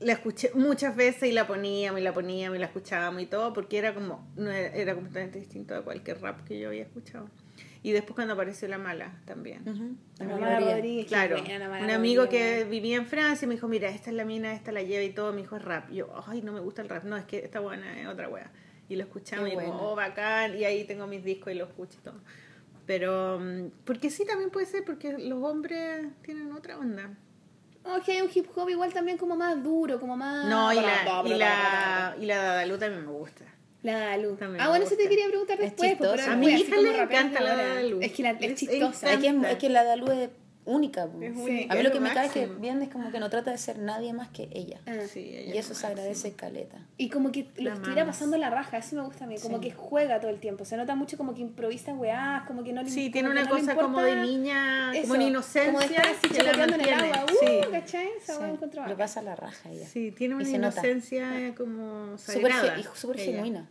S2: la escuché muchas veces y la poníamos y la poníamos y la escuchábamos y todo porque era como no era, era completamente distinto a cualquier rap que yo había escuchado. Y después cuando apareció La Mala también.
S3: Ujú.
S1: La
S3: Amanda
S1: Mala
S3: Rodríguez.
S2: Claro,
S1: buena, la Mala
S2: un amigo
S1: Rodríguez,
S2: que vivía en Francia me dijo, mira, esta es la mina, esta la lleva y todo, me dijo es rap. Y yo, ay, no me gusta el rap, no, es que esta buena es otra wea. Y lo escuchamos
S3: Qué
S2: y como,
S3: buena.
S2: oh, bacán, y ahí tengo mis discos y lo escucho y todo. Pero, mm, porque sí, también puede ser, porque los hombres tienen otra onda.
S1: No, es que hay un hip hop igual también como más duro, como más...
S2: No, y la, y la, y la Dadalu también me gusta.
S1: La Dalu.
S2: También
S1: Ah, bueno, eso te quería preguntar
S3: Es
S1: después.
S3: chistosa.
S1: pero
S2: A mi hija le encanta la. Dalu.
S1: Es que la, es
S2: Es-
S1: chistosa.
S3: Es que, es, que la Dalu es única.
S2: Es única,
S3: A mí lo que me cae es que bien es como que no trata de ser nadie más que ella.
S1: Ah.
S2: Sí, ella
S3: Y
S2: es
S3: eso
S2: lo
S3: se agradece
S2: máximo.
S3: caleta.
S1: Y como que lo estuviera pasando la raja, eso me gusta a mí, como
S3: Sí.
S1: que juega todo el tiempo, se nota mucho como que improvisa weás, como que no le
S2: Sí,
S1: como
S2: tiene una
S1: no
S2: cosa como de niña,
S1: eso,
S2: como una inocencia
S1: como de estar así
S2: que la
S1: chapoteando en el agua, uh,
S2: sí.
S1: ¿cachai? Esa
S3: Sí, le
S1: bacán.
S3: pasa la raja ella.
S2: Sí, tiene
S3: Y
S2: una inocencia como
S3: Súper
S2: sagrada.
S3: súper genuina.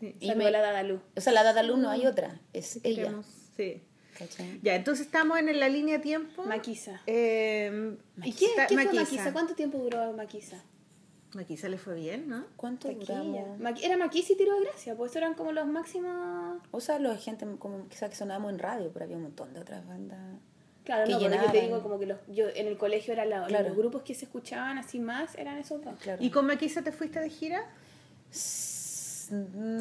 S2: Sí.
S3: Y me-
S1: a la Dadalu.
S3: O sea, la Dalu no hay otra, es ella.
S2: Sí.
S3: ¿Cachai?
S2: Ya, entonces estamos en la línea tiempo.
S1: Maquisa.
S2: Eh,
S1: ¿Y qué,
S2: está-
S1: qué fue
S2: Maquisa.
S1: Maquisa? ¿Cuánto tiempo duró Maquisa?
S2: Maquisa le fue bien, ¿no?
S3: ¿Cuánto duramos?
S1: Era Maquisa y Tiro de Gracia, pues eran como los máximos...
S3: O sea, los gente como quizás que sonábamos en radio, pero había un montón de otras bandas.
S1: Claro,
S3: Que
S1: no, pero yo te digo como que los, yo en el colegio la-
S3: Claro.
S1: los grupos que se escuchaban así más, eran esos dos.
S3: Claro.
S2: ¿Y con Maquisa te fuiste de gira?
S3: S- mm,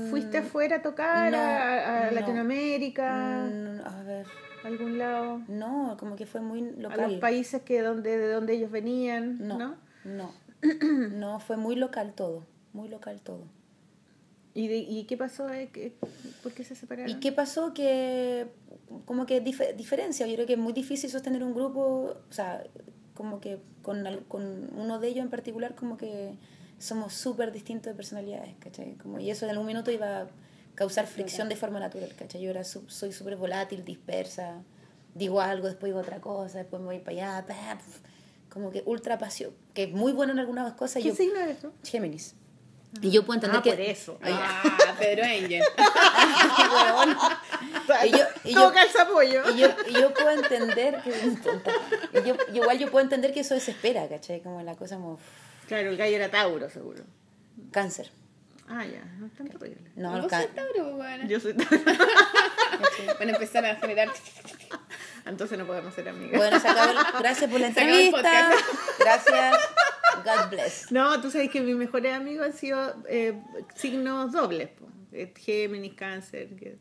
S2: ¿Fuiste afuera a tocar
S3: no,
S2: a, a
S3: no.
S2: Latinoamérica?
S3: mm, a ver,
S2: a algún lado?
S3: no, como que fue muy
S2: ¿A los
S3: local.
S2: países que donde, de donde ellos venían?
S3: No,
S2: ¿no?
S3: no, no, fue muy local todo, muy local todo.
S2: ¿Y, de- y qué pasó? eh? ¿Qué- ¿Por qué se separaron?
S3: ¿Y qué pasó? Que como que dif- diferencia, yo creo que es muy difícil sostener un grupo, o sea, como que con, con uno de ellos en particular, como que somos súper distintos de personalidades, ¿cachai? Como, y eso en algún minuto iba a causar fricción de forma natural, ¿cachai? Yo era su- soy súper volátil, dispersa, digo algo, después digo otra cosa, después me voy para allá, pa, pf, como que ultra pasión, que es muy bueno en algunas cosas.
S2: ¿Qué
S3: yo,
S2: signo eres tú?
S3: Géminis. Y yo puedo entender
S2: Ah,
S3: que...
S2: por eso.
S1: Ah, Pedro Angel.
S3: Y yo- y yo-
S2: pollo.
S3: Y yo, y yo puedo entender que. Y yo, igual yo puedo entender que eso desespera, ¿cachai? Como la cosa como
S2: Claro, el gallo era Tauro, seguro.
S3: cáncer.
S2: Ah, ya, no es tan terrible.
S3: No,
S1: ¿Vos
S3: el
S1: sos
S3: cáncer.
S1: Tauro, weona?
S2: Yo soy Tauro.
S1: Van a empezar a generar...
S2: Entonces no podemos ser amigas.
S3: Bueno, se acabó el- gracias por la
S1: Se acabó el
S3: entrevista. Gracias. God bless.
S2: No, tú sabes que mis mejores amigos han sido eh, signos dobles, po. Géminis, Cáncer. que-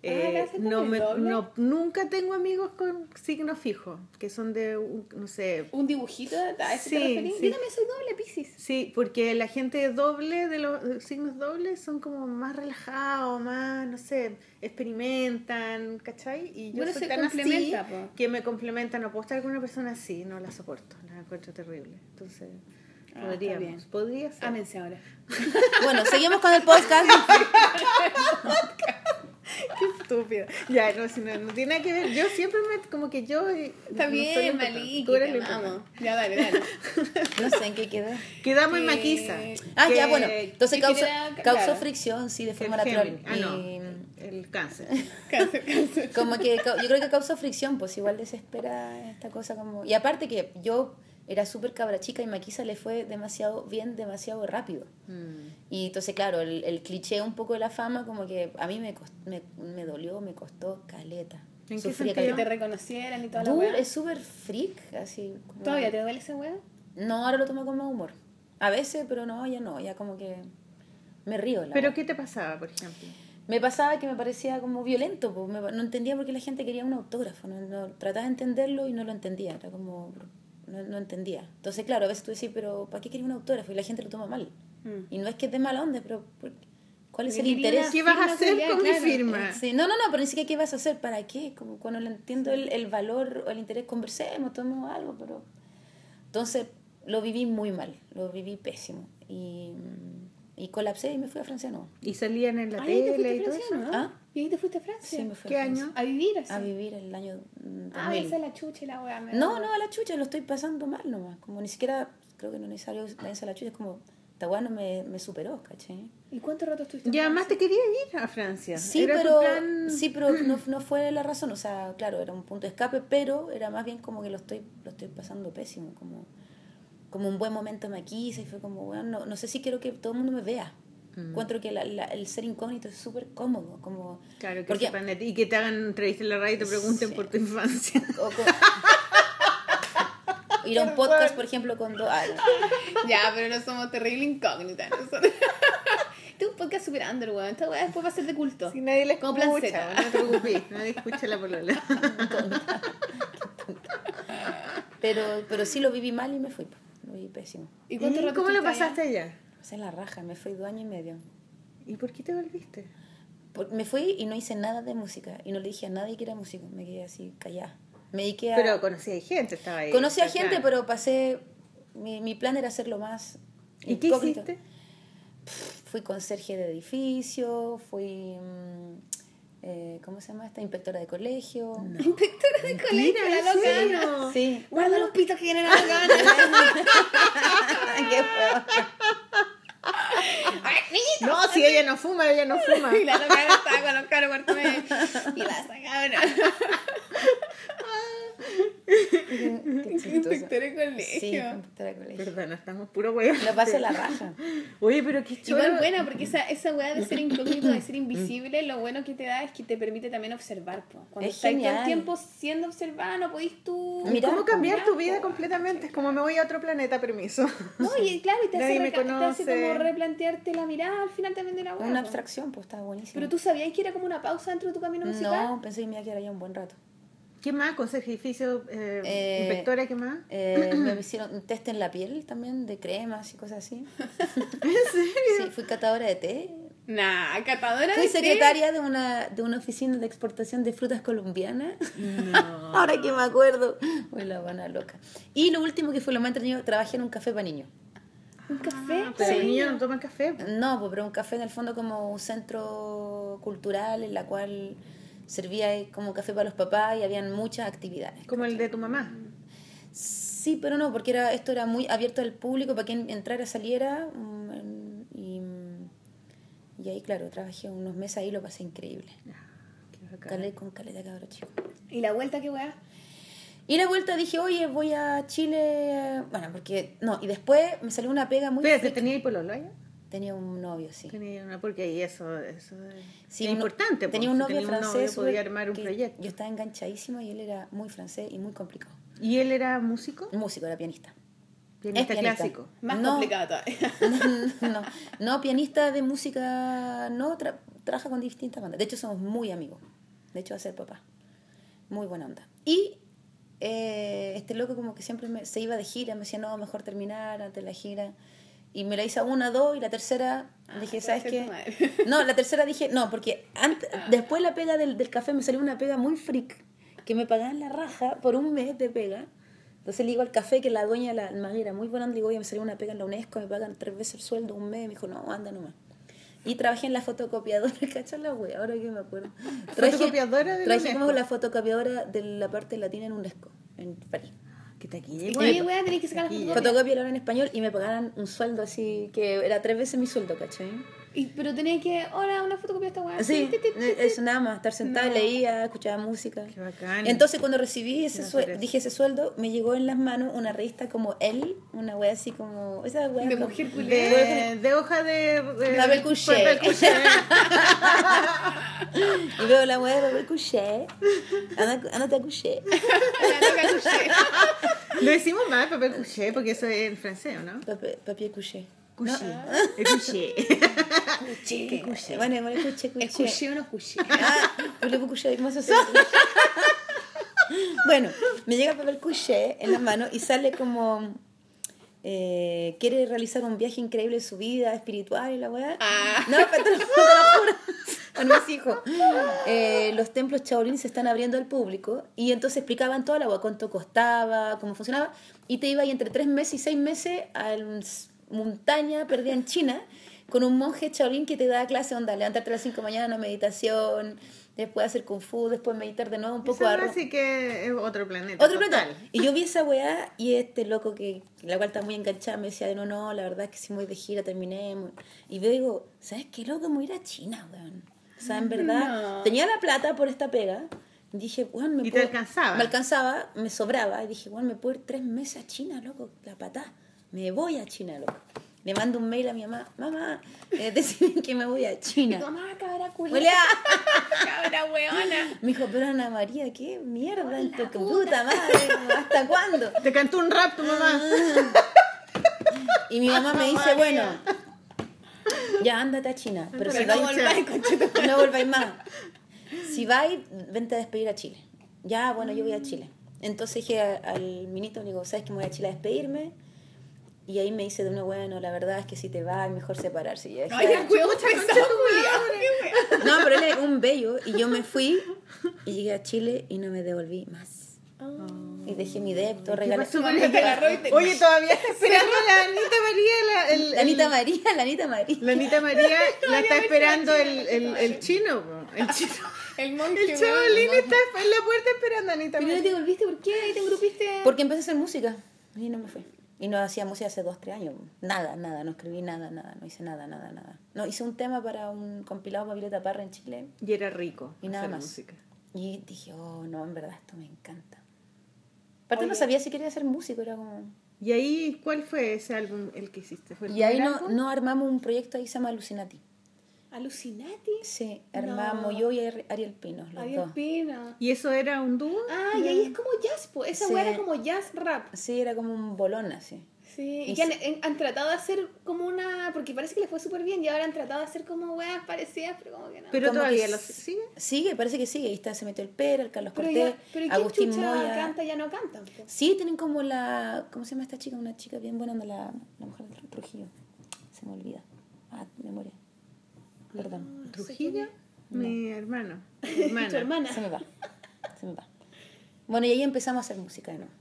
S2: Eh,
S1: ¿le haces
S2: no me, no, nunca tengo amigos con signos fijos, que son de, un- no sé,
S1: ¿Un dibujito? ¿A eso
S2: Sí,
S1: te
S2: sí.
S1: Yo también soy doble.
S2: Sí, porque la gente doble de los eh, signos dobles son como más relajados, más, no sé, experimentan, ¿cachai? Y yo
S1: Bueno,
S2: soy
S1: se
S2: tan así
S1: po.
S2: que me complementan. No puedo estar con una persona así, no la soporto, la encuentro terrible. Entonces,
S1: Ah,
S2: podríamos,
S1: bien.
S2: podría ser.
S1: Ámense ahora.
S3: Bueno, seguimos con el podcast.
S2: Qué estúpida. Ya, no, si no, no tiene nada que ver. Yo siempre me, como que yo... eh,
S1: Está
S2: no
S1: bien,
S2: importante.
S1: amamos. Ya, dale, dale.
S3: No sé en qué quedó.
S2: Quedamos en
S1: Que-
S2: Maquisa.
S3: Ah,
S2: que-
S3: ya, bueno. Entonces causó,
S1: quería-
S3: causó
S1: claro.
S3: fricción, sí, de forma
S2: el
S3: natural.
S2: Ah, no,
S3: Y
S2: el cáncer.
S1: Cáncer, cáncer.
S3: como que yo creo que causó fricción, pues igual desespera esta cosa como... Y aparte que yo era súper cabra chica y Maquisa le fue demasiado bien, demasiado rápido.
S2: Mm.
S3: Y entonces, claro, el, el cliché un poco de la fama como que a mí me, cost- me, me dolió, me costó caleta.
S2: ¿En qué
S3: Sufrí
S1: Que
S2: sentido?
S1: te reconocieran y toda la weá.
S3: es súper freak, así. como-
S1: ¿Todavía te duele esa weá?
S3: No, ahora lo tomo con más humor. A veces, pero no, ya no, ya como que me río. la
S2: ¿Pero
S3: verdad.
S2: qué te pasaba, por ejemplo?
S3: Me pasaba que me parecía como violento, pues, me- no entendía por qué la gente quería un autógrafo, no, no- trataba de entenderlo y no lo entendía, era como, no, no entendía. Entonces, claro, a veces tú decís, pero ¿para qué quería un autógrafo? Y la gente lo toma mal.
S1: Mm.
S3: Y no es que es de mala onda, pero ¿por- ¿cuál es el interés?
S2: ¿Qué vas a hacer con mi firma?
S3: Sí, no, no, no, pero ni siquiera qué vas a hacer, ¿para qué? Como cuando le entiendo el, el valor o el interés, conversemos, tomemos algo, pero... Entonces lo viví muy mal, lo viví pésimo. Y, y colapsé y me fui a Francia, no.
S2: Y salían en la
S1: Ahí te
S2: tele y todo eso.
S1: ¿no?
S3: ¿Ah?
S1: ¿Y ahí te fuiste a Francia?
S3: Sí, me fui
S2: ¿Qué
S3: a Francia.
S2: año?
S1: ¿A vivir así?
S3: A vivir el año mm,
S1: Ah,
S3: 2000.
S1: esa es la chucha y la weá. me
S3: No, no, a la chucha, lo estoy pasando mal nomás. Como ni siquiera, creo que no es necesario a la chucha, es como, esta weá no me, me superó, ¿cachai?
S1: ¿Y cuánto rato estuviste en
S2: Y además te quería ir a Francia.
S3: Sí,
S2: Era tu
S3: pero,
S2: plan-
S3: sí, pero no, no fue la razón. O sea, claro, era un punto de escape, pero era más bien como que lo estoy, lo estoy pasando pésimo. Como, como un buen momento me quise y fue como, bueno, no, no sé si quiero que todo el mundo me vea.
S2: Mm.
S3: Encuentro que la- la- el ser incógnito es súper cómodo. Como,
S2: Claro, que
S3: porque-
S2: sepan de ti y que te hagan entrevista en la radio y te pregunten
S3: Sí.
S2: por tu infancia.
S3: o ir a un podcast, por ejemplo, con dos... ah, no.
S1: Ya, pero no somos terrible incógnitas. nosotros. Este es un podcast super under, weón. Esta weá después va a ser de culto.
S2: Si nadie
S1: Como plan
S2: escucha,
S1: Z.
S2: no te preocupes, nadie escucha la polola.
S3: Pero, pero sí lo viví mal y me fui. po. Lo viví pésimo.
S1: ¿Y cuánto
S2: ¿Y
S1: rato
S2: cómo lo
S1: estuviste allá?
S2: pasaste allá?
S3: Pasé la raja, me fui dos años y medio.
S2: ¿Y por qué te volviste?
S3: Por- me fui y no hice nada de música. Y no le dije a nadie que era músico. Me quedé así callada. Me dediqué a...
S2: Pero conocí a gente, estaba ahí.
S3: Conocí a gente, pero pasé... Mi, mi plan era hacerlo más...
S2: ¿Y qué hiciste?
S3: Fui conserje de edificio, fui... mm, eh, ¿Cómo se llama esta? Inspectora de colegio.
S1: Inspectora de colegio, la
S2: ¿en
S1: loca.
S2: serio?
S3: Sí.
S1: Guarda los pitos que vienen a la gana.
S3: Qué feo.
S2: No, si ella no fuma, ella no fuma.
S1: Y la loca estaba con los caros cuartos medio. Y la sacaron. Inspectora de colegio.
S3: Sí, inspectora colegio.
S2: Perdona, estamos puro huevo.
S3: Lo pasé la raja.
S2: Oye, pero qué chulo.
S1: Igual buena, porque esa, esa weá de ser incógnito, de ser invisible, lo bueno que te da es que te permite también observar. Po. Cuando
S3: Es
S1: estás todo el
S3: genial.
S1: tiempo siendo observada, no podís tú.
S2: ¿Y
S3: Mira,
S2: ¿Cómo cambiar
S1: mirar,
S2: tu vida completamente? Es como me voy a otro planeta, permiso.
S1: No, y claro, y te hace,
S2: me
S1: te hace como replantearte la mirada al final también de la weá.
S3: Una abstracción, pues estaba buenísimo.
S1: Pero tú sabías que era como una pausa dentro de tu camino musical.
S3: No, pensé que me iba a quedar allá un buen rato.
S2: ¿Qué más? Conserje edificio, eh,
S3: Eh,
S2: inspectora, ¿qué más?
S3: Eh, me hicieron un test en la piel también, de cremas y cosas así.
S2: ¿En serio?
S3: Sí, fui catadora de té.
S1: Nah, catadora
S3: Fui
S1: de té.
S3: secretaria de una, de una oficina de exportación de frutas colombianas.
S2: No.
S3: Ahora que me acuerdo. Uy, la buena loca. Y lo último que fue lo más entretenido, trabajé en un café para niños.
S1: Un café.
S2: Ah, Pero
S1: sí.
S2: los niños no toman café.
S3: No, pues, pero un café en el fondo como un centro cultural en la cual servía como café para los papás y habían muchas actividades.
S2: Como el de tu mamá.
S3: Sí, pero no, porque era, esto era muy abierto al público para quien entrara, saliera. mm, y, y ahí, claro, trabajé unos meses ahí y lo pasé increíble.
S2: Qué bacán.
S3: Calé con caleta cabro chico.
S1: ¿Y la vuelta qué weá?
S3: Y la vuelta dije, oye, voy a Chile. Bueno, porque. No, y después me salió una pega muy.
S2: Espérate,
S3: freak.
S2: ¿tenía ahí pololo allá?
S3: Tenía un novio, sí.
S2: Tenía una, porque ahí eso, eso es
S3: Sí,
S2: es importante. po.
S3: Tenía un
S2: Si
S3: novio
S2: tenía un
S3: francés.
S2: podía armar un
S3: que
S2: proyecto.
S3: Yo estaba enganchadísima y él era muy francés y muy complicado.
S2: ¿Y él era músico?
S3: Músico, era pianista.
S2: Pianista
S3: Es pianista.
S2: clásico.
S1: Más
S3: No.
S1: complicado todavía.
S3: no, no, pianista de música, no, tra- trabaja con distintas bandas. De hecho, somos muy amigos. De hecho, va a ser papá. Muy buena onda. Y eh, este loco como que siempre me- se iba de gira, me decía, no, mejor terminar antes de la gira. Y me la hice a una, dos, y la tercera dije,
S1: te
S3: ¿sabes qué?
S1: madre.
S3: No, la tercera dije, no, porque antes, después la pega del, del café me salió una pega muy freak, que me pagaban la raja por un mes de pega. Entonces le digo al café que la dueña, la almaguera, muy buena, le digo, oye, me salió una pega en la UNESCO, me pagan tres veces el sueldo, un mes. Me dijo, no, anda nomás. Y trabajé en la fotocopiadora, ¿cachai la wea? Ahora que me acuerdo.
S2: ¿Fotocopiadora de
S3: Trabajé como la fotocopiadora de la parte latina en UNESCO, en París.
S2: Que taquilla
S1: Oye,
S2: igual.
S1: weá, tenés que sacar la fotocopia.
S3: Fotocopia lo en español y me pagaban un sueldo así, que era tres veces mi sueldo, ¿cachai?
S1: Y- Pero tenés que, hola, una fotocopia de esta weá.
S3: Sí,
S1: Ti, ti, ti, ti.
S3: eso nada más, estar sentada,
S1: No.
S3: leía, escuchaba música.
S2: Qué bacán.
S3: Entonces cuando recibí ese
S2: Quiero
S3: suel-
S2: hacer eso.
S3: dije ese sueldo, me llegó en las manos una revista como él, una wea así como esa wea
S1: De mujer culiada.
S2: de, de hoja de, de
S3: Papel couché.
S2: papel couché.
S3: y veo la wea de papel couché. Anda- Ándate a couché.
S1: La loca couché.
S2: Lo decimos mal papel couché porque eso es en francés, ¿o ¿no?
S3: Papier, papier couché.
S2: Couché. El couché.
S1: Couché.
S3: couché. Bueno, bueno, couché, couché.
S1: ¿Es couché o no couché?
S3: Ah, avec moi ce soir? Bueno, me llega el papel couché en la mano y sale como eh, quiere realizar un viaje increíble en su vida espiritual y la weá.
S1: Ah.
S3: No, pero te lo, te lo juro. Con mis hijos. Eh, los templos Shaolin se están abriendo al público y entonces explicaban toda la weá, cuánto costaba, cómo funcionaba y te iba ahí entre tres meses y seis meses a la montaña perdida en China con un monje Shaolin que te da clase onda, levantarte a las 5 de la mañana, meditación, después hacer kung fu, después meditar de nuevo un poco
S2: Eso así que es otro planeta.
S3: otro
S2: total.
S3: planeta. Y yo vi esa weá y este loco que, la cual está muy enganchada me decía, no, no, la verdad es que si me voy de gira terminemos. Y yo digo, ¿sabes qué loco? Me voy a ir a China, weón. O sea, en verdad,
S1: No.
S3: tenía la plata por esta pega. Y dije, weón, me
S2: Y te
S3: puedo-
S2: alcanzaba.
S3: Me alcanzaba, me sobraba. Y dije, weón, me puedo ir tres meses a China, loco, la patá. Me voy a China, loco. Le mando un mail a mi mamá, mamá, eh, deciden que me voy a China.
S1: mamá, cabra.
S3: Julia.
S1: Cabra weona.
S3: Me dijo, pero Ana María, qué mierda, en tu puta madre, ¿hasta cuándo?
S2: Te cantó un rap tu mamá.
S3: Y mi mamá me dice, bueno, ya ándate a China, pero, si
S1: no
S3: vais,
S1: volváis,
S3: no volváis más. Si vais, vente a despedir a Chile. Ya, bueno, yo voy a Chile. Entonces dije al ministro, le digo, ¿sabes que me voy a Chile a despedirme? Y ahí me dice de una bueno, la verdad es que si te vas, es mejor separarse. Y yo dije,
S1: Ay, el huevo pesado,
S3: no, pero él es un bello. Y yo me fui y llegué a Chile y no me devolví más. Y dejé mi débito, regalé.
S2: pasó
S1: con ella? Te agarró y te-
S2: Oye, todavía está esperando la Anita María. La, el,
S3: La Anita
S2: el-
S3: María, la Anita María.
S2: La Anita María la está esperando el, el, el chino. El chino.
S1: El monkey,
S2: El chavalín está en la puerta esperando a Anita
S1: ¿Pero no te
S2: María.
S1: volviste? ¿Por qué? ¿Ahí te engrupiste?
S3: Porque empecé a hacer música y no me fui. Y no hacía música hace dos, tres años. Nada, nada, no escribí nada, nada, no hice nada, nada, nada. No, hice un tema para un compilado para Violeta Parra en Chile
S2: Y era rico.
S3: y nada más.
S2: música.
S3: Y dije, oh, no, en verdad esto me encanta. Aparte no sabía si quería ser músico, era como...
S2: ¿Y ahí cuál fue ese álbum el que hiciste? ¿Fue el
S3: Y ahí no, no armamos un proyecto ahí se llama Alucinati.
S1: ¿Alucinati?
S3: Sí, armamos
S1: No.
S3: yo y Ari- Ariel Pino, los
S1: Adiós,
S3: dos.
S1: Pino.
S2: ¿Y eso era un dúo?
S1: Ah, y ahí es como jazz, po. Esa
S3: Sí.
S1: weá era como jazz rap.
S3: Sí, era como un bolón así.
S1: Sí, y
S3: Y
S1: que han,
S3: sí.
S1: en- han tratado de hacer como una. Porque parece que les fue súper bien y ahora han tratado de hacer como weas parecidas, pero como que no.
S2: Pero
S3: Como
S2: todavía
S3: que
S2: lo sigue.
S3: Sigue, parece que sigue. Ahí está, se metió el Pera, el Carlos
S1: pero,
S3: Cortés,
S1: ya, pero ¿y
S3: Agustín
S1: chucha
S3: Moya.
S1: canta ya no cantan? po?
S3: Sí, tienen como la. ¿Cómo se llama esta chica? Una chica bien buena, de la, la mujer de Tru- Trujillo. Se me olvida. Ah, memoria. Perdón.
S2: ¿Trujillo? Mi hermano. Mi
S1: Tu
S2: hermana.
S1: hermana.
S3: Se me va. Se me va. Bueno, y ahí empezamos a hacer música de nuevo.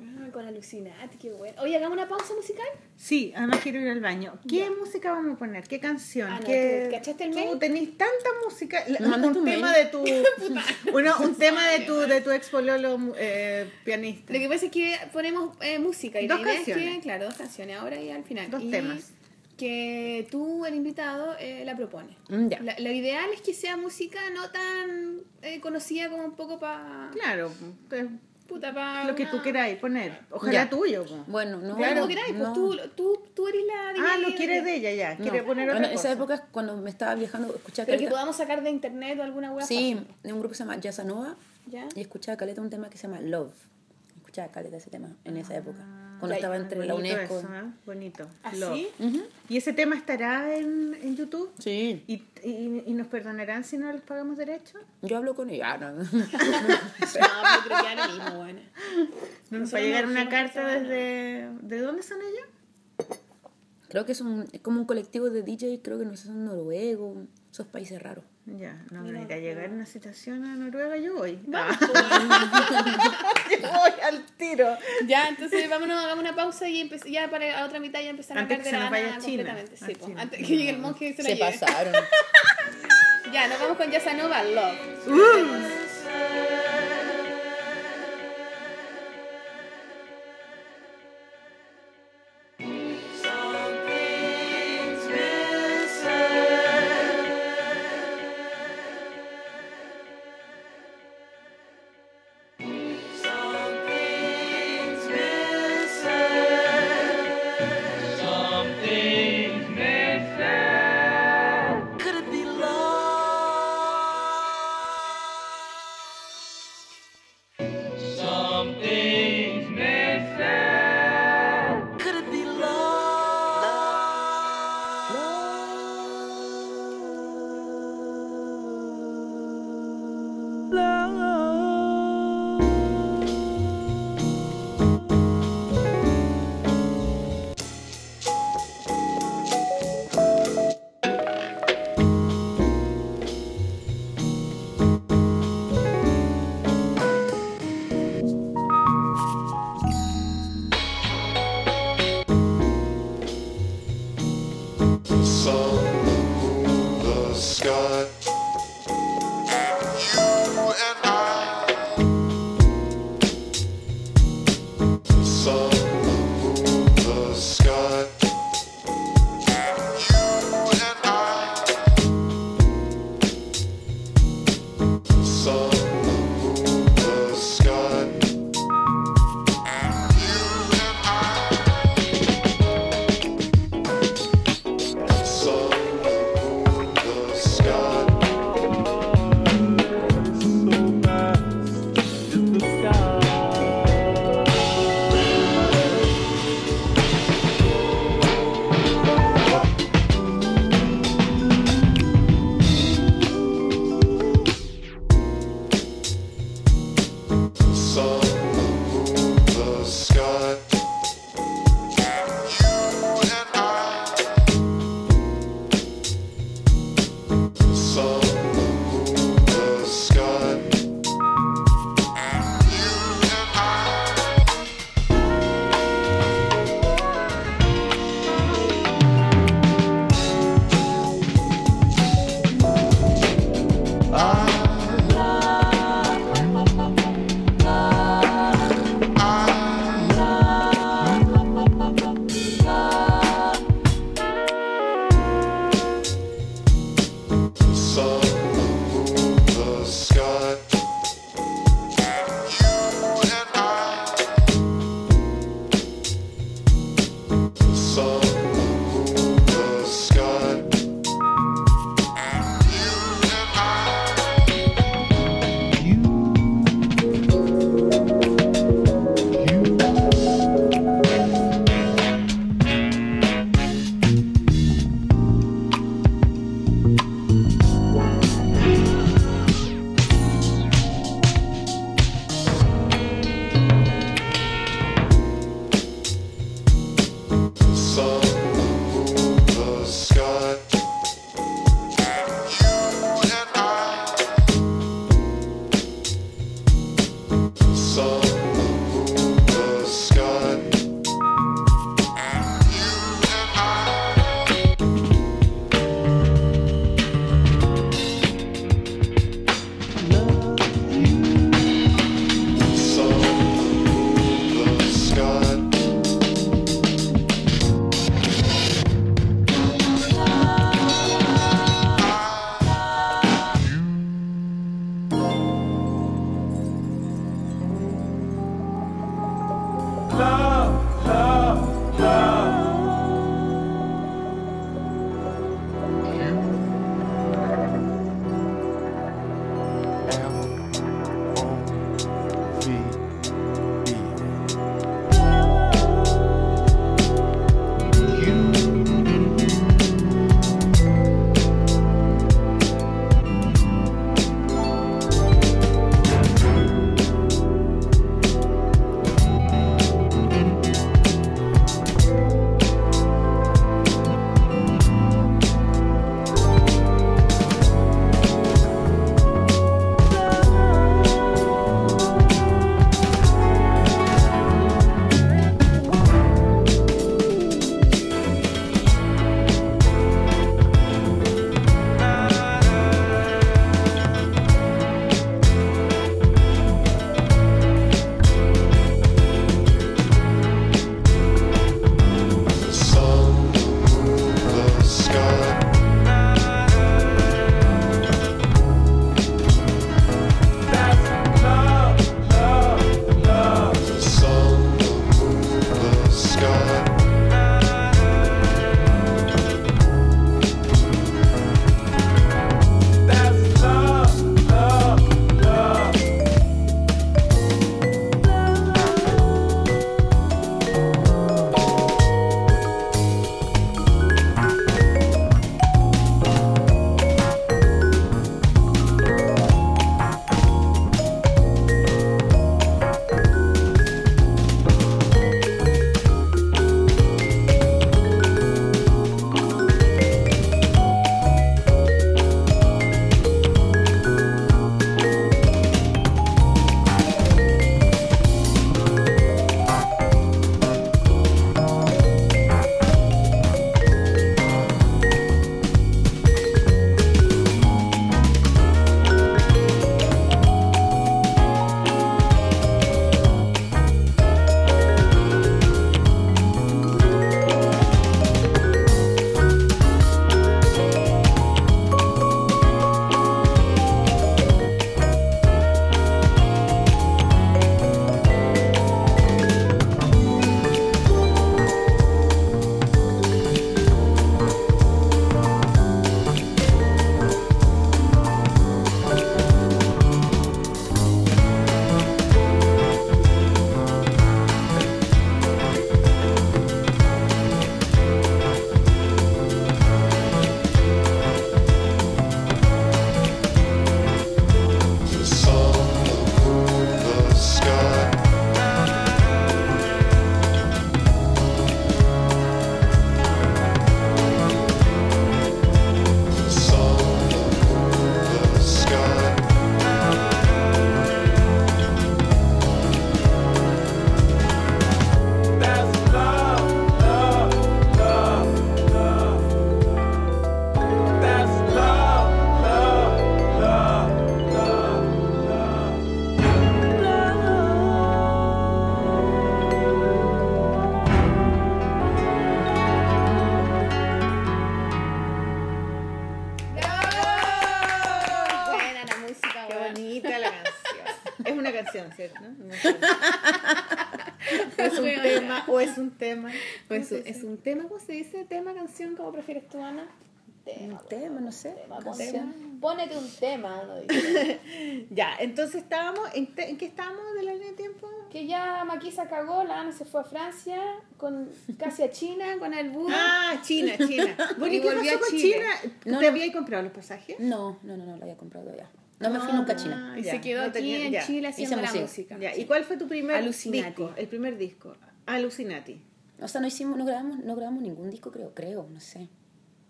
S1: Ah, con Alucinati, qué bueno. Oye, hagamos una pausa musical.
S2: Sí, además quiero ir al baño. ¿Qué música vamos a poner? ¿Qué canción?
S1: Ah, no,
S2: ¿Qué...
S1: ¿tú cachaste el
S2: Tú
S1: mail?
S2: tenés tanta música. Un tema
S3: mail.
S2: de tu. Uno, un tema de tu, de tu ex pololo eh, pianista.
S1: Lo que pasa es que ponemos eh, música y
S2: Dos
S1: la idea es
S2: canciones.
S1: que, claro, dos canciones ahora y al final.
S2: Dos
S1: Y
S2: temas.
S1: Que tú, el invitado, eh, la propone.
S3: Mm, ya.
S1: La- lo ideal es que sea música no tan eh, conocida como un poco para.
S2: Claro, pues,
S1: Puta, pa
S2: lo que tú queráis poner. Ojalá
S3: Ya.
S2: tuyo. pues.
S3: Bueno, no.
S1: Claro, como queráis, pues
S3: no.
S1: tú, tú, tú eres la
S2: Ah, lo quieres de ella ya. Quiere
S3: No.
S2: poner otra
S3: Bueno,
S2: cosa.
S3: esa época es cuando me estaba viajando, escuchaba
S1: Pero que
S3: caleta-
S1: podamos sacar de internet o alguna web
S3: Sí, de un grupo que se llama Jazzanova
S1: ¿Ya?
S3: y escuchaba caleta un tema que se llama Love. escuchaba caleta ese tema en esa época. Cuando
S1: Ya,
S3: estaba entre la UNESCO.
S2: eso, ¿eh? Bonito.
S1: ¿Ah.
S2: ¿Y ese tema estará en, en YouTube?
S3: Sí.
S2: ¿Y, y, y nos perdonarán si no les pagamos derechos?
S3: Yo hablo con ella. Ah, no.
S1: No, pero creo que era lo mismo, bueno.
S2: ¿No nos va a llegar
S1: no
S2: una carta desde... ¿De dónde son ellos?
S3: Creo que es, un, es como un colectivo de DJ, creo que no sé, son noruegos, esos países raros.
S2: Ya, no
S1: Mira,
S2: llegar una situación a Noruega, yo voy.
S1: Vamos,
S2: Ah, yo voy al tiro.
S1: Ya, entonces vámonos, hagamos una pausa y ya para la otra mitad ya empezar
S2: Antes
S1: a la
S2: a China.
S1: completamente.
S2: A
S1: Sí, po,
S2: China.
S1: antes que llegue el monje y se la
S3: Se pasaron.
S1: Ya, nos vamos con Yasanova Love.
S4: Something's
S2: tema. Es, un-
S1: es un tema, ¿cómo se dice? ¿Tema, canción? ¿Cómo prefieres tú, Ana?
S3: Un tema, no sé.
S1: Tema, Pónete un tema, uno dice.
S2: Ya, entonces estábamos, ¿en, te- ¿en qué estábamos de la línea de tiempo?
S1: que ya Maquisa cagó, la Ana se fue a Francia, con casi a China, con el bus.
S2: Ah, China, China. Bueno, ¿y qué pasó
S1: a
S2: con. China?
S3: No,
S2: ¿Te
S3: no.
S2: habías comprado los pasajes?
S3: No, no, no, no, lo había comprado todavía. No me fui nunca a China.
S2: Ah,
S1: y
S2: ya,
S1: se quedó
S2: no
S1: aquí
S2: tenía-
S1: en
S2: ya.
S1: Chile haciendo la
S3: música.
S1: música.
S2: Ya, ¿y cuál fue tu primer
S1: Alucinati.
S2: disco? El primer disco. Alucinati.
S3: O sea, no hicimos, no grabamos, no grabamos ningún disco, creo, creo, no sé.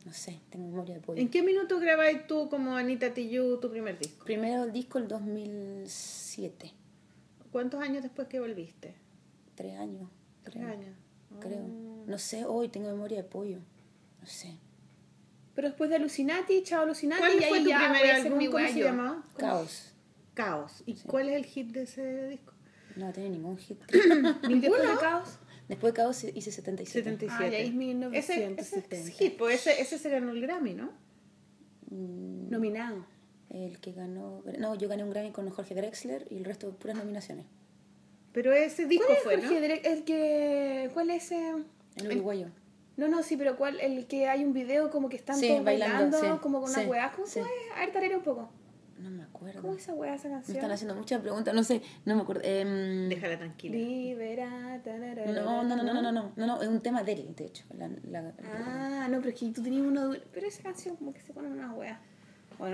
S3: No sé, tengo memoria de pollo.
S2: ¿En qué minuto grabáis tú como Anita Tijoux tu primer disco?
S3: Primero el disco el 2007,
S2: ¿Cuántos años después que volviste?
S3: tres años,
S2: Tres
S3: creo.
S2: años.
S3: Creo.
S2: Oh.
S3: No sé, hoy tengo memoria de pollo. No sé.
S1: Pero después de Alucinati, chao Alucinati,
S2: ¿Cuál
S1: y
S2: fue
S1: ahí
S2: tu
S1: ya
S2: primer álbum? ¿Cómo
S1: wea
S2: se llamaba? ¿Cómo?
S3: Caos.
S2: Caos. ¿Y cuál es el hit de ese disco?
S3: No tiene ningún hit. creo.
S1: ¿Y después de Caos?
S3: Después de Caos hice 77.
S2: 77.
S1: Ah, ya es
S2: ese,
S1: 1970.
S2: ese es hit, pues ese, ese se ganó el Grammy, ¿no?
S3: Mm,
S1: Nominado.
S3: El que ganó. No, yo gané un Grammy con Jorge Drexler y el resto puras nominaciones.
S2: Pero ese disco
S1: ¿Cuál es
S2: fue,
S1: Jorge
S2: ¿no?
S1: El que... ¿Cuál es ese...?
S3: El uruguayo.
S1: No, no, sí, pero ¿cuál? El que hay un video como que están
S3: Sí,
S1: todos
S3: bailando,
S1: bailando,
S3: sí,
S1: como con una
S3: sí,
S1: weá. ¿Cómo
S3: sí.
S1: fue? A ver, tarera un poco.
S3: No me acuerdo.
S1: ¿Cómo es esa weá, esa
S3: Me
S1: canción?
S3: están haciendo muchas preguntas, no sé, no me acuerdo. Em,
S2: Déjala tranquila.
S1: Libera,
S3: no, no, no, no, no, no, no, no, no, es un tema de él, de hecho. La, la-
S1: Ah, no, pero es que tú tenías uno... duro. Pero esa canción como que se pone una weá.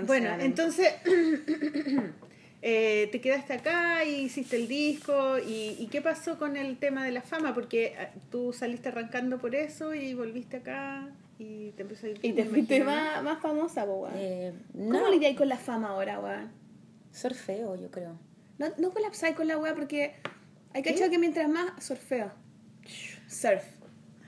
S1: Bueno,
S2: entonces eh, te quedaste acá y hiciste el disco. Y, y qué pasó con el tema de la fama? Porque ah, tú saliste arrancando por eso y volviste acá y te empezó a ir
S1: Y te fuiste más, más famosa, po, weón.
S3: eh,
S1: ¿Cómo
S3: no,
S1: lidiáis con la fama ahora, weón?
S3: surfeo, yo creo.
S1: No, no colapsáis con la weá porque hay que que mientras más surfeo. Surf.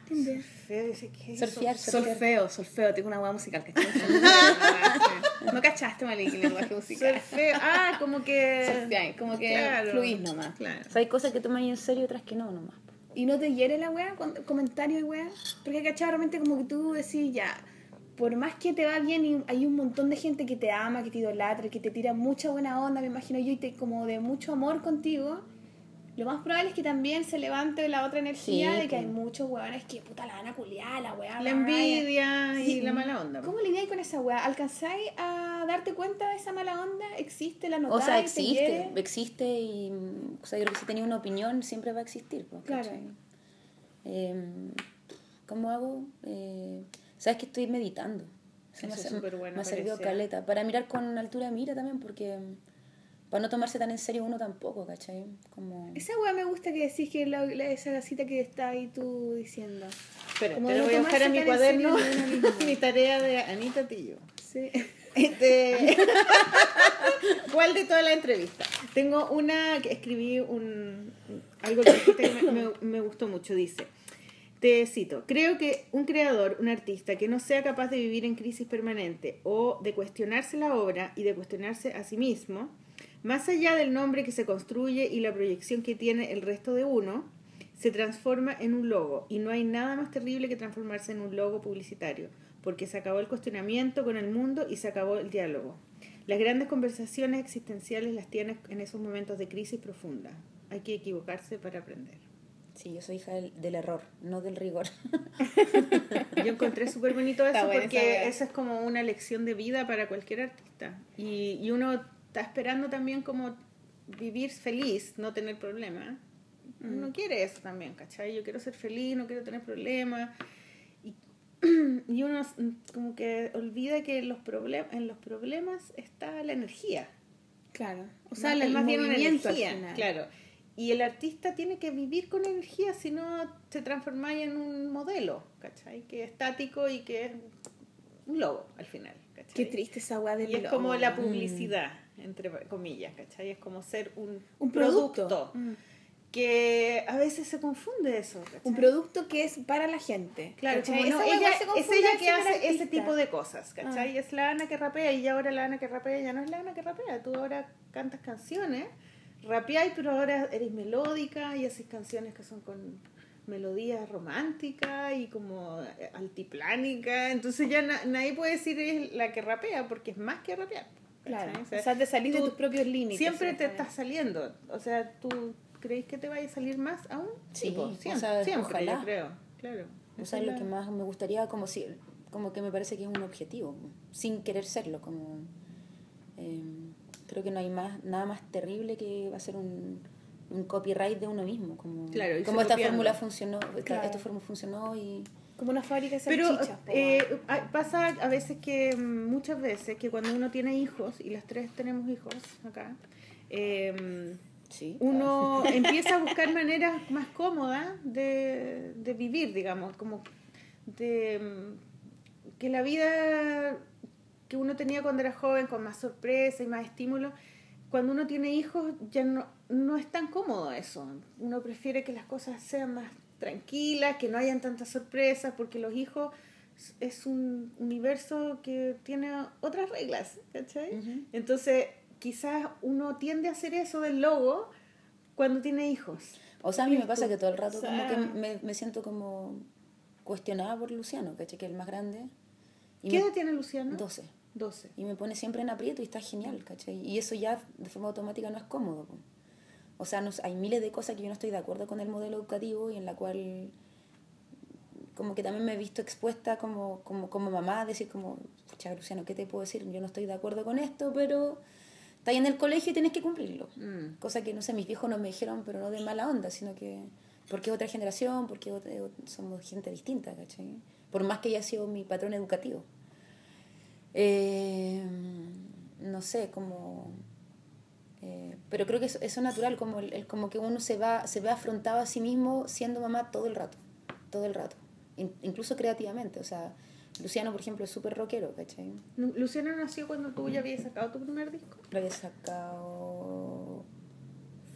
S1: ¿Entiendes?
S2: Feo, dice, ¿qué es eso?
S3: Surfear, surfear.
S1: Solfeo, solfeo, tengo una weá musical, ¿cachai? no cachaste, Maliki, el lenguaje musical.
S2: Surfeo. Ah, como que.
S1: Surfeáis, como que
S2: Claro,
S1: fluís nomás.
S2: Claro.
S3: O sea, hay cosas que tomas en serio y otras que no, nomás.
S1: ¿Y no te hiere la weá? Comentarios y weá. Porque cachai, realmente como que tú decís ya. Por más que te va bien y hay un montón de gente que te ama, que te idolatra, que te tira mucha buena onda, me imagino yo, y te como de mucho amor contigo, lo más probable es que también se levante la otra energía
S3: Sí,
S1: de que hay muchos weones que puta la van a culiar, la weá.
S2: La envidia y
S1: Sí.
S2: la mala onda.
S1: ¿Cómo lidiáis con esa weá? ¿Alcanzáis a darte cuenta de esa mala onda? ¿Existe la
S3: O
S1: notáis?
S3: sea,
S1: te
S3: existe, existe y, o sea, yo creo que si tenía una opinión siempre va a existir. pues,
S1: Claro.
S3: Em, ¿Cómo hago? Eh, Sabes que estoy meditando.
S2: Eso
S3: Eso, me,
S2: es
S3: ha-
S2: súper bueno,
S3: me ha servido caleta. Para mirar con altura de mira también, porque para no tomarse tan en serio uno tampoco, ¿cachai? Como...
S1: Esa weá me gusta que decís que la, la- esa cita que está ahí tú diciendo.
S2: Espera,
S1: Como
S2: te lo
S1: no
S2: voy a buscar en mi
S1: en
S2: cuaderno. mi tarea de Anita Tillo.
S1: Sí.
S2: Este, ¿Cuál de toda la entrevista? Tengo una que escribí un, algo que me, me- me gustó mucho. Dice, te cito, creo que un creador, un artista que no sea capaz de vivir en crisis permanente o de cuestionarse la obra y de cuestionarse a sí mismo, más allá del nombre que se construye y la proyección que tiene el resto de uno, se transforma en un logo y no hay nada más terrible que transformarse en un logo publicitario, porque se acabó el cuestionamiento con el mundo y se acabó el diálogo. Las grandes conversaciones existenciales las tienes en esos momentos de crisis profunda. Hay que equivocarse para aprender.
S3: Sí, yo soy hija del, del error, no del rigor.
S2: Yo encontré súper bonito eso
S1: esa
S2: porque esa es como una lección de vida para cualquier artista. Y, y uno está esperando también como vivir feliz, no tener problemas. Uno quiere eso también, ¿cachai? Yo quiero ser feliz, no quiero tener problemas. Y, y uno mm, como que olvida que en los, en los problemas está la energía.
S1: Claro. O sea,
S2: Más-
S1: el
S2: es más bien una energía, claro. Y el artista tiene que vivir con energía, si no se transforma en un modelo, ¿cachai? Que es estático y que es un logo al final, ¿cachai?
S1: Qué triste esa weá del
S2: Y es
S1: logo.
S2: como la publicidad, entre comillas, ¿cachai? Es como ser un,
S1: Un producto.
S2: producto,
S1: Mm.
S2: que a veces se confunde eso, ¿cachai?
S1: Un producto que es para la gente.
S2: Claro,
S1: ¿cachai?
S2: como no, ella, es ella que hace ese tipo de cosas, ¿cachai?
S1: Ah.
S2: Es la Ana que rapea y ahora la Ana que rapea ya no es la Ana que rapea. Tú ahora cantas canciones, rapeáis, pero ahora eres melódica y haces canciones que son con melodías románticas y como altiplánicas. Entonces ya na- nadie puede decir es la que rapea porque es más que rapear.
S1: Claro, o sea, te salís de tus propios límites.
S2: Siempre te estás saliendo. O sea, ¿tú crees que te vaya a salir más aún?
S3: Sí,
S2: po,
S3: o
S2: siempre,
S3: sea,
S2: siempre,
S3: ojalá.
S2: yo creo. Claro.
S3: O sea, lo que más me gustaría, como si, como que me parece que es un objetivo, sin querer serlo, como eh, creo que no hay más nada más terrible que va a ser un, un copyright de uno mismo, como,
S2: Claro,
S3: como esta
S2: copiando.
S3: fórmula funcionó, esta,
S1: Claro.
S3: esta fórmula funcionó y
S1: Como una fábrica de
S2: Pero
S1: salchichas. po,
S2: eh, pasa a veces que, mm, muchas veces, que cuando uno tiene hijos, y las tres tenemos hijos acá, eh,
S3: sí,
S2: uno empieza a buscar maneras más cómodas de, de vivir, digamos, como de mm, que la vida que uno tenía cuando era joven, con más sorpresa y más estímulo, cuando uno tiene hijos ya no, no es tan cómodo eso. Uno prefiere que las cosas sean más tranquilas, que no hayan tantas sorpresas, porque los hijos es un universo que tiene otras reglas, ¿cachai?
S3: Ujú.
S2: Entonces, quizás uno tiende a hacer eso del logo cuando tiene hijos.
S3: O sea, a mí me pasa que todo el rato
S2: O sea-
S3: como que me, me siento como cuestionada por Luciano, ¿cachai? Que es el más grande. Y
S2: ¿Qué
S3: me-
S2: edad tiene Luciano?
S3: 12.
S2: 12.
S3: Y me pone siempre en aprieto y está genial, ¿cachai? Y eso ya de forma automática no es cómodo. O sea, nos, hay miles de cosas que yo no estoy de acuerdo con el modelo educativo y en la cual como que también me he visto expuesta como, como, como mamá a decir como, pucha, Luciano, ¿qué te puedo decir? Yo no estoy de acuerdo con esto, pero está ahí en el colegio y tienes que cumplirlo.
S2: Mm.
S3: Cosa que, no sé, mis viejos no me dijeron, pero no de mala onda, sino que porque es otra generación, porque otra- somos gente distinta, ¿cachai? Por más que haya sido mi patrón educativo. Eh, no sé, como... eh, pero creo que eso, eso es natural, como, el, el- como que uno se va se ve afrontado a sí mismo siendo mamá todo el rato, todo el rato, In- incluso creativamente. O sea, Luciano, por ejemplo, es súper rockero, ¿cachai?
S2: Lu- Luciano nació cuando tú ya habías sacado tu primer disco.
S3: Lo había sacado...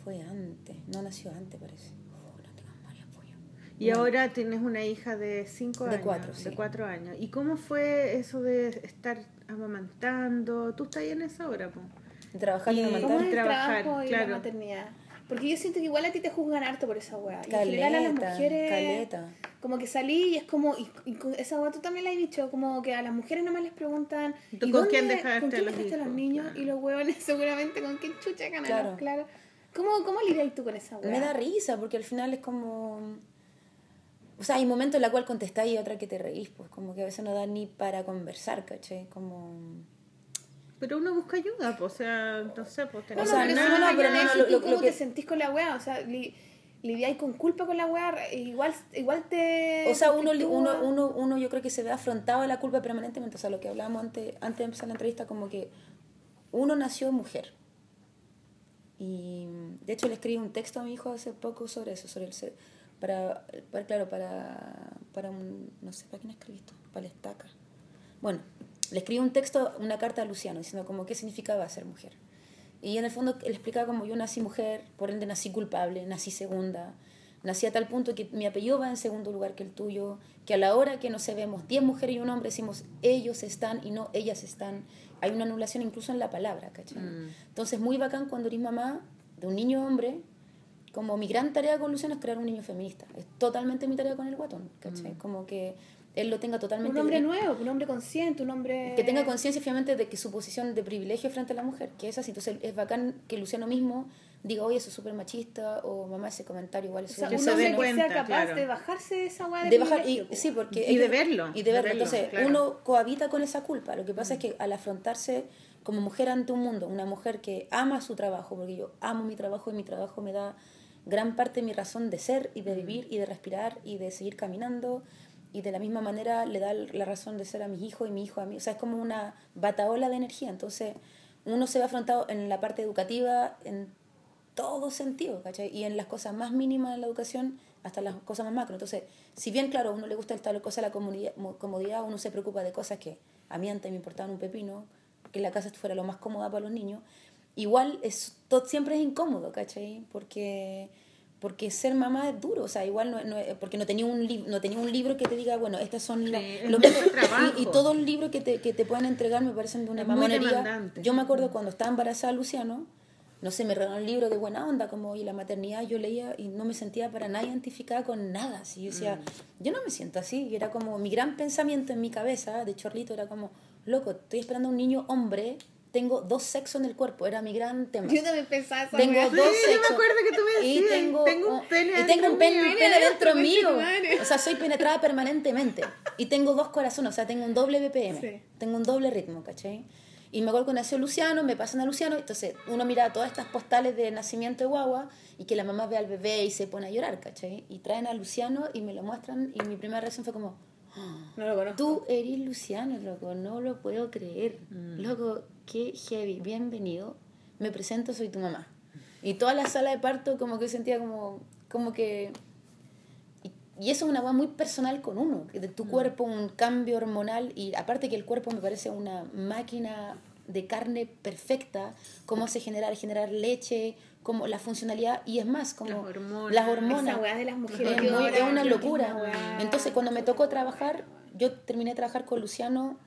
S3: Fue antes, no nació antes parece. Oh, no tengo memoria, pollo.
S2: Y ahora tienes una hija de 5
S3: De
S2: años. De
S3: sí.
S2: 4 años. ¿Y cómo fue eso de estar amamantando? Tú estás ahí en esa hora, po.
S3: Trabajando en
S2: Y-
S3: la
S1: ¿Cómo es el
S2: trabajar,
S1: trabajo y
S2: claro.
S1: la maternidad? Porque yo siento que igual a ti te juzgan harto por esa weá. Y en general
S3: Caleta,
S1: a las mujeres.
S3: caleta.
S1: Como que salí y es como. Y, y esa weá tú también la has dicho. Como que a las mujeres nomás les preguntan.
S2: ¿Y tú
S1: ¿y
S2: con
S1: dónde-
S2: quién dejaste
S1: con quién
S2: a los
S1: dejaste a los niños?
S2: Claro.
S1: Y los huevones seguramente con quién chucha ganan.
S3: Claro.
S1: Claro. ¿Cómo, cómo lidias tú con esa weá?
S3: Me da risa porque al final es como... O sea, hay momentos en la cual contestáis y otra que te reís, pues como que a veces no da ni para conversar, ¿cachai? Como...
S2: Pero uno busca ayuda, pues, o sea, no sé, pues
S1: No,
S2: tenés
S1: no,
S3: sea,
S1: pero
S3: no,
S1: eso
S3: no,
S1: no,
S3: pero no,
S1: eso,
S3: lo-
S1: ¿tú
S3: lo-
S1: ¿Cómo
S3: lo
S1: te
S3: que-
S1: sentís con la weá? O sea, li, lidiáis con culpa con la weá. Igual, igual te.
S3: O sea, uno, uno, uno, uno yo creo que se ve afrontado a la culpa permanentemente. O sea, lo que hablábamos antes, antes de empezar la entrevista, como que uno nació mujer. Y de hecho le escribí un texto a mi hijo hace poco sobre eso, sobre el ser, para, para claro, para, para un, no sé, ¿para quién escribí esto? Para la estaca. Bueno, le escribí un texto, una carta a Luciano, diciendo como qué significaba ser mujer. Y en el fondo él explicaba como yo nací mujer, por ende nací culpable, nací segunda, nací a tal punto que mi apellido va en segundo lugar que el tuyo, que a la hora que nos vemos 10 mujeres y un hombre decimos ellos están y no ellas están. Hay una anulación incluso en la palabra, ¿cachai? Entonces muy bacán cuando eres mamá de un niño hombre, como mi gran tarea con Luciano es crear un niño feminista. Es totalmente mi tarea con el guatón, ¿cachai? Como que él lo tenga totalmente...
S1: Un hombre nuevo, un hombre consciente, un hombre.
S3: que tenga conciencia finalmente de que su posición de privilegio frente a la mujer, que es así. Entonces es bacán que Luciano mismo diga, oye, eso es súper machista, o mamá, ese comentario igual es
S1: O sea,
S3: súper
S2: Que
S1: un hombre sea capaz
S2: claro.
S1: de bajarse de esa weá de,
S3: de bajar y sí porque
S2: Y de verlo,
S3: y de
S2: de
S3: verlo
S2: verlo,
S3: entonces
S2: claro.
S3: uno cohabita con esa culpa lo que pasa es que al afrontarse como mujer ante un mundo una mujer que ama su trabajo porque yo amo mi trabajo y mi trabajo me da gran parte de mi razón de ser y de vivir y de respirar y de seguir caminando y de la misma manera le da la razón de ser a mis hijos y mi hijo a mí o sea es como una bataola de energía entonces uno se ve afrontado en la parte educativa en todo sentido, ¿cachai? Y en las cosas más mínimas de la educación hasta las cosas más macro. Entonces, si bien, claro, a uno le gusta tal cosa la comodidad, uno se preocupa de cosas que a mí antes me importaban un pepino, que la casa fuera lo más cómoda para los niños, igual es, todo, siempre es incómodo, ¿cachai? Porque, porque ser mamá es duro, o sea, igual no, no- porque no tenía, un no tenía un libro que te diga, bueno, estas son la-
S2: es
S3: los y, y todos los libros que te, que te pueden entregar me parecen de una
S2: Es
S3: mamonería. Yo me acuerdo cuando estaba embarazada Luciano, no sé, me regaló un libro de buena onda, como y la maternidad, yo leía y no me sentía para nada identificada con nada. Así, yo decía, yo no me siento así. Y era como mi gran pensamiento en mi cabeza de chorlito era como, loco, estoy esperando a un niño hombre tengo dos sexos en el cuerpo, era mi gran tema.
S1: Yo también pensaba esa
S3: Tengo dos
S2: Sí, yo me
S3: sexos.
S2: acuerdo que tú me
S3: y
S2: decías,
S3: tengo,
S2: tengo un pene
S3: y
S2: dentro
S3: tengo un pene,
S2: mío.
S3: un pene dentro mío. O sea, soy penetrada permanentemente. Y tengo dos corazones, o sea, tengo un doble BPM.
S1: Sí.
S3: Tengo un doble ritmo, ¿cachai? Y me acuerdo que nació Luciano, me pasan a Luciano, entonces uno mira todas estas postales de nacimiento de guagua y que la mamá ve al bebé y se pone a llorar, ¿cachai? Y traen a Luciano y me lo muestran y mi primera reacción fue como,
S1: No lo conozco.
S3: Tú eres Luciano, loco, no lo puedo creer.
S2: Mm.
S3: Loco, qué heavy, bienvenido. Me presento, soy tu mamá. Y toda la sala de parto como que sentía como, como que... Y, y eso es una cosa muy personal con uno, de tu
S2: Mm.
S3: cuerpo, un cambio hormonal, y aparte que el cuerpo me parece una máquina de carne perfecta, cómo se genera, generar leche, como la funcionalidad, y es más, como
S2: Las hormonas.
S3: las hormonas.
S1: Esa de las mujeres.
S3: Es, muy- es una locura. Entonces, cuando me tocó trabajar, yo terminé de trabajar con Luciano.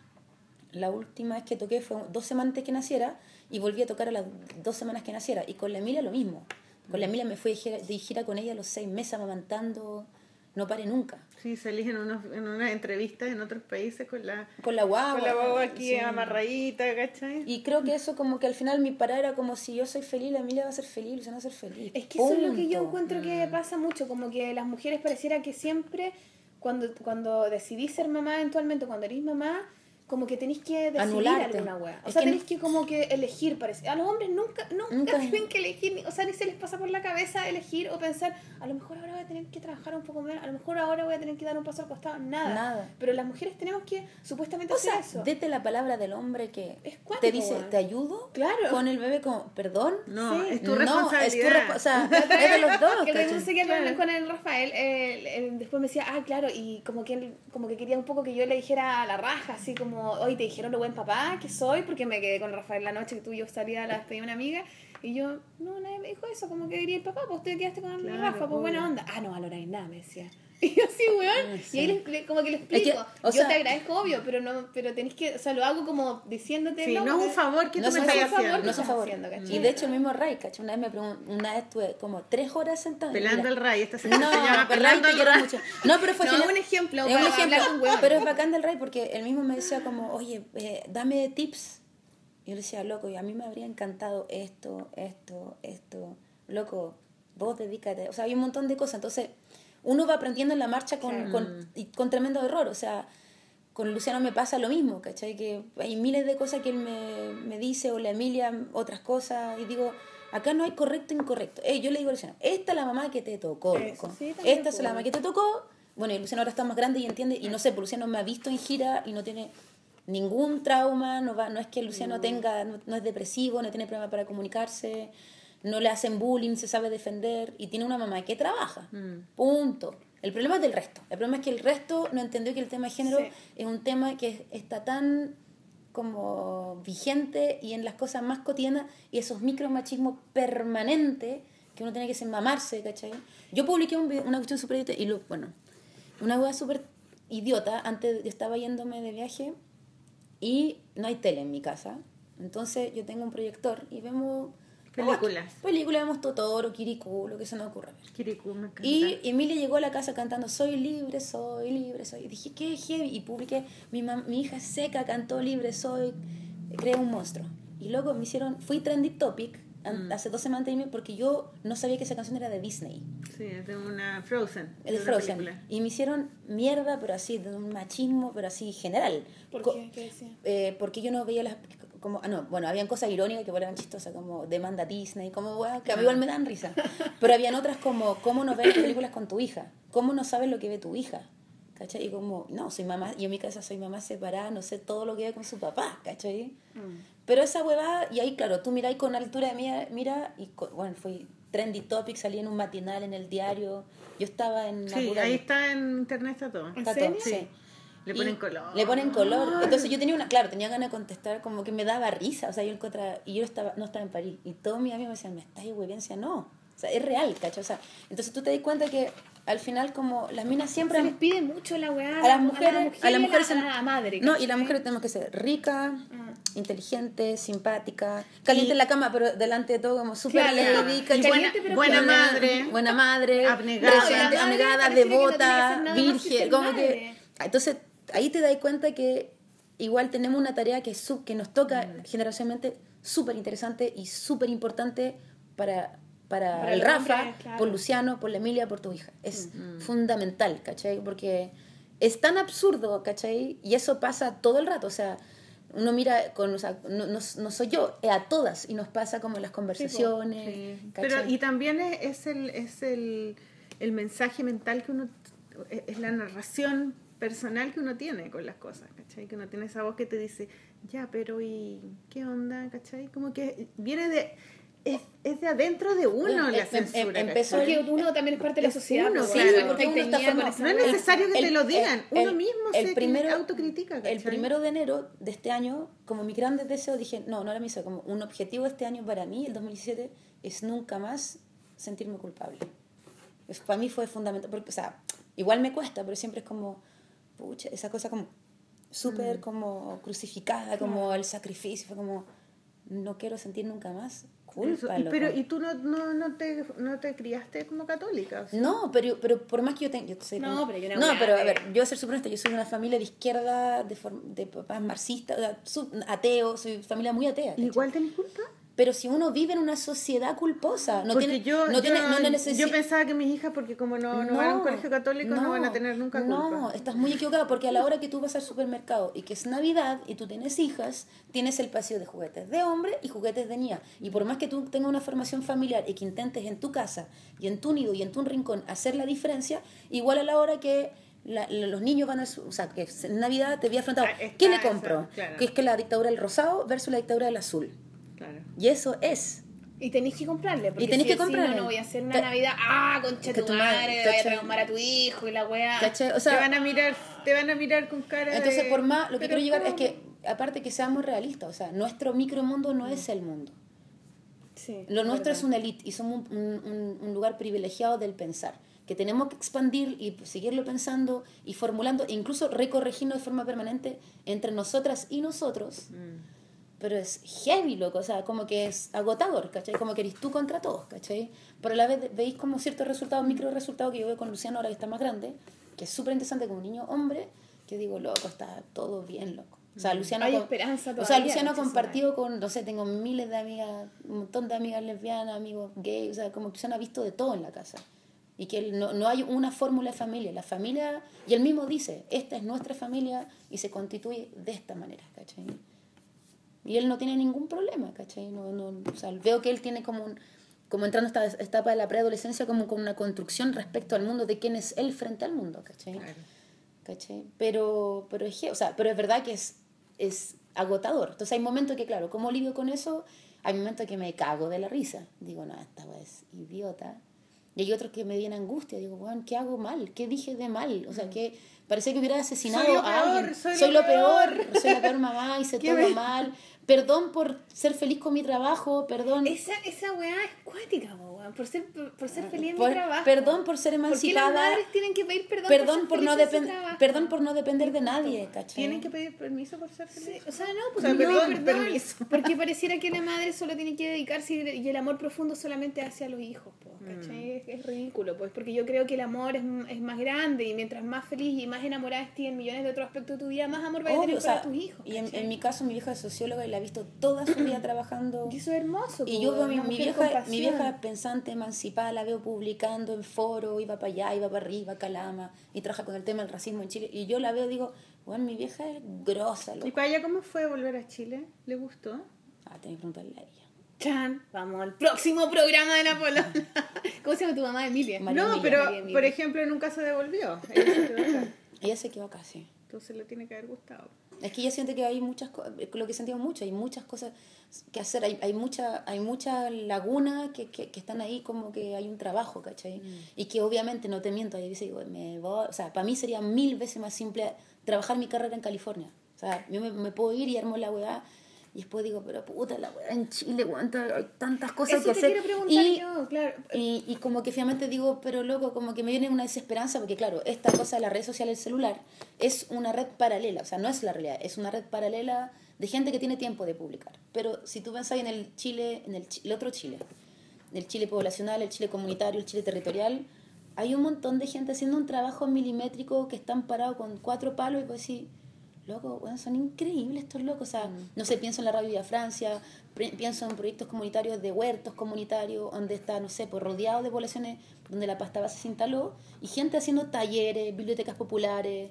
S3: La última vez que toqué fue dos semanas antes que naciera y volví a tocar a las dos semanas que naciera. Y con la Emilia lo mismo. Con la Emilia me fui de gira, de gira con ella a los seis meses amamantando. No paré nunca.
S2: Sí, salís en, unos, en unas entrevistas en otros países con la,
S3: Con la guagua.
S2: con la guagua aquí
S3: sí.
S2: amarradita, ¿cachai?
S3: Y creo que eso como que al final mi parada era como si yo soy feliz, la Emilia va a ser feliz, Luciano va a ser feliz.
S1: Es que eso es lo que yo
S3: Punto.
S1: encuentro que
S2: Mm.
S1: pasa mucho, como que las mujeres pareciera que siempre, cuando, cuando decidís ser mamá eventualmente, cuando eres mamá, como que tenéis que decidir
S3: Anularte.
S1: alguna wea. O
S3: Es
S1: sea, tenéis
S3: no-
S1: que como que elegir, parece. A los hombres nunca, nunca,
S3: Nunca.
S1: tienen que elegir, ni- o sea, ni se les pasa por la cabeza elegir o pensar, a lo mejor ahora voy a tener que trabajar un poco menos, a lo mejor ahora voy a tener que dar un paso al costado, nada.
S3: Nada.
S1: Pero las mujeres tenemos que supuestamente
S3: O
S1: hacer
S3: sea,
S1: eso.
S3: dete la palabra del hombre que
S1: Es
S3: te dice. ¿te ayudo?
S1: Claro.
S3: Con el bebé como, ¿perdón?
S2: No,
S1: Sí.
S2: es tu
S3: No,
S2: responsabilidad.
S3: es tu o sea, es de los dos,
S1: que no sé qué
S2: Claro.
S1: hablar con el Rafael, él- él después me decía, ah, claro, y como que él como que quería un poco que yo le dijera a la raja, así como, hoy te dijeron lo buen papá que soy, porque me quedé con Rafael la noche que tú y yo salía a la despedida de una amiga, y yo, no, nadie me dijo eso, como que diría el papá, pues tú te quedaste con
S2: Claro,
S1: Rafa, pues buena onda. Ah, no valoráis nada, me decía. Y yo así, weón.
S3: sí.
S1: Y ahí le- le- como que le
S3: que,
S1: explico.
S3: o
S1: yo
S3: sea-
S1: te agradezco, obvio, pero no pero tenés que, o sea, lo hago como diciéndote.
S2: Sí, no es un favor que
S3: No
S2: tú me
S3: es
S2: estás
S3: favor,
S2: haciendo.
S3: no es un favor.
S1: haciendo.
S3: Y de hecho el mismo Ray, ¿cachai? Una vez me preguntó, una vez estuve como tres horas sentada.
S2: Pelando el ray, esta sección
S3: No,
S2: se llama
S3: pero
S2: Pelando
S3: quiero
S2: ray.
S3: mucho. No, pero fue
S1: No,
S3: genial.
S1: un ejemplo
S3: Es un ejemplo. Pero es bacán del Ray porque él mismo me decía como, oye, eh, dame tips. Y yo le decía, loco, y a mí me habría encantado esto, esto, esto. Loco, vos dedícate. O sea, hay un montón de cosas. Entonces, uno va aprendiendo en la marcha con, con, y con tremendo error. O sea, con Luciano me pasa lo mismo, ¿cachai? Que hay miles de cosas que él me, me dice, o la Emilia, otras cosas, y digo, acá no hay correcto e incorrecto. Eh, yo le digo a Luciano, esta es la mamá que te tocó, loco.
S1: sí,
S3: esta es la
S1: pues.
S3: mamá que te tocó. Bueno, y Luciano ahora está más grande y entiende, y no sé, pues Luciano me ha visto en gira y no tiene ningún trauma, no, va, no es que Luciano tenga, no, no es depresivo, no tiene problema para comunicarse, no le hacen bullying, se sabe defender, y tiene una mamá que trabaja. Punto. El problema es del resto. El problema es que el resto no entendió que el tema de género
S1: Sí.
S3: es un tema que está tan como vigente y en las cosas más cotidianas y esos micromachismos permanentes que uno tiene que mamarse, ¿cachai? Yo publiqué un video- una cuestión súper idiota y lo, bueno, una hueá súper idiota, antes yo estaba yéndome de viaje y no hay tele en mi casa, entonces yo tengo un proyector y vemos
S2: Películas.
S3: películas, vemos Totoro, Kirikou, lo que se nos ocurra.
S2: Kirikou, me encanta.
S3: Y Emilia llegó a la casa cantando Soy libre, soy libre, soy. Y dije, qué heavy. Y publiqué, mi, mi hija seca cantó libre, soy, creé un monstruo. Y luego me hicieron, fui trending topic
S2: Mm.
S3: hace dos semanas porque yo no sabía que esa canción era de Disney,
S2: Sí, es de una Frozen.
S3: es de Frozen.
S2: película.
S3: Y me hicieron mierda, pero así, de un machismo, pero así general.
S1: ¿Por qué? ¿Qué decía?
S3: eh, porque yo no veía las como ah, no bueno habían cosas irónicas que eran chistosas como demanda Disney como weá, que a mí igual me dan risa pero habían otras como cómo no ves películas con tu hija cómo no sabes lo que ve tu hija ¿cachai? y como no soy mamá yo en mi casa soy mamá separada no sé todo lo que ve con su papá ¿cachai? pero esa huevada y ahí claro tú miráis con altura de mira, mira y bueno fui trendy topic salí en un matinal en el diario yo estaba en
S2: Sí, ahí está en internet, está todo.
S3: Está
S1: serio?
S3: todo, sí.
S2: Le ponen color.
S3: Le ponen color. Entonces yo tenía una, claro, tenía ganas de contestar, como que me daba risa. O sea, yo encontraba, y yo estaba, no estaba en París. Y todos mis amigos me decían, me estás huevencia, no. O sea, es real, ¿cachai? O sea, entonces tú te das cuenta que al final, como las minas siempre.
S1: Se les pide mucho la weá
S3: a las mujeres, a las mujeres
S1: a
S3: se-
S1: la, a la madre.
S3: No, y las mujeres tenemos que ser rica, inteligente, simpática, caliente en la cama, pero delante de todo como súper
S1: Claro.
S3: lady,
S1: caliente, pero
S2: buena madre.
S3: buena madre,
S2: Abnegada.
S1: No, la
S3: abnegada,
S1: no
S3: devota,
S1: que
S3: virgen, como
S1: madre.
S3: que entonces ahí te das cuenta que igual tenemos una tarea que, sub- que nos toca generacionalmente súper interesante y súper importante para, para,
S1: Para
S3: el Rafa,
S1: hombre, claro.
S3: por Luciano, por la Emilia, por tu hija. Es fundamental, ¿cachai? Porque es tan absurdo, ¿cachai? Y eso pasa todo el rato, o sea, uno mira con, o sea, no, no, no soy yo, es a todas, y nos pasa como en las conversaciones,
S2: Sí.
S3: ¿cachai?
S2: Pero y también es, es el, es el, el mensaje mental que uno, es la narración personal que uno tiene con las cosas, ¿cachai? Que uno tiene esa voz que te dice, ya, pero ¿y qué onda? ¿cachai? Como que viene de, es, es de adentro de uno
S3: Bueno,
S2: la
S3: em- em-
S2: censura.
S3: empezó
S2: ¿cachai?
S1: Porque uno también es parte de la sociedad.
S2: uno,
S1: pues,
S2: claro.
S1: bueno,
S3: porque uno
S1: te
S3: está
S2: No es necesario que te
S3: El-
S2: lo digan,
S3: el-
S2: uno mismo
S3: el
S2: se
S3: primero-
S2: autocritica, ¿cachai?
S3: El primero de enero de este año, como mi gran deseo, dije, no, no era mi deseo, como un objetivo de este año para mí, el 2017, es nunca más sentirme culpable. Es- para mí fue fundamental, porque, o sea, igual me cuesta, pero siempre es como, pucha, esa cosa como súper
S2: Mm.
S3: como crucificada, como el sacrificio, fue como, no quiero sentir nunca más culpa.
S2: Eso, y- pero y tú no, no, no, te, no te criaste como católica. o sea,
S3: No, pero, pero por más que yo tenga... Yo soy
S1: No, pero yo
S3: No,
S1: weá
S3: pero a ver, yo voy a ser súper honesta, yo soy de una familia de izquierda, de, de papás marxistas, o sea, sub- ateo, soy familia muy atea.
S2: ¿Igual tenés culpa?
S3: Pero si uno vive en una sociedad culposa, no
S2: porque
S3: tiene...
S2: yo,
S3: no
S2: yo,
S3: tiene no
S2: yo pensaba que mis hijas, porque como no, no, van a un colegio católico, no, van a tener nunca culpa.
S3: No, estás muy equivocada porque a la hora que tú vas al supermercado y que es Navidad y tú tienes hijas, tienes el pasillo de juguetes de hombre y juguetes de niña. Y por más que tú tengas una formación familiar y que intentes en tu casa y en tu nido y en tu rincón hacer la diferencia, igual a la hora que la- los niños van a... O sea, que en Navidad te había afrontado,
S2: Ah,
S3: ¿qué le
S2: esa,
S3: compro?
S2: claro.
S3: Que es que la dictadura del rosado versus la dictadura del azul.
S2: Claro.
S3: Y eso es.
S1: Y tenéis que comprarle. Porque
S3: Y tenéis
S1: si
S3: que comprarle.
S1: No, no voy a hacer una
S3: Ca-
S1: Navidad. Ah, concha
S3: que
S1: tu
S3: tu madre,
S1: madre, vaya a traumar a tu hijo y la weá.
S3: ¿Cachai? O
S2: te
S3: sea,
S2: van a mirar, te van a mirar con cara
S3: Entonces,
S2: de-
S3: por más, lo que
S2: ¿pero
S3: quiero llegar es que, aparte que seamos realistas, o sea, nuestro micromundo no es el mundo.
S1: Sí,
S3: Lo nuestro
S1: verdad.
S3: es una elite y somos un, un- un lugar privilegiado del pensar, que tenemos que expandir y seguirlo pensando y formulando, e incluso recorrigiendo de forma permanente entre nosotras y nosotros. Pero es heavy, loco, o sea, como que es agotador, ¿cachai? Como que eres tú contra todos, ¿cachai? Pero a la vez veis como ciertos resultados, micro resultados que yo veo con Luciano ahora que está más grande, que es súper interesante como un niño hombre, que digo, loco, está todo bien, loco. O sea, Luciano,
S1: Hay
S3: con-
S1: esperanza
S3: o sea,
S1: todavía,
S3: Luciano compartido con, no sé, tengo miles de amigas, un montón de amigas lesbianas, amigos gays, o sea, como que Luciano ha visto de todo en la casa. Y que no, no hay una fórmula de familia. La familia, y él mismo dice, esta es nuestra familia y se constituye de esta manera, ¿cachai? Y él no tiene ningún problema, ¿cachai? No, no, o sea, veo que él tiene como un, como entrando a esta etapa de la preadolescencia como con una construcción respecto al mundo, de quién es él frente al mundo, ¿cachai? ¿cachai? Pero, pero, es, o sea, pero es verdad que es, es agotador. Entonces hay momentos que, claro, como lidio con eso, hay momentos que me cago de la risa. Digo, no, esta es idiota. Y hay otros que me vienen angustia. Digo, bueno, ¿qué hago mal? ¿Qué dije de mal? O sea, que parece que hubiera asesinado
S2: Soy
S3: a
S2: peor,
S3: alguien.
S2: soy lo
S3: lo peor.
S2: peor.
S3: Soy la peor mamá, hice todo mal. Perdón por ser feliz con mi trabajo, perdón.
S1: Esa, esa weá es cuática, weón. Por ser, por, por ser feliz en
S3: Por-
S1: mi trabajo.
S3: perdón por ser
S1: ¿Por qué las
S3: emancipada.
S1: madres tienen que pedir perdón,
S3: Perdón
S1: por,
S3: por
S1: ser
S3: no,
S1: felices en su
S3: depen-
S1: trabajo?
S3: perdón por no depender de nadie, ¿cachai?
S2: Tienen que pedir permiso por ser
S1: Sí,
S2: feliz.
S1: o sea, no,
S2: O
S1: porque
S2: sea,
S1: no,
S2: perdón,
S1: perdón,
S2: permiso.
S1: porque pareciera que la madre solo tiene que dedicarse y y el amor profundo solamente hacia los hijos, po, ¿cachai? Es, es ridículo, pues, porque yo creo que el amor es, es más grande y mientras más feliz y más enamorada estés en millones de otros aspectos de tu vida, más amor vas a tener
S3: o sea,
S1: para tus hijos.
S3: y en, en mi caso, mi vieja es socióloga y la he visto toda su vida trabajando.
S1: Y eso es hermoso.
S3: Y yo veo a mi, mi vieja, mi vieja pensante, emancipada, la veo publicando en foro, iba para allá, iba para arriba, calama, y trabaja con el tema del racismo en Chile. Y yo la veo y digo, bueno, mi vieja es grosa,
S2: ¿Y
S3: loco.
S2: para ella cómo fue volver a Chile? ¿Le gustó?
S3: Ah, tenés que preguntarle a ella.
S1: Chan, vamos al próximo programa de Napoleón. ¿Cómo se llama tu mamá, Emilia?
S3: María
S2: no,
S3: Emilia,
S2: pero
S1: María Emilia.
S2: por ejemplo nunca se devolvió. Ella se quedó acá.
S3: Ella se quedó acá, sí.
S2: Entonces le tiene que haber gustado.
S3: Es que ella siente que hay muchas cosas, lo que sentimos mucho, hay muchas cosas que hacer, hay, hay mucha hay mucha laguna que, que, que están ahí como que hay un trabajo, ¿cachai? Y que obviamente, no te miento, veces digo, me voy, o sea, para mí sería mil veces más simple trabajar mi carrera en California. O sea, yo me, me puedo ir y armo la weá y después digo, pero puta, la weá en Chile, weón, hay tantas cosas
S1: Eso
S3: que
S1: te
S3: hacer.
S1: quiero preguntar
S3: y,
S1: yo, claro.
S3: y, y como que finalmente digo, pero loco, como que me viene una desesperanza, porque claro, esta cosa de la red social, el celular, es una red paralela, o sea, no es la realidad, es una red paralela de gente que tiene tiempo de publicar. Pero si tú pensás en el Chile, en el, el otro Chile, el Chile poblacional, el Chile comunitario, el Chile territorial, hay un montón de gente haciendo un trabajo milimétrico que están parados con cuatro palos y pues decir, loco, bueno, son increíbles estos locos. O sea, no sé, pienso en la Radio Vía Francia, pienso en proyectos comunitarios de huertos comunitarios, donde está, no sé, pues rodeado de poblaciones donde la pasta base se instaló, y gente haciendo talleres, bibliotecas populares,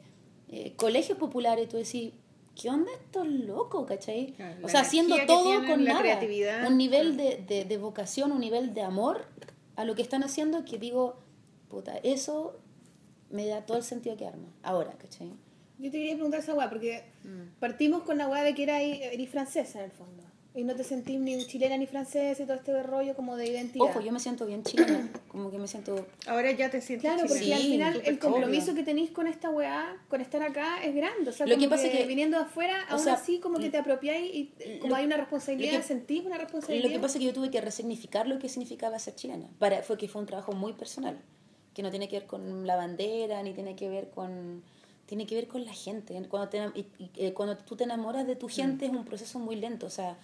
S3: eh, colegios populares, tú decís, ¿qué onda estos locos, cachai? O sea, haciendo todo con
S2: la
S3: nada. Un nivel de, de, de vocación, un nivel de amor a lo que están haciendo que digo, puta, eso me da todo el sentido que arma. Ahora, ¿cachai?
S1: Yo te quería preguntar esa weá, porque
S2: Mm.
S1: partimos con la weá de que era, eres francesa en el fondo. Y no te sentís ni chilena ni francesa y todo este rollo como de identidad.
S3: Ojo, yo me siento bien chilena, como que me siento...
S2: Ahora ya te sientes
S1: Claro, porque
S3: Sí,
S1: al final el compromiso
S3: obvio.
S1: que tenéis con esta weá, con estar acá, es grande. O sea,
S3: Lo
S1: como
S3: que pasa es que-
S1: viniendo de afuera, aún
S3: sea,
S1: así como que te apropiáis y como
S3: lo-
S1: hay una responsabilidad,
S3: que-
S1: sentís una responsabilidad.
S3: Lo que pasa es que yo tuve que resignificar lo que significaba ser chilena. Para, fue que fue un trabajo muy personal, que no tiene que ver con la bandera, ni tiene que ver con... Tiene que ver con la gente. Cuando, te, enam- y- y, eh, cuando tú te enamoras de tu gente es un proceso muy lento. O sea,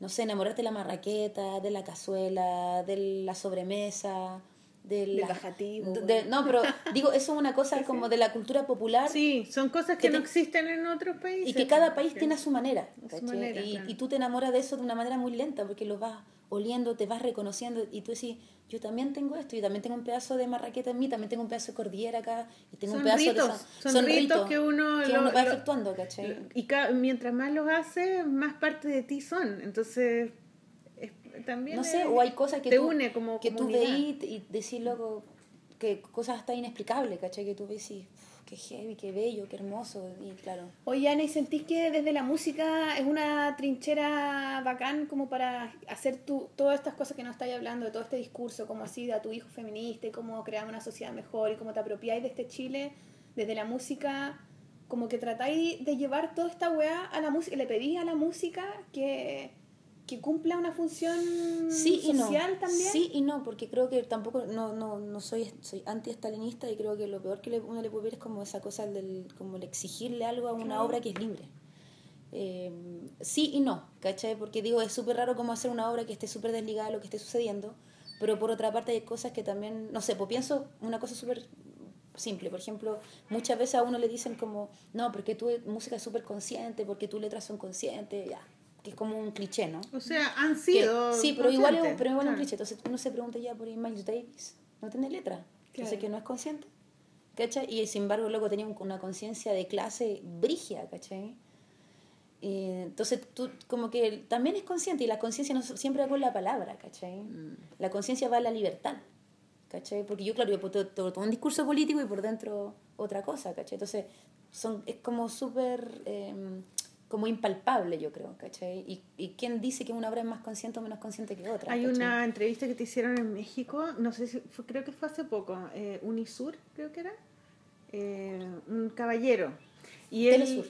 S3: no sé, enamorarte de la marraqueta, de la cazuela, de la sobremesa, de
S1: Del bajativo,
S3: de-
S1: bueno.
S3: no, pero digo, eso es una cosa como de la cultura popular
S2: Sí, son cosas que
S3: Que
S2: no
S3: te-
S2: existen en otros países.
S3: y que cada
S2: pues,
S3: país
S2: que-
S3: tiene a su manera.
S2: A su manera,
S3: y,
S2: claro.
S3: y tú te enamoras de eso de una manera muy lenta porque lo vas oliendo, te vas reconociendo y tú decís, yo también tengo esto, yo también tengo un pedazo de marraqueta en mí, también tengo un pedazo de cordillera acá y tengo
S2: Son
S3: un pedazo
S2: ritos,
S3: de esa-
S2: son ritos que uno
S3: que
S2: lo-
S3: uno va
S2: lo-
S3: efectuando, ¿cachai?
S2: Y ca- mientras más los haces, más parte de ti son. Entonces, es- también
S3: no
S2: es-
S3: sé, o hay cosas que
S2: te
S3: tú,
S2: une como
S3: que tú veís y decís luego que cosas hasta inexplicables, ¿cachai? Que tú ves y "Uf, qué heavy, qué bello, qué hermoso y claro.
S1: Oye, Ana, ¿y sentís que desde la música es una trinchera bacán como para hacer tu, todas estas cosas que nos estáis hablando, de todo este discurso, como así, de a tu hijo feminista y cómo creamos una sociedad mejor y cómo te apropiáis de este Chile, desde la música, como que tratáis de llevar toda esta weá a la música, le pedís a la música que, que cumpla una función
S3: sí y no.
S1: social también?
S3: Sí y no, porque creo que tampoco, no, no, no soy, soy anti-estalinista y creo que lo peor que le- uno le puede ver es como esa cosa del, como el exigirle algo a una obra que es libre. Eh, sí y no, ¿cachai? Porque digo, es súper raro como hacer una obra que esté súper desligada de lo que esté sucediendo, pero por otra parte hay cosas que también, no sé, pues pienso una cosa súper simple, por ejemplo, muchas veces a uno le dicen como, no, porque tu música es súper consciente, porque tus letras son conscientes, ya, que es como un cliché, ¿no?
S2: O sea, han
S3: Que-
S2: sido.
S3: sí, pero igual, es, pero igual es un
S2: Claro.
S3: cliché. Entonces uno se pregunta ya por Miles Davis, no tiene letra. Entonces
S1: Claro.
S3: que no es consciente. ¿Cachai? Y sin embargo luego tenía un- una conciencia de clase brigia, ¿cachai? Y entonces tú como que también es consciente y la conciencia no siempre va con la palabra, ¿cachai?
S2: Mm.
S3: La conciencia va a la libertad, ¿cachai? Porque yo, claro, yo puedo todo, un discurso político y por dentro otra cosa, ¿cachai? Entonces son, es como súper... em, como impalpable, yo creo, ¿cachai? Y, y quién dice que una obra es más consciente o menos consciente que otra.
S2: Hay
S3: ¿cachai?
S2: una entrevista que te hicieron en México, no sé si fue- creo que fue hace poco, eh, Unisur, creo que era, eh, un caballero. Y él-
S3: Telesur.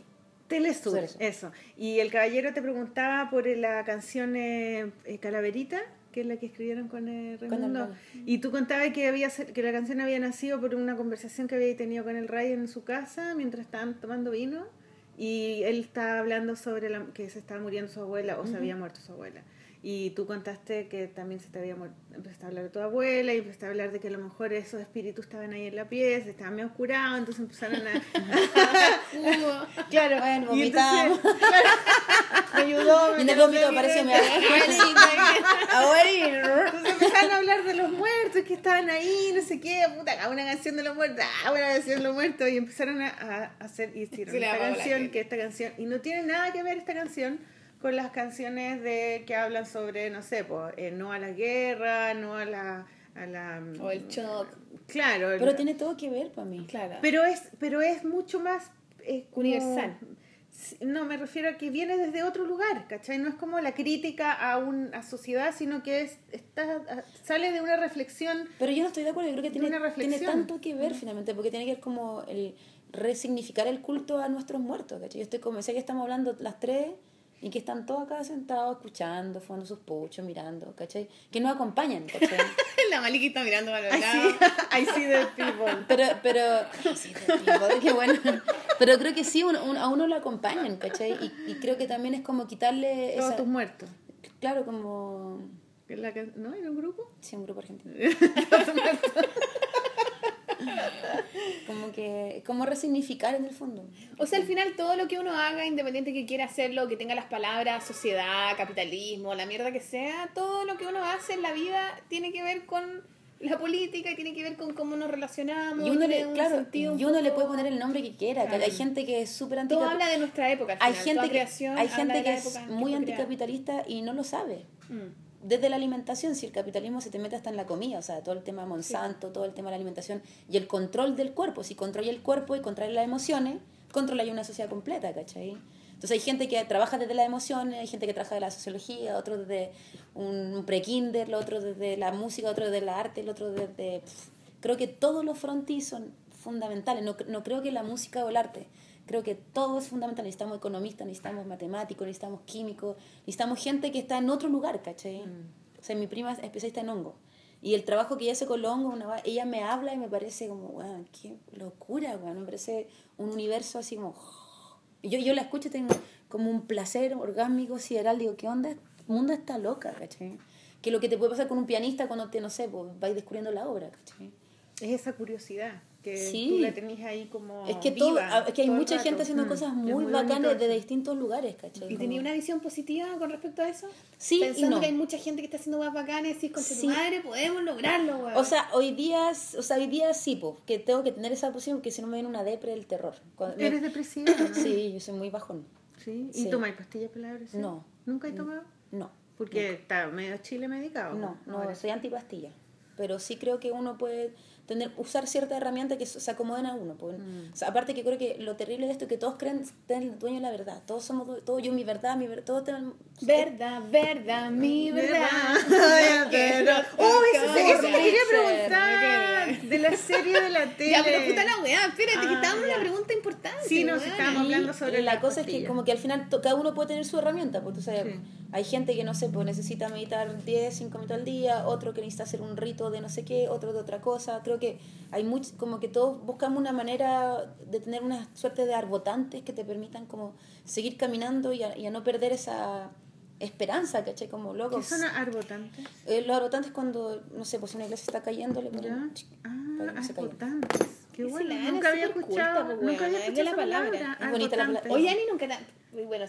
S2: Telesur,
S3: Telesur.
S2: eso. Y el caballero te preguntaba por la canción eh, eh, Calaverita, que es la que escribieron con eh,
S3: el
S2: Raimundo.
S3: Ray.
S2: Y tú contabas que, había, que la canción había nacido por una conversación que había tenido con el Ray en su casa mientras estaban tomando vino. Y él estaba hablando sobre la- que se estaba muriendo su abuela o se había muerto su abuela. Y tú contaste que también se te había muerto. Empezaste a hablar de tu abuela y empezaste a hablar de que a lo mejor esos espíritus estaban ahí en la pieza, estaban medio oscurados, entonces empezaron a. claro,
S3: Bueno,
S2: y
S3: vomitamos.
S2: me ayudó. Me
S3: vómito apareció mi
S2: mira.
S3: abuelita.
S2: Entonces empezaron a hablar de los muertos que estaban ahí, no sé qué, puta, una canción de los muertos, ah, una canción de los muertos, y empezaron a, a hacer, y hicieron
S1: le
S2: esta canción, que esta canción, y no tiene nada que ver esta canción con las canciones de que hablan sobre, no sé, pues, eh, no a la guerra, no a la... A la
S1: O el shock.
S2: Claro. el-
S3: Pero tiene todo que ver para mí.
S1: Claro.
S2: pero es, pero es mucho más eh,
S1: Universal.
S2: No, me refiero a que viene desde otro lugar, ¿cachai? No es como la crítica a una sociedad, sino que es, está, sale de una reflexión.
S3: Pero yo no estoy de acuerdo, yo creo que tiene, tiene tanto que ver finalmente, porque tiene que ver como el resignificar el culto a nuestros muertos, ¿cachai? Yo estoy convencida que estamos hablando las tres y que están todos acá sentados escuchando, fumando sus puchos, mirando, ¿cachai? Que nos acompañan, ¿cachai?
S1: La Maliki está mirando para
S2: I
S1: los
S2: see,
S1: lados.
S2: I see the people.
S3: Pero, pero, sí, de tipo, qué bueno. Pero creo que sí, un- un- a uno lo acompañan, ¿cachai? Y, y creo que también es como quitarle
S2: Todos
S3: esa,
S2: tus muertos.
S3: claro, como,
S2: Que es la can- ¿No? ¿Era un grupo?
S3: sí, un grupo argentino. como que, como resignificar en el fondo.
S1: O sea, al final todo lo que uno haga, independiente que quiera hacerlo, que tenga las palabras sociedad, capitalismo, la mierda que sea, todo lo que uno hace en la vida tiene que ver con la política y tiene que ver con cómo nos relacionamos.
S3: Y uno, le, claro, y uno le
S1: poco-
S3: puede poner el nombre que quiera. que Hay gente que es súper
S1: Todo
S3: anticapitalista.
S1: habla de nuestra época. al
S3: Hay
S1: final,
S3: gente
S1: toda
S3: que, hay gente que es muy anticapitalista y no lo sabe.
S1: Mm.
S3: Desde la alimentación, si el capitalismo se te mete hasta en la comida, o sea, todo el tema de Monsanto, todo el tema de la alimentación y el control del cuerpo. Si controla el cuerpo y controla las emociones, controla una sociedad completa, ¿cachai? Entonces hay gente que trabaja desde las emociones, hay gente que trabaja de la sociología, otro desde un pre-kinder, otro desde la música, otro desde el arte, el otro desde... Creo que todos los frontis son fundamentales, no, no creo que la música o el arte, creo que todo es fundamental, necesitamos economistas, necesitamos matemáticos, necesitamos químicos, necesitamos gente que está en otro lugar, ¿cachai? O sea, mi prima es especialista en hongo. Y el trabajo que ella hace con los hongos, una ella me habla y me parece como, weón, qué locura, weón. Me parece un universo así como... Yo, yo la escucho y tengo como un placer orgásmico sideral. Digo, ¿qué onda? El mundo está loca, ¿cachai? Que lo que te puede pasar con un pianista cuando te, no sé, pues vais descubriendo la obra, ¿cachai?
S2: Es esa curiosidad que
S3: Sí.
S2: tú la tenés ahí como
S3: es que, todo,
S2: viva
S3: es que hay
S2: todo
S3: mucha gente haciendo
S2: Mm.
S3: cosas muy,
S2: bonito
S3: bacanas de distintos lugares, ¿cachai?
S1: ¿Y tenía una visión positiva con respecto a eso?
S3: Sí y
S1: Pensando
S3: no.
S1: que hay mucha gente que está haciendo más bacanas y decís, con
S3: Sí.
S1: tu madre podemos lograrlo, weón.
S3: O sea, hoy día, o sea, hoy día sí, po, que tengo que tener esa posición porque si no me viene una depre del terror. Cuando me-
S2: ¿Eres depresiva? ¿no?
S3: Sí, yo soy muy bajón.
S2: ¿Sí? ¿Y
S3: Sí.
S2: tomáis pastillas para la depresión?
S3: No.
S2: ¿Nunca he tomado?
S3: No.
S2: Porque está medio chile medicado.
S3: No, no,
S2: Ahora.
S3: soy antipastilla. Pero sí creo que uno puede tener, usar ciertas herramientas que se acomoden a uno. pues. O sea, aparte que creo que lo terrible de esto es que todos creen tener dueño de la verdad. Todos somos, todo yo mi verdad, mi verdad, todos tenemos...
S1: Verdad, verdad, mi verdad.
S2: Oh, eso,
S1: Qué
S2: eso te quería preguntar. De la serie de la tele.
S1: Ya, pero puta la weá, espérate, que
S2: Ah,
S1: estábamos en una pregunta importante.
S2: Sí, nos estábamos hablando sobre
S3: la
S2: las
S3: cosa es que como que al final cada uno puede tener su herramienta, porque tú sabes,
S2: Sí.
S3: hay gente que no sé, pues necesita meditar 10, 5 minutos al día, otro que necesita hacer un rito de no sé qué, otro de otra cosa. Creo que hay much, como que todos buscamos una manera de tener una suerte de arbotantes que te permitan como seguir caminando y a, y a no perder esa esperanza, ¿cachai? Como loco.
S2: ¿Qué son arbotantes?
S3: Eh, los arbotantes cuando, no sé, pues una iglesia está cayendo, le ponen
S2: Ah,
S3: no
S2: arbotantes. Qué bueno. Nunca había escuchado.
S1: culta, pues,
S2: nunca había escuchado
S1: la palabra.
S2: palabra.
S3: Es bonita la
S2: arbotantes.
S3: palabra.
S1: Oye, Ani, nunca Bueno,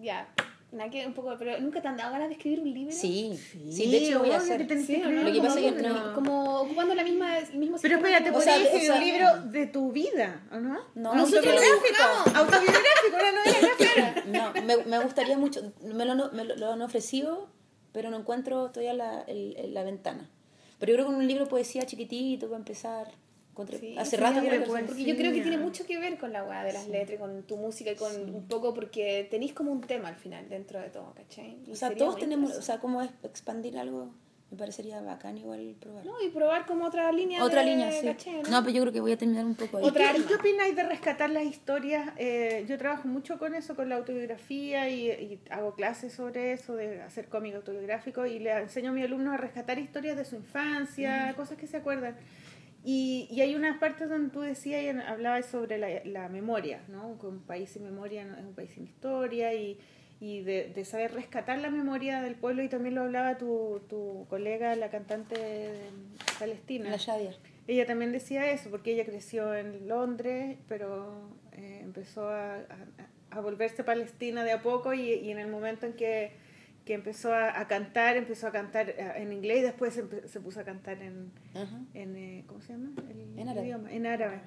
S1: ya, nada que un poco, pero ¿nunca te han dado ganas de escribir un libro?
S3: Sí,
S2: Sí,
S3: sí, de hecho lo voy a hacer.
S2: que
S1: Sí,
S2: que
S1: ¿o no?
S3: Lo que pasa es que
S2: libro.
S3: no-
S1: Como ocupando la misma, el mismo
S2: Pero espérate,
S1: como-
S3: o sea,
S2: podrías
S3: de-
S2: escribir
S3: o
S2: un libro de tu vida, ¿o no?
S3: No,
S1: Nosotros
S3: autobiográfico.
S2: Autobiográfico, una novela gráfica.
S3: No, me, me gustaría mucho. Me lo, me lo, lo han ofrecido, pero no encuentro todavía la, el- la ventana. Pero yo creo que con un libro de poesía chiquitito para empezar. Encontré-
S1: Sí,
S3: hace
S1: sí,
S3: rato que lo
S1: porque yo creo que tiene mucho que ver con la weá de las letras, y con tu música y con un poco porque tenéis como un tema al final dentro de todo, ¿cachai? Y
S3: O sea, todos tenemos. O sea, como es expandir algo, me parecería bacán igual probar.
S1: No, y probar como otra línea
S3: Otra
S1: de-
S3: línea, sí.
S1: ¿cachai,
S3: No, pero yo creo que voy a terminar un poco ahí.
S1: Otra-
S2: ¿Y
S1: arma.
S2: qué opináis de rescatar las historias? Eh, yo trabajo mucho con eso, con la autobiografía y, y hago clases sobre eso, de hacer cómic autobiográfico y le enseño a mis alumnos a rescatar historias de su infancia, cosas que se acuerdan. Y, y hay unas partes donde tú decías y hablabas sobre la, la memoria, ¿no? Que un país sin memoria no es un país sin historia y, y de, de saber rescatar la memoria del pueblo y también lo hablaba tu, tu colega, la cantante Palestina.
S3: La Shadia.
S2: Ella también decía eso, porque ella creció en Londres, pero eh, empezó a, a- a volverse palestina de a poco y, y en el momento en que, que empezó a, a cantar, empezó a cantar eh, en inglés y después se, se puso a cantar en,
S3: Ajá.
S2: en eh, ¿cómo se llama? El
S3: En árabe.
S2: idioma, en árabe.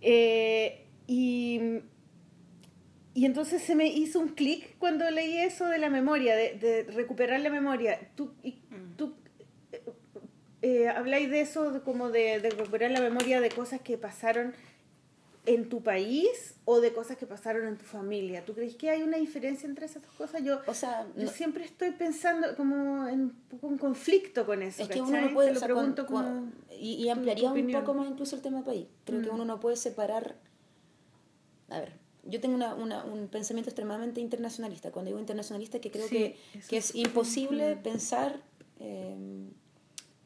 S2: Eh, y, y entonces se me hizo un clic cuando leí eso de la memoria, de, de recuperar la memoria. Tú, y, tú eh, eh, habláis de eso, de como de, de recuperar la memoria de cosas que pasaron en tu país o de cosas que pasaron en tu familia. ¿Tú crees que hay una diferencia entre esas dos cosas? Yo,
S3: O sea,
S2: yo
S3: no-
S2: siempre estoy pensando como en un poco en conflicto con eso.
S3: Es que
S2: ¿cachai?
S3: uno no puede, o
S2: lo
S3: sea,
S2: pregunto como...
S3: cuan- y, y ampliaría un poco más incluso el tema del país. Creo que
S2: Mm.
S3: uno no puede separar, a ver, yo tengo una, una- un pensamiento extremadamente internacionalista. Cuando digo internacionalista, que creo
S2: Sí,
S3: que, que es imposible
S2: Mm.
S3: pensar, eh,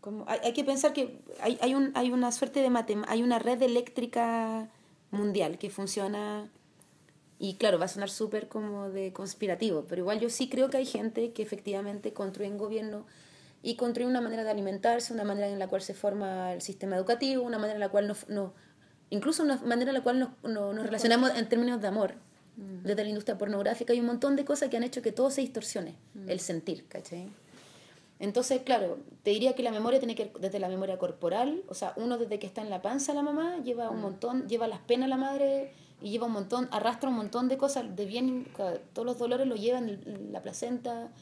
S3: como, hay, hay que pensar que hay, hay, un, hay una suerte de matem hay una red eléctrica mundial que funciona y claro, va a sonar súper como de conspirativo, pero igual yo sí creo que hay gente que efectivamente construyen gobierno y construir una manera de alimentarse, una manera en la cual se forma el sistema educativo, una manera en la cual nos, no, incluso una manera en la cual nos, no- nos relacionamos en términos de amor, desde la industria pornográfica, hay un montón de cosas que han hecho que todo se distorsione, el sentir, ¿cachai? Entonces, claro, te diría que la memoria tiene que ir desde la memoria corporal, o sea, uno desde que está en la panza la mamá lleva un montón, lleva las penas la madre y lleva un montón, arrastra un montón de cosas de bien, todos los dolores lo llevan la placenta.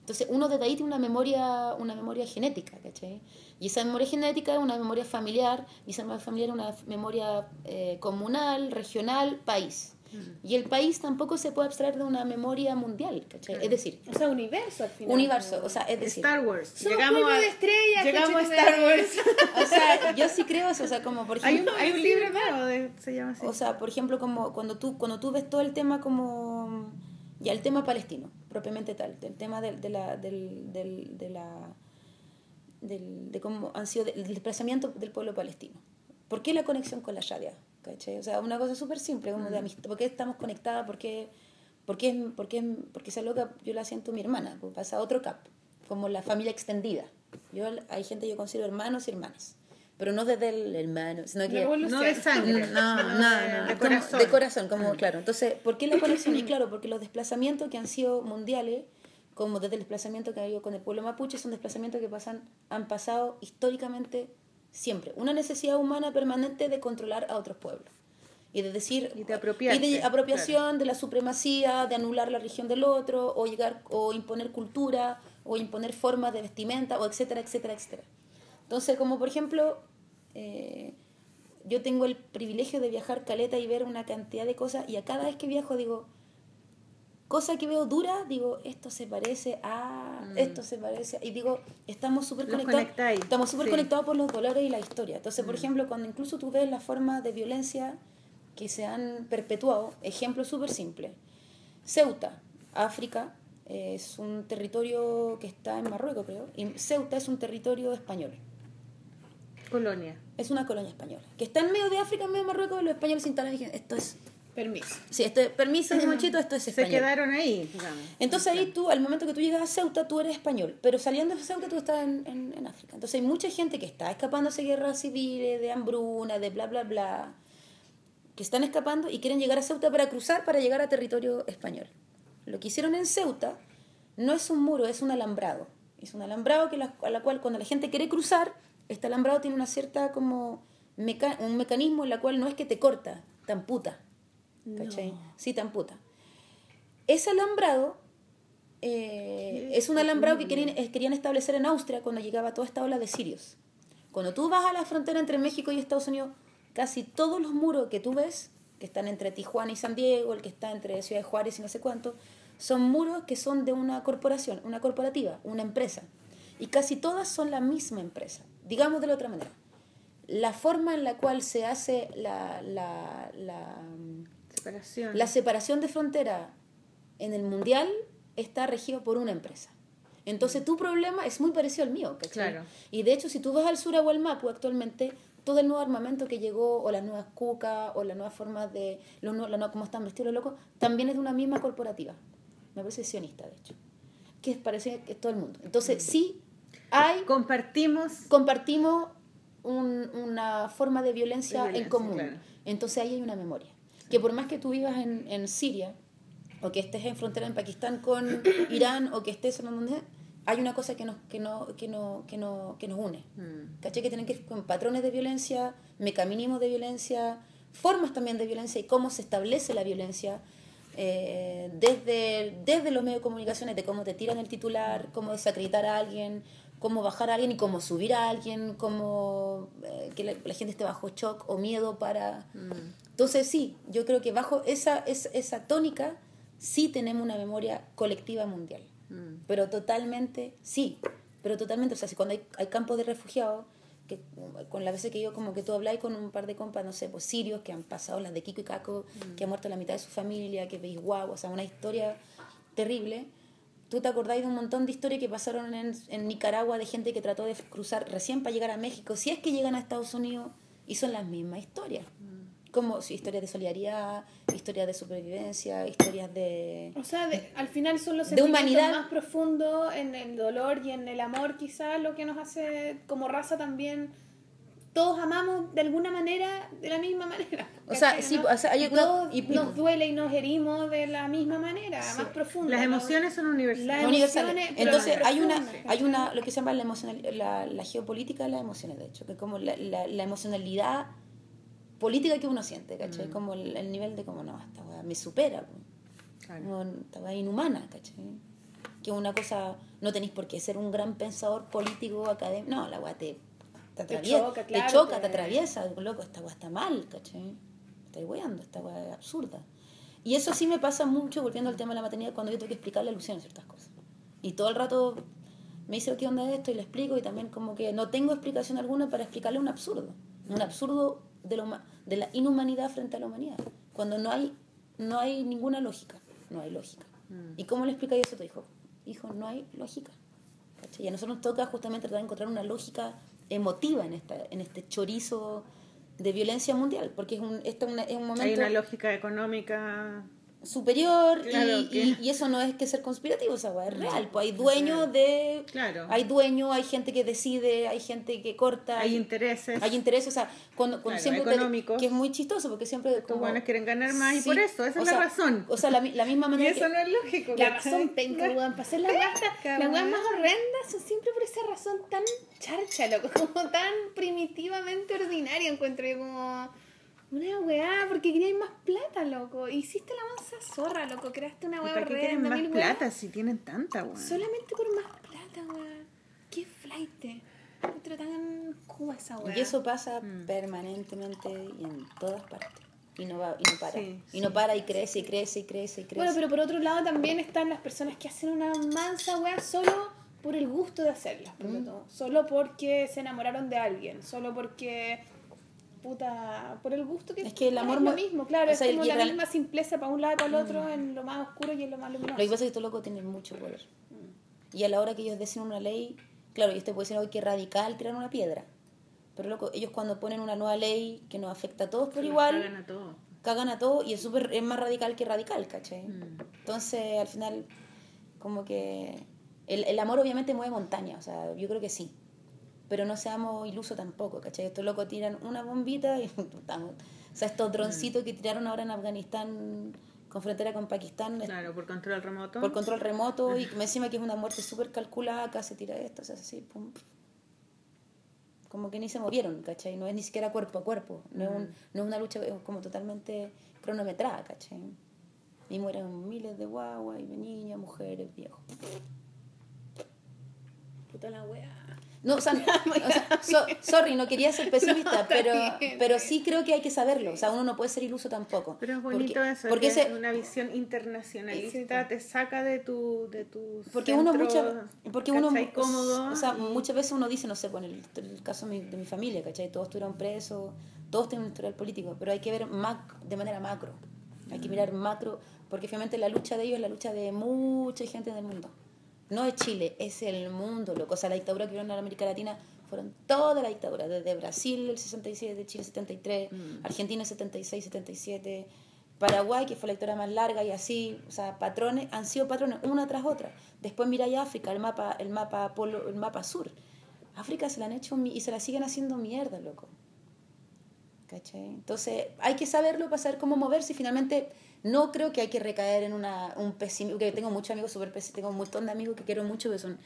S3: Entonces, uno desde ahí tiene una memoria, una memoria genética, ¿cachai? Y esa memoria genética es una memoria familiar, y esa memoria familiar es una memoria eh, comunal, regional, país. Y el país tampoco se puede abstraer de una memoria mundial, ¿cachai? Es decir,
S1: O sea, universo al final.
S3: universo, o sea, es decir,
S2: Star Wars.
S1: Somos
S2: llegamos a,
S1: de estrellas,
S2: llegamos a Star Wars.
S3: o sea, yo sí creo eso, o sea, como por
S2: hay,
S3: ejemplo,
S2: un, hay un libro nuevo de, se llama así.
S3: o sea, por ejemplo, como cuando tú cuando tú ves todo el tema como ya el tema palestino, propiamente tal, el tema del- de, la del, del, de la del, de cómo han sido el desplazamiento del pueblo palestino. ¿Por qué la conexión con la Sharia? ¿Cachai? O sea, una cosa súper simple, como de amistad. ¿Por qué estamos conectadas? ¿Por qué, por qué, por qué, porque esa loca yo la siento mi hermana? Pues pasa a otro cap, como la familia extendida. Yo, hay gente que yo considero hermanos y hermanas, pero no desde el hermano, sino que...
S2: no de sangre.
S3: No, no, no,
S2: De,
S3: como-
S2: corazón.
S3: de corazón, como claro. Entonces, ¿por qué la conexión? Y claro, porque los desplazamientos que han sido mundiales, como desde el desplazamiento que ha habido con el pueblo mapuche, son desplazamientos que pasan, han pasado históricamente siempre. Una necesidad humana permanente de controlar a otros pueblos. Y de decir...
S2: Y de
S3: Y de apropiación de la supremacía, de anular la religión del otro, o llegar, o imponer cultura, o imponer formas de vestimenta, o etcétera, etcétera, etcétera. Entonces, como por ejemplo, eh, yo tengo el privilegio de viajar caleta y ver una cantidad de cosas, y a cada vez que viajo digo, cosa que veo dura, digo, esto se parece a, esto se parece, a- y digo, estamos súper conectados, estamos súper
S2: sí.
S3: conectados por los dolores y la historia. Entonces, por ejemplo, cuando incluso tú ves las formas de violencia que se han perpetuado, ejemplo súper simple, Ceuta, África, es un territorio que está en Marruecos, creo, y Ceuta es un territorio español.
S2: Colonia.
S3: Es una colonia española. Que está en medio de África, en medio de Marruecos, y los españoles se instalan y dijeron, esto es...
S1: Permiso.
S3: Sí, esto es, permiso, mochito, esto es
S2: Se
S3: español.
S2: quedaron ahí, digamos.
S3: Entonces ahí tú, al momento que tú llegas a Ceuta, tú eres español, pero saliendo de Ceuta tú estás en, en, en África. Entonces hay mucha gente que está escapándose de guerras civiles, de hambruna, de bla, bla, bla, que están escapando y quieren llegar a Ceuta para cruzar, para llegar a territorio español. Lo que hicieron en Ceuta no es un muro, es un alambrado. Es un alambrado que la, a la cual cuando la gente quiere cruzar, este alambrado tiene una cierta como meca- un mecanismo en la cual no es que te corta, te amputa. ¿Cachai? Sí, te amputa. Ese alambrado eh, es un alambrado que querían, querían establecer en Austria cuando llegaba toda esta ola de sirios. Cuando tú vas a la frontera entre México y Estados Unidos, casi todos los muros que tú ves, que están entre Tijuana y San Diego, el que está entre Ciudad de Juárez y no sé cuánto, son muros que son de una corporación, una corporativa, una empresa. Y casi todas son la misma empresa. Digamos de la otra manera. La forma en la cual se hace la, la, la,
S2: Separación.
S3: la separación de frontera en el mundial está regido por una empresa. Entonces tu problema es muy parecido al mío, ¿cachai?
S2: Claro.
S3: Y de hecho, si tú vas al sur a Mapu actualmente, todo el nuevo armamento que llegó, o las nuevas cucas, o las nuevas formas de, los nuevos, la cómo están vestidos los locos, también es de una misma corporativa. Me parece sionista, de hecho. Que parece que es todo el mundo. Entonces, sí hay
S2: Compartimos.
S3: compartimos un- una forma de violencia,
S2: De violencia,
S3: en común.
S2: claro.
S3: Entonces ahí hay una memoria. Que por más que tú vivas en, en Siria, o que estés en frontera en Pakistán con Irán, o que estés en donde hay una cosa que nos, que no, que no, que no, que nos une.
S2: Mm.
S3: ¿Cachai? Que tienen que ver con patrones de violencia, mecanismos de violencia, formas también de violencia y cómo se establece la violencia. eh, desde, desde los medios de comunicaciones, de cómo te tiran el titular, cómo desacreditar a alguien, cómo bajar a alguien y cómo subir a alguien, cómo eh, que la, la gente esté bajo shock o miedo para... Entonces sí, yo creo que bajo esa, esa, esa tónica sí tenemos una memoria colectiva mundial.
S2: Mm.
S3: Pero totalmente, sí, pero totalmente, o sea, si cuando hay, hay campos de refugiados, que con las veces que yo como que tú habláis con un par de compas, no sé, pues sirios que han pasado las de Kiko y Caco, que ha muerto la mitad de su familia, que veis guau, o sea, una historia terrible. Tú te acordáis de un montón de historias que pasaron en, en Nicaragua de gente que trató de cruzar recién para llegar a México, si es que llegan a Estados Unidos, y son las mismas historias. Como sí, historias de solidaridad, historias de supervivencia, historias de...
S1: O sea, de- al final son los
S3: De
S1: sentimientos
S3: humanidad.
S1: más profundos en el dolor y en el amor, quizás lo que nos hace como raza también. Todos amamos de alguna manera, de la misma manera.
S3: O sea,
S1: ¿cachai,
S3: sí,
S1: no?
S3: o sea, hay alguna-
S1: todos
S3: y-
S1: nos duele y nos herimos de la misma manera, más profunda.
S2: Las emociones son universales.
S1: Las
S3: universales.
S1: emociones, pero
S3: Entonces hay una, hay una, lo que se llama la, emocional, la, la geopolítica de las emociones, de hecho, que es como la, la, la emocionalidad política que uno siente, ¿cachai?
S1: Mm.
S3: Como el, el nivel de como, no, esta weá me supera.
S2: Claro.
S3: No, esta weá inhumana, ¿cachai? Que una cosa, no tenéis por qué ser un gran pensador político, académico, no, la weá te, te atraviesa,
S1: choca, claro,
S3: te, choca
S1: te-
S3: te atraviesa, loco, esta weá está mal, ¿cachai? Estáis weando, esta weá es absurda. Y eso sí me pasa mucho, volviendo al tema de la maternidad, cuando yo tengo que explicarle a Luciano ciertas cosas. Y todo el rato me dice, ¿qué onda es esto? Y le explico, y también como que no tengo explicación alguna para explicarle un absurdo. Un absurdo de la, de la inhumanidad frente a la humanidad. Cuando no hay, no hay ninguna lógica. No hay lógica. ¿Y cómo le explicáis eso a tu hijo? Hijo, no hay lógica. ¿Cachai? Y a nosotros nos toca justamente tratar de encontrar una lógica emotiva en, esta, en este chorizo de violencia mundial, porque es un, esto es una- es un momento
S2: Hay una lógica económica.
S3: Superior
S2: Claro,
S3: y,
S2: que-
S3: y- y eso no es que ser conspirativo, esa es real. Pues hay dueños de...
S2: Claro.
S3: Hay dueños, hay gente que decide, hay gente que corta.
S2: Hay intereses.
S3: Hay intereses, o sea, cuando, cuando
S2: Claro,
S3: siempre te- que es muy chistoso porque siempre
S2: Estos buenos quieren ganar más y por eso, esa es la razón.
S3: O sea, la, mi- la misma
S2: Y
S3: manera
S2: eso
S3: que-
S2: no es lógico.
S1: La razón penca, weón, para hacer las weas más horrendas son siempre por esa razón tan charcha, loco, como tan primitivamente ordinaria, encuentro yo como una weá, porque queríais más plata, loco, hiciste la mansa zorra, loco, creaste una
S2: ¿Y
S1: weá
S2: ¿Para qué quieren más
S1: mil
S2: plata si tienen tanta, weón?
S1: solamente por más plata, weá, qué flight, encuentro tan cuba esa weá.
S3: Y eso pasa
S2: Mm.
S3: permanentemente y en todas partes. Y no, va, y no para.
S2: Sí,
S3: y no para y crece y crece y crece y crece.
S1: Bueno, pero por otro lado también están las personas que hacen una mansa weá solo por el gusto de hacerlas, por todo. solo porque se enamoraron de alguien, solo porque puta, por el gusto que
S3: Es que el amor
S1: es lo mismo, claro,
S3: o
S1: es como la
S3: real-
S1: misma simpleza para un lado y para el otro en lo más oscuro y en lo más luminoso.
S3: Lo que pasa es que estos locos tienen mucho poder. Y a la hora que ellos deciden una ley, claro, ellos te pueden decir hoy que radical tirar una piedra. Pero loco, ellos cuando ponen una nueva ley que nos afecta a todos por igual,
S2: Cagan a todos.
S3: cagan a todos y es súper es más radical que radical, ¿cachai?
S2: Mm.
S3: Entonces, al final, como que el, el amor obviamente mueve montaña, o sea, yo creo que sí. Pero no seamos ilusos tampoco, ¿cachai? Estos locos tiran una bombita y estamos. O sea, estos droncitos que tiraron ahora en Afganistán con frontera con Pakistán
S2: Claro, por control remoto.
S3: por control remoto y me encima que es una muerte súper calculada, acá se tira esto, o sea, así, pum. Como que ni se movieron, ¿cachai? No es ni siquiera cuerpo a cuerpo, no, es, un- no es una lucha es como totalmente cronometrada, ¿cachai? Y mueren miles de guaguas, y de niñas, mujeres, viejos.
S1: Puta la weá.
S3: No, o sea, o sea, so- sorry, no quería ser pesimista, pero,
S1: bien,
S3: pero sí creo que hay que saberlo. O sea, uno no puede ser iluso tampoco.
S2: Pero es
S3: Porque-
S2: bonito eso,
S3: Porque
S2: que
S3: ese,
S2: una visión internacionalista te saca de tu, de tu
S3: Porque uno mucha, porque uno
S2: cómodo.
S3: o sea,
S2: y-
S3: muchas veces uno dice, no sé, con el, el caso de mi, de mi familia, ¿cachai? Todos estuvieron presos, todos tienen un historial político, pero hay que ver mac- de manera macro. Hay que mirar macro, porque finalmente la lucha de ellos es la lucha de mucha gente del mundo. No es Chile, es el mundo, loco. O sea, la dictadura que vieron en América Latina fueron toda la dictadura, desde Brasil el 67, Chile el 73, Argentina el 76, 77, Paraguay, que fue la dictadura más larga y así, o sea, patrones, han sido patrones una tras otra. Después mira ya África, el mapa, el mapa polo, el mapa sur. África se la han hecho y se la siguen haciendo mierda, loco. ¿Cachai? Entonces, hay que saberlo para saber cómo moverse y finalmente no creo que hay que recaer en una, un pesimismo, que tengo muchos amigos súper pesimistas, tengo un montón de amigos que quiero mucho, que son,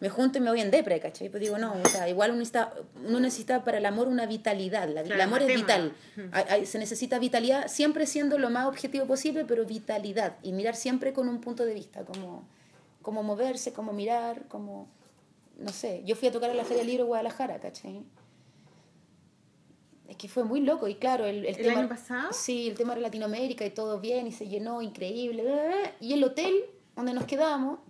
S3: me junto y me voy en depre, ¿cachai? Pues digo, no, o sea, igual uno necesita, uno necesita para el amor una vitalidad, la- el
S2: Claro,
S3: amor es vital, Hay- hay- se necesita vitalidad, siempre siendo lo más objetivo posible, pero vitalidad, y mirar siempre con un punto de vista, como, como moverse, como mirar, como, no sé, yo fui a tocar a la Feria de Guadalajara, ¿cachai? Es que fue muy loco y claro, el, el,
S2: ¿El
S3: tema...
S2: año pasado?
S3: Sí, el tema de Latinoamérica y todo bien y se llenó, increíble. bla, bla, bla. Y el hotel donde nos quedamos,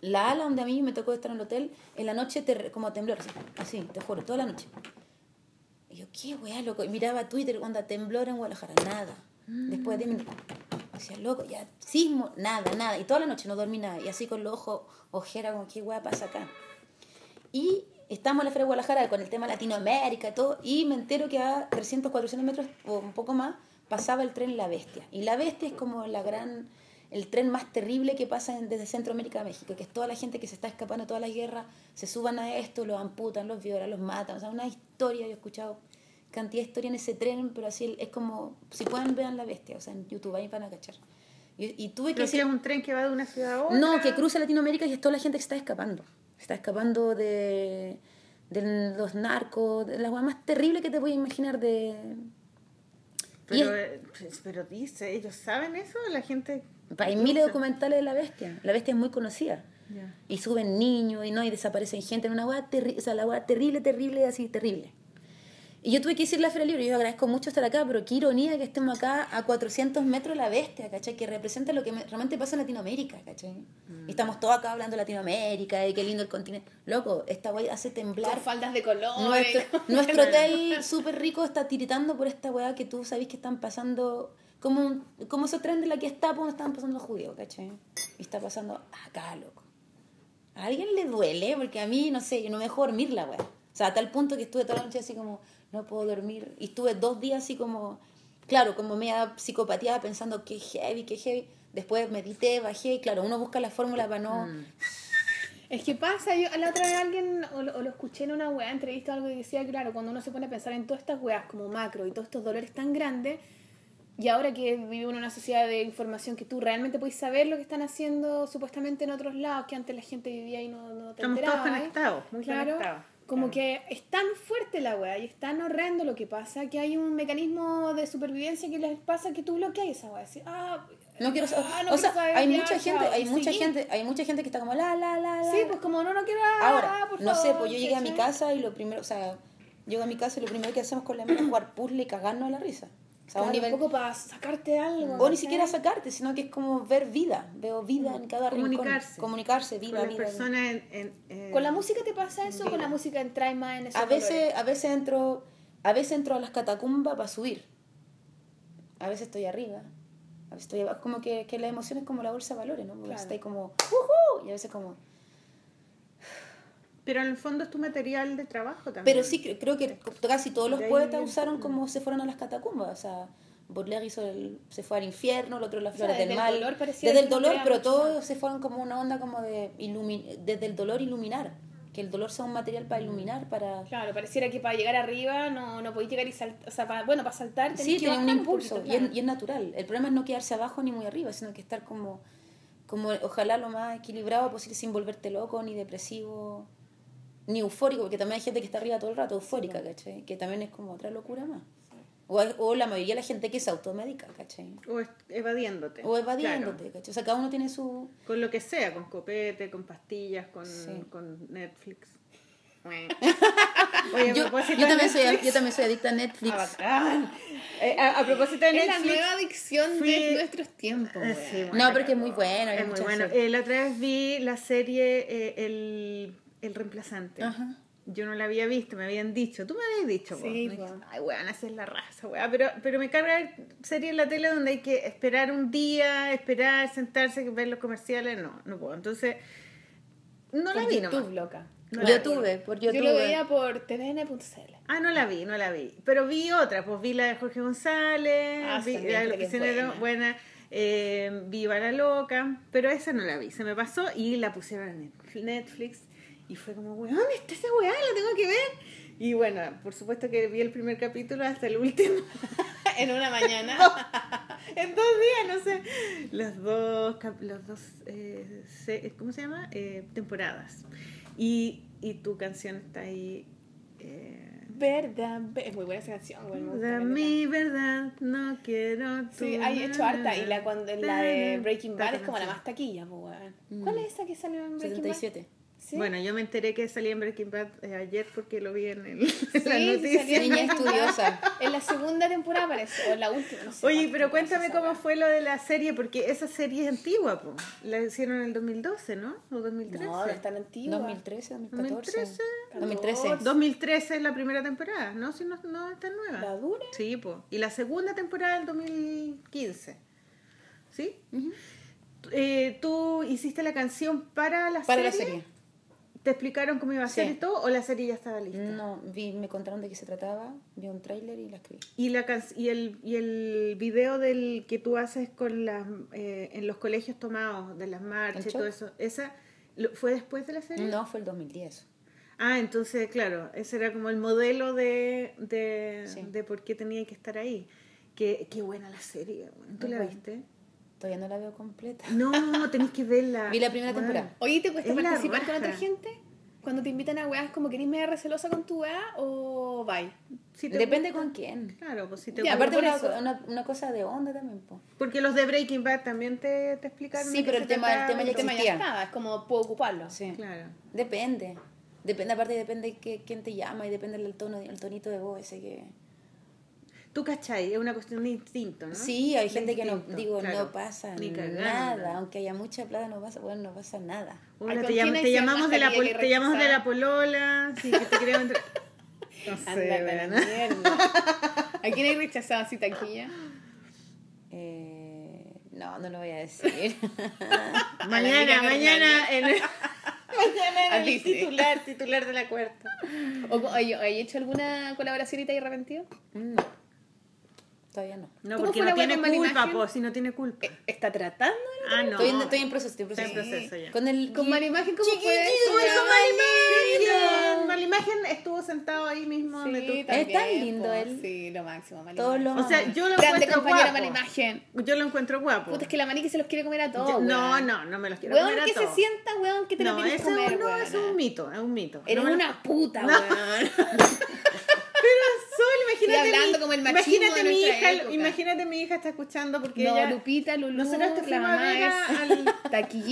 S3: la ala donde a mí me tocó estar en el hotel, en la noche te, como temblor, así, te juro, toda la noche. Y yo, qué weá, loco. Y miraba Twitter, onda, temblor en Guadalajara, nada. Después de 10 minutos. Decía, loco, ya, sismo, nada, nada. Y toda la noche no dormí nada. Y así con los ojos, ojera, como, qué weá pasa acá. Y estamos en la Feria de Guadalajara con el tema Latinoamérica y todo, y me entero que a 300, 400 metros o un poco más pasaba el tren La Bestia. Y La Bestia es como la gran, el tren más terrible que pasa en- desde Centroamérica a México, que es toda la gente que se está escapando de todas las guerras, se suban a esto, los amputan, los violan, los matan. O sea, una historia, yo he escuchado cantidad de historia en ese tren, pero así es como, si pueden vean La Bestia, o sea, en YouTube, ahí van a cachar. Y, y tuve que decir-
S2: es un tren que va de una ciudad a otra.
S3: no, que cruza Latinoamérica y es toda la gente que está escapando. Está escapando de, de los narcos, de la hueá más terrible que te voy a imaginar de...
S2: Pero,
S3: es-
S2: eh, pues, pero dice, ¿ellos saben eso? La gente...
S3: hay miles de documentales de la bestia. La bestia es muy conocida. Y suben niños y no, y desaparecen gente en una hueá terrible, o sea, la terrible, terrible, así, terrible. Y yo tuve que decirle a la Feria Libre, yo agradezco mucho estar acá, pero qué ironía que estemos acá a 400 metros de la bestia, ¿cachai? Que representa lo que me- realmente pasa en Latinoamérica, ¿cachai? Y estamos todos acá hablando de Latinoamérica y qué lindo el continente. Loco, esta weá hace temblar.
S1: Con faldas de color.
S3: Nuestro, nuestro hotel súper rico está tiritando por esta weá que tú sabes que están pasando. Como, un- como ese tren de la que está, pues están pasando los judíos, ¿cachai? Y está pasando acá, loco. ¿A alguien le duele? Porque a mí, no sé, yo no me dejo dormir la weá. O sea, a tal punto que estuve toda la noche así como, no puedo dormir. Y estuve dos días así como, claro, como media psicopatía pensando que heavy, que heavy. Después medité, bajé y claro, uno busca la fórmula para no...
S1: Es que pasa, yo la otra vez alguien, o lo, o lo escuché en una weá, entrevista o algo y decía, claro, cuando uno se pone a pensar en todas estas weas como macro y todos estos dolores tan grandes, y ahora que vivimos en una sociedad de información que tú realmente puedes saber lo que están haciendo supuestamente en otros lados, que antes la gente vivía y no, no te
S2: Estamos todos
S1: enterabas, ¿eh?
S2: conectados, muy
S1: claro,
S2: conectados.
S1: Como
S2: Claro.
S1: que es tan fuerte la weá y es tan horrendo lo que pasa que hay un mecanismo de supervivencia que les pasa que tú bloqueas esa weá. Así, ah,
S3: No quiero saber.
S1: ah, no
S3: o sea,
S1: saber,
S3: hay
S1: ya,
S3: mucha gente, hay mucha gente, hay mucha gente que está como la la la la.
S1: Sí, pues como no, no quiero. ah,
S3: Ahora,
S1: por
S3: no sé, pues yo llegué a mi casa y lo primero, o sea, llego a mi casa y lo primero que hacemos con la amiga es jugar puzzle y cagarnos a la risa. O sea, a un
S1: Claro,
S3: nivel
S1: un poco para sacarte algo.
S3: o ni siquiera sacarte, sino que es como ver vida, veo vida en cada rincón.
S2: Comunicarse.
S3: Comunicarse,
S2: Con
S3: vida, vida.
S2: personas en... en- en-
S1: ¿Con la música te pasa eso o con la música entras más en esos
S3: A veces, a veces entro, a veces entro a las catacumbas para subir. A veces estoy arriba. A veces estoy abajo. Como que, que la emoción es como la bolsa de valores, ¿no? Porque
S1: Claro.
S3: está ahí como, ¡Uhú! Y a veces como,
S2: Pero en el fondo es tu material de trabajo también.
S3: Pero sí, cre- creo que casi todos los poetas usaron como se fueron a las catacumbas. O sea, Baudelaire hizo el, se fue al infierno, el otro las
S1: O sea,
S3: flores
S1: desde
S3: del
S1: el
S3: mal.
S1: dolor parecía
S3: desde el dolor, pero todos se fueron como una onda como de ilumi- desde el dolor iluminar. Que el dolor sea un material para iluminar, para...
S1: Claro, pareciera que para llegar arriba no, no podéis llegar y saltar. O sea, para- bueno, para saltar tenés
S3: Sí,
S1: que
S3: tiene un impulso
S1: poquito,
S3: y,
S1: claro.
S3: es, y es natural. El problema es no quedarse abajo ni muy arriba, sino que estar como, como ojalá lo más equilibrado posible sin volverte loco, ni depresivo, ni eufórico, porque también hay gente que está arriba todo el rato, eufórica, ¿cachai? Que también es como otra locura más. O, o la mayoría de la gente que se automedica, ¿cachai?
S2: O es- evadiéndote.
S3: O evadiéndote,
S2: Claro.
S3: ¿cachai? O sea, cada uno tiene su...
S2: Con lo que sea, con copete, con pastillas, con,
S3: Sí.
S2: con Netflix. Oye,
S3: Yo, también soy,
S2: Netflix-
S3: yo también soy adicta a Netflix.
S2: Ah, bacán. Eh, a, a propósito de
S1: Es la
S2: Netflix.
S1: nueva adicción
S2: fui-
S1: de nuestros tiempos.
S2: Eh,
S1: weón.
S2: sí, bueno,
S3: No, porque es muy bueno.
S2: Es muy bueno. Eh, la otra vez vi la serie eh, el, el Reemplazante.
S3: Ajá.
S2: Yo no la había visto, me habían dicho. Tú me habías dicho.
S1: Sí,
S2: Me
S1: po.
S2: dijiste, Ay, weón, esa es la raza, weón. Pero, pero me carga ver series en la tele donde hay que esperar un día, esperar, sentarse, ver los comerciales. No, no puedo. Entonces, no la vi
S1: YouTube,
S2: nomás.
S1: loca.
S2: No la
S3: yo
S2: vi.
S3: tuve, por
S1: Yo
S3: YouTube.
S1: lo veía por tvn.cl.
S2: Ah, no la vi, no la vi. Pero vi otra, pues vi la de Jorge González,
S1: Ah,
S2: vi la de
S1: que
S2: buena, eh, vi la Loca, pero esa no la vi, se me pasó y la pusieron en Netflix- Netflix y fue como, weón, está esa weá, la tengo que ver. Y bueno, por supuesto que vi el primer capítulo hasta el último.
S1: en una mañana.
S2: en dos días, no sé. Los dos, los dos eh, se- ¿cómo se llama? Eh, temporadas. Y, y tu canción está ahí. Eh,
S1: Verdad, ve- es muy buena esa canción, caleta.
S2: mi verdad, no quiero tu
S1: Sí, hay hecho harta. Y la, cuando, la de Breaking Bad es como la más taquilla, pues, weón. ¿Cuál es esa que salió en Breaking
S3: 77.
S1: Bad? ¿Sí?
S2: Bueno, yo me enteré que salía en Breaking Bad eh, ayer porque lo vi en, el, en
S1: Sí,
S2: las
S1: sí,
S2: noticias.
S1: en
S3: Niña estudiosa.
S1: En la segunda temporada parece, o en la última, no sé.
S2: Oye, pero cuéntame cómo fue lo de la serie, porque esa serie es antigua, po. La hicieron en el 2012, ¿no? O 2013.
S1: No, no es tan antigua.
S3: 2013, 2014.
S2: 2013.
S3: 2013.
S2: 2013 es la primera temporada, ¿no? Si no, no es tan nueva.
S1: ¿La dura?
S2: Sí, po. Y la segunda temporada del 2015. ¿Sí? Eh, tú hiciste la canción para la
S3: Para
S2: serie.
S3: la serie.
S2: ¿Te explicaron cómo iba a ser
S3: Sí.
S2: y todo o la serie ya estaba lista?
S3: No, vi, me contaron de qué se trataba, vi un tráiler y la escribí.
S2: Y, la, can- y, el, y el video del que tú haces con las, eh, en los colegios tomados, de las marchas
S3: ¿El
S2: y todo eso, ¿esa lo- fue después de la serie?
S3: No, fue el 2010.
S2: Ah, entonces, claro, ese era como el modelo de, de,
S3: Sí.
S2: de por qué tenía que estar ahí. Qué, qué buena la serie. ¿tú
S3: Muy
S2: la
S3: buena.
S2: viste?
S3: Todavía no la veo completa.
S2: No, tenés que verla.
S3: Vi la primera temporada.
S1: Oye, ¿te cuesta participar con otra gente? Cuando te invitan a weas, como que eres media recelosa con tu wea o bye.
S2: Si te
S3: Depende
S2: gusta-
S3: con quién.
S2: Claro, pues si te gusta.
S3: Aparte una, una, una cosa de onda también, po.
S2: Porque los de Breaking Bad también te, te explicaron.
S3: Sí, pero
S2: se
S3: el tema- el tema
S2: y
S3: ya
S1: El tema ya estaba, es como puedo ocuparlo.
S3: Sí.
S2: Claro.
S3: Depende. Depende, aparte depende que, quién te llama y depende del tono, el tonito de voz ese que...
S2: Tú cachai, es una cuestión de instinto, ¿no?
S3: Sí, hay gente que no, digo,
S2: claro.
S3: no pasa nada, aunque haya mucha plata, no pasa, bueno, no pasa nada.
S2: Hola,
S1: Ay,
S2: te,
S1: ¿con
S2: llam-
S1: quién
S2: te
S1: hay
S2: llamamos de la
S1: mascarilla
S2: pol-
S1: que
S2: te llamamos de
S1: rechazar?
S2: la polola, sí, que te queremos entrar. No sé,
S1: mierda. ¿A quién hay rechazado así taquilla?
S3: Eh, no, no lo voy a decir.
S2: Mañana, mañana en el, mañana en
S1: A
S2: el titular, titular de la cuarta.
S1: ¿O co- oye, ¿hay hecho alguna colaboración y te hay arrepentido?
S3: no, todavía no.
S2: No,
S1: ¿Cómo
S2: porque
S1: fue la
S2: no tiene culpa,
S1: Imagen?
S2: po, si no tiene culpa.
S1: ¿Está tratando?
S2: Ah, no.
S3: Estoy, en, estoy en proceso, estoy en proceso.
S2: Está en proceso ya.
S3: Con el
S1: Con mala imagen, ¿cómo fue eso?
S2: ¡Uy,
S1: Ya.
S2: con Malimagen! Malimagen estuvo sentado ahí mismo donde tú
S1: Sí.
S3: Es tan
S1: también,
S3: lindo
S1: po.
S3: él.
S1: Sí, lo máximo, Mala
S3: Todos
S1: Imagen.
S3: los
S2: O sea, yo lo
S1: Grande
S2: encuentro guapo.
S1: Mala Imagen.
S2: Yo lo encuentro guapo.
S1: Puta, es que la Mani que se los quiere comer a todos,
S2: Yo- no,
S1: weón.
S2: no, no me los quiero
S1: Weón,
S2: comer a
S1: que se
S2: todos.
S1: sienta, weón, que te lo
S2: No,
S1: tienes
S2: eso
S1: que comer,
S2: no,
S1: weón.
S2: eso es un mito, es un mito.
S1: Eres
S2: lo-
S1: una puta, weón.
S2: Imagínate.
S1: Estoy hablando
S2: mi,
S1: como el machismo
S2: imagínate
S1: de
S2: mi hija,
S1: época.
S2: imagínate mi hija está escuchando porque
S1: No,
S2: ella
S1: Lupita, Lulú,
S2: Nosotros te
S1: la
S2: fuimos a
S1: mamá
S2: ver al-.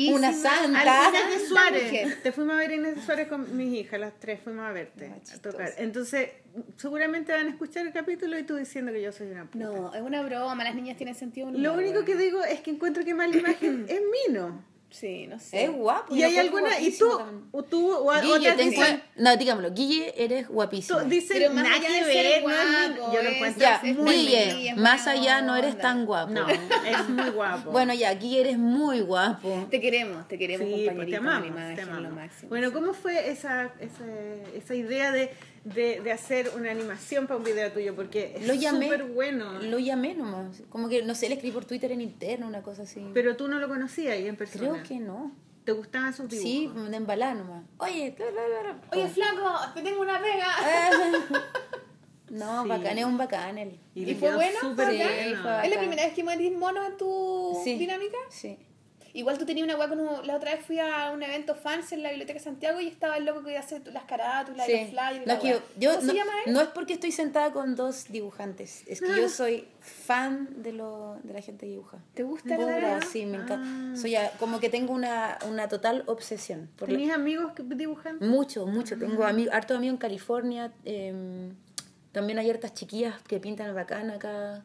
S3: Una santa.
S2: Inés de Suárez. Te fuimos a ver Inés de Suárez con mis hijas, las tres fuimos a verte,
S3: Ah,
S2: a tocar. Entonces, seguramente van a escuchar el capítulo y tú diciendo que yo soy una puta.
S1: No, es una broma, las niñas tienen sentido.
S2: Lo único que digo es que encuentro que mala imagen es Mino.
S1: Sí, no sé.
S3: Es guapo.
S2: Y hay alguna, y tú, o tú, o
S3: Guille,
S2: otras
S3: te
S2: dicen,
S3: No, digámoslo, Guille, eres guapísimo.
S2: tú- dicen nada
S1: allá
S2: que ver, no es Mino.
S1: guapo,
S2: Yo lo encuentro
S3: Ya,
S1: es
S2: muy
S3: Guille,
S1: es
S3: más allá no eres tan guapo.
S2: No, es muy guapo.
S3: Bueno, ya, Guille eres muy guapo.
S1: Te queremos, te queremos,
S2: Sí, pues
S1: compañerito.
S2: te amamos, te amamos.
S1: lo máximo.
S2: Bueno, ¿cómo fue esa, esa, esa idea de, de, de hacer una animación para un video tuyo? Porque es
S3: Lo llamé.
S2: súper bueno.
S3: Lo llamé nomás. Como que, no sé, le escribí por Twitter en interno, una cosa así.
S2: Pero tú no lo conocías ahí en persona.
S3: Creo que no.
S2: ¿Te gustaban sus dibujos?
S3: Sí, de embalar nomás. Oye.
S1: Oye, flaco, te tengo una pega.
S3: No,
S2: Sí.
S3: bacán, es un bacán él.
S1: ¿Y fue bueno?
S2: súper bueno.
S3: Sí, fue
S1: ¿Es la primera vez que metís monos en tu
S3: Sí.
S1: dinámica?
S3: Sí.
S1: Igual tú tenías una weá con un- la otra vez fui a un evento fans en la Biblioteca de Santiago y estaba el loco que hace las carátulas y los
S3: Sí.
S1: flyers. y la
S3: yo, yo
S1: ¿Cómo
S3: no,
S1: se llama él?
S3: no es porque estoy sentada con dos dibujantes, es que yo soy fan de lo de la gente que dibuja.
S1: ¿Te gusta la
S3: sí, me encanta.
S2: Ah.
S3: Soy ya- como que tengo una, una total obsesión. Por la-
S2: ¿Tenías amigos que dibujan?
S3: mucho, mucho. Tengo hartos amigos en California. em, también hay hartas chiquillas que pintan bacán acá.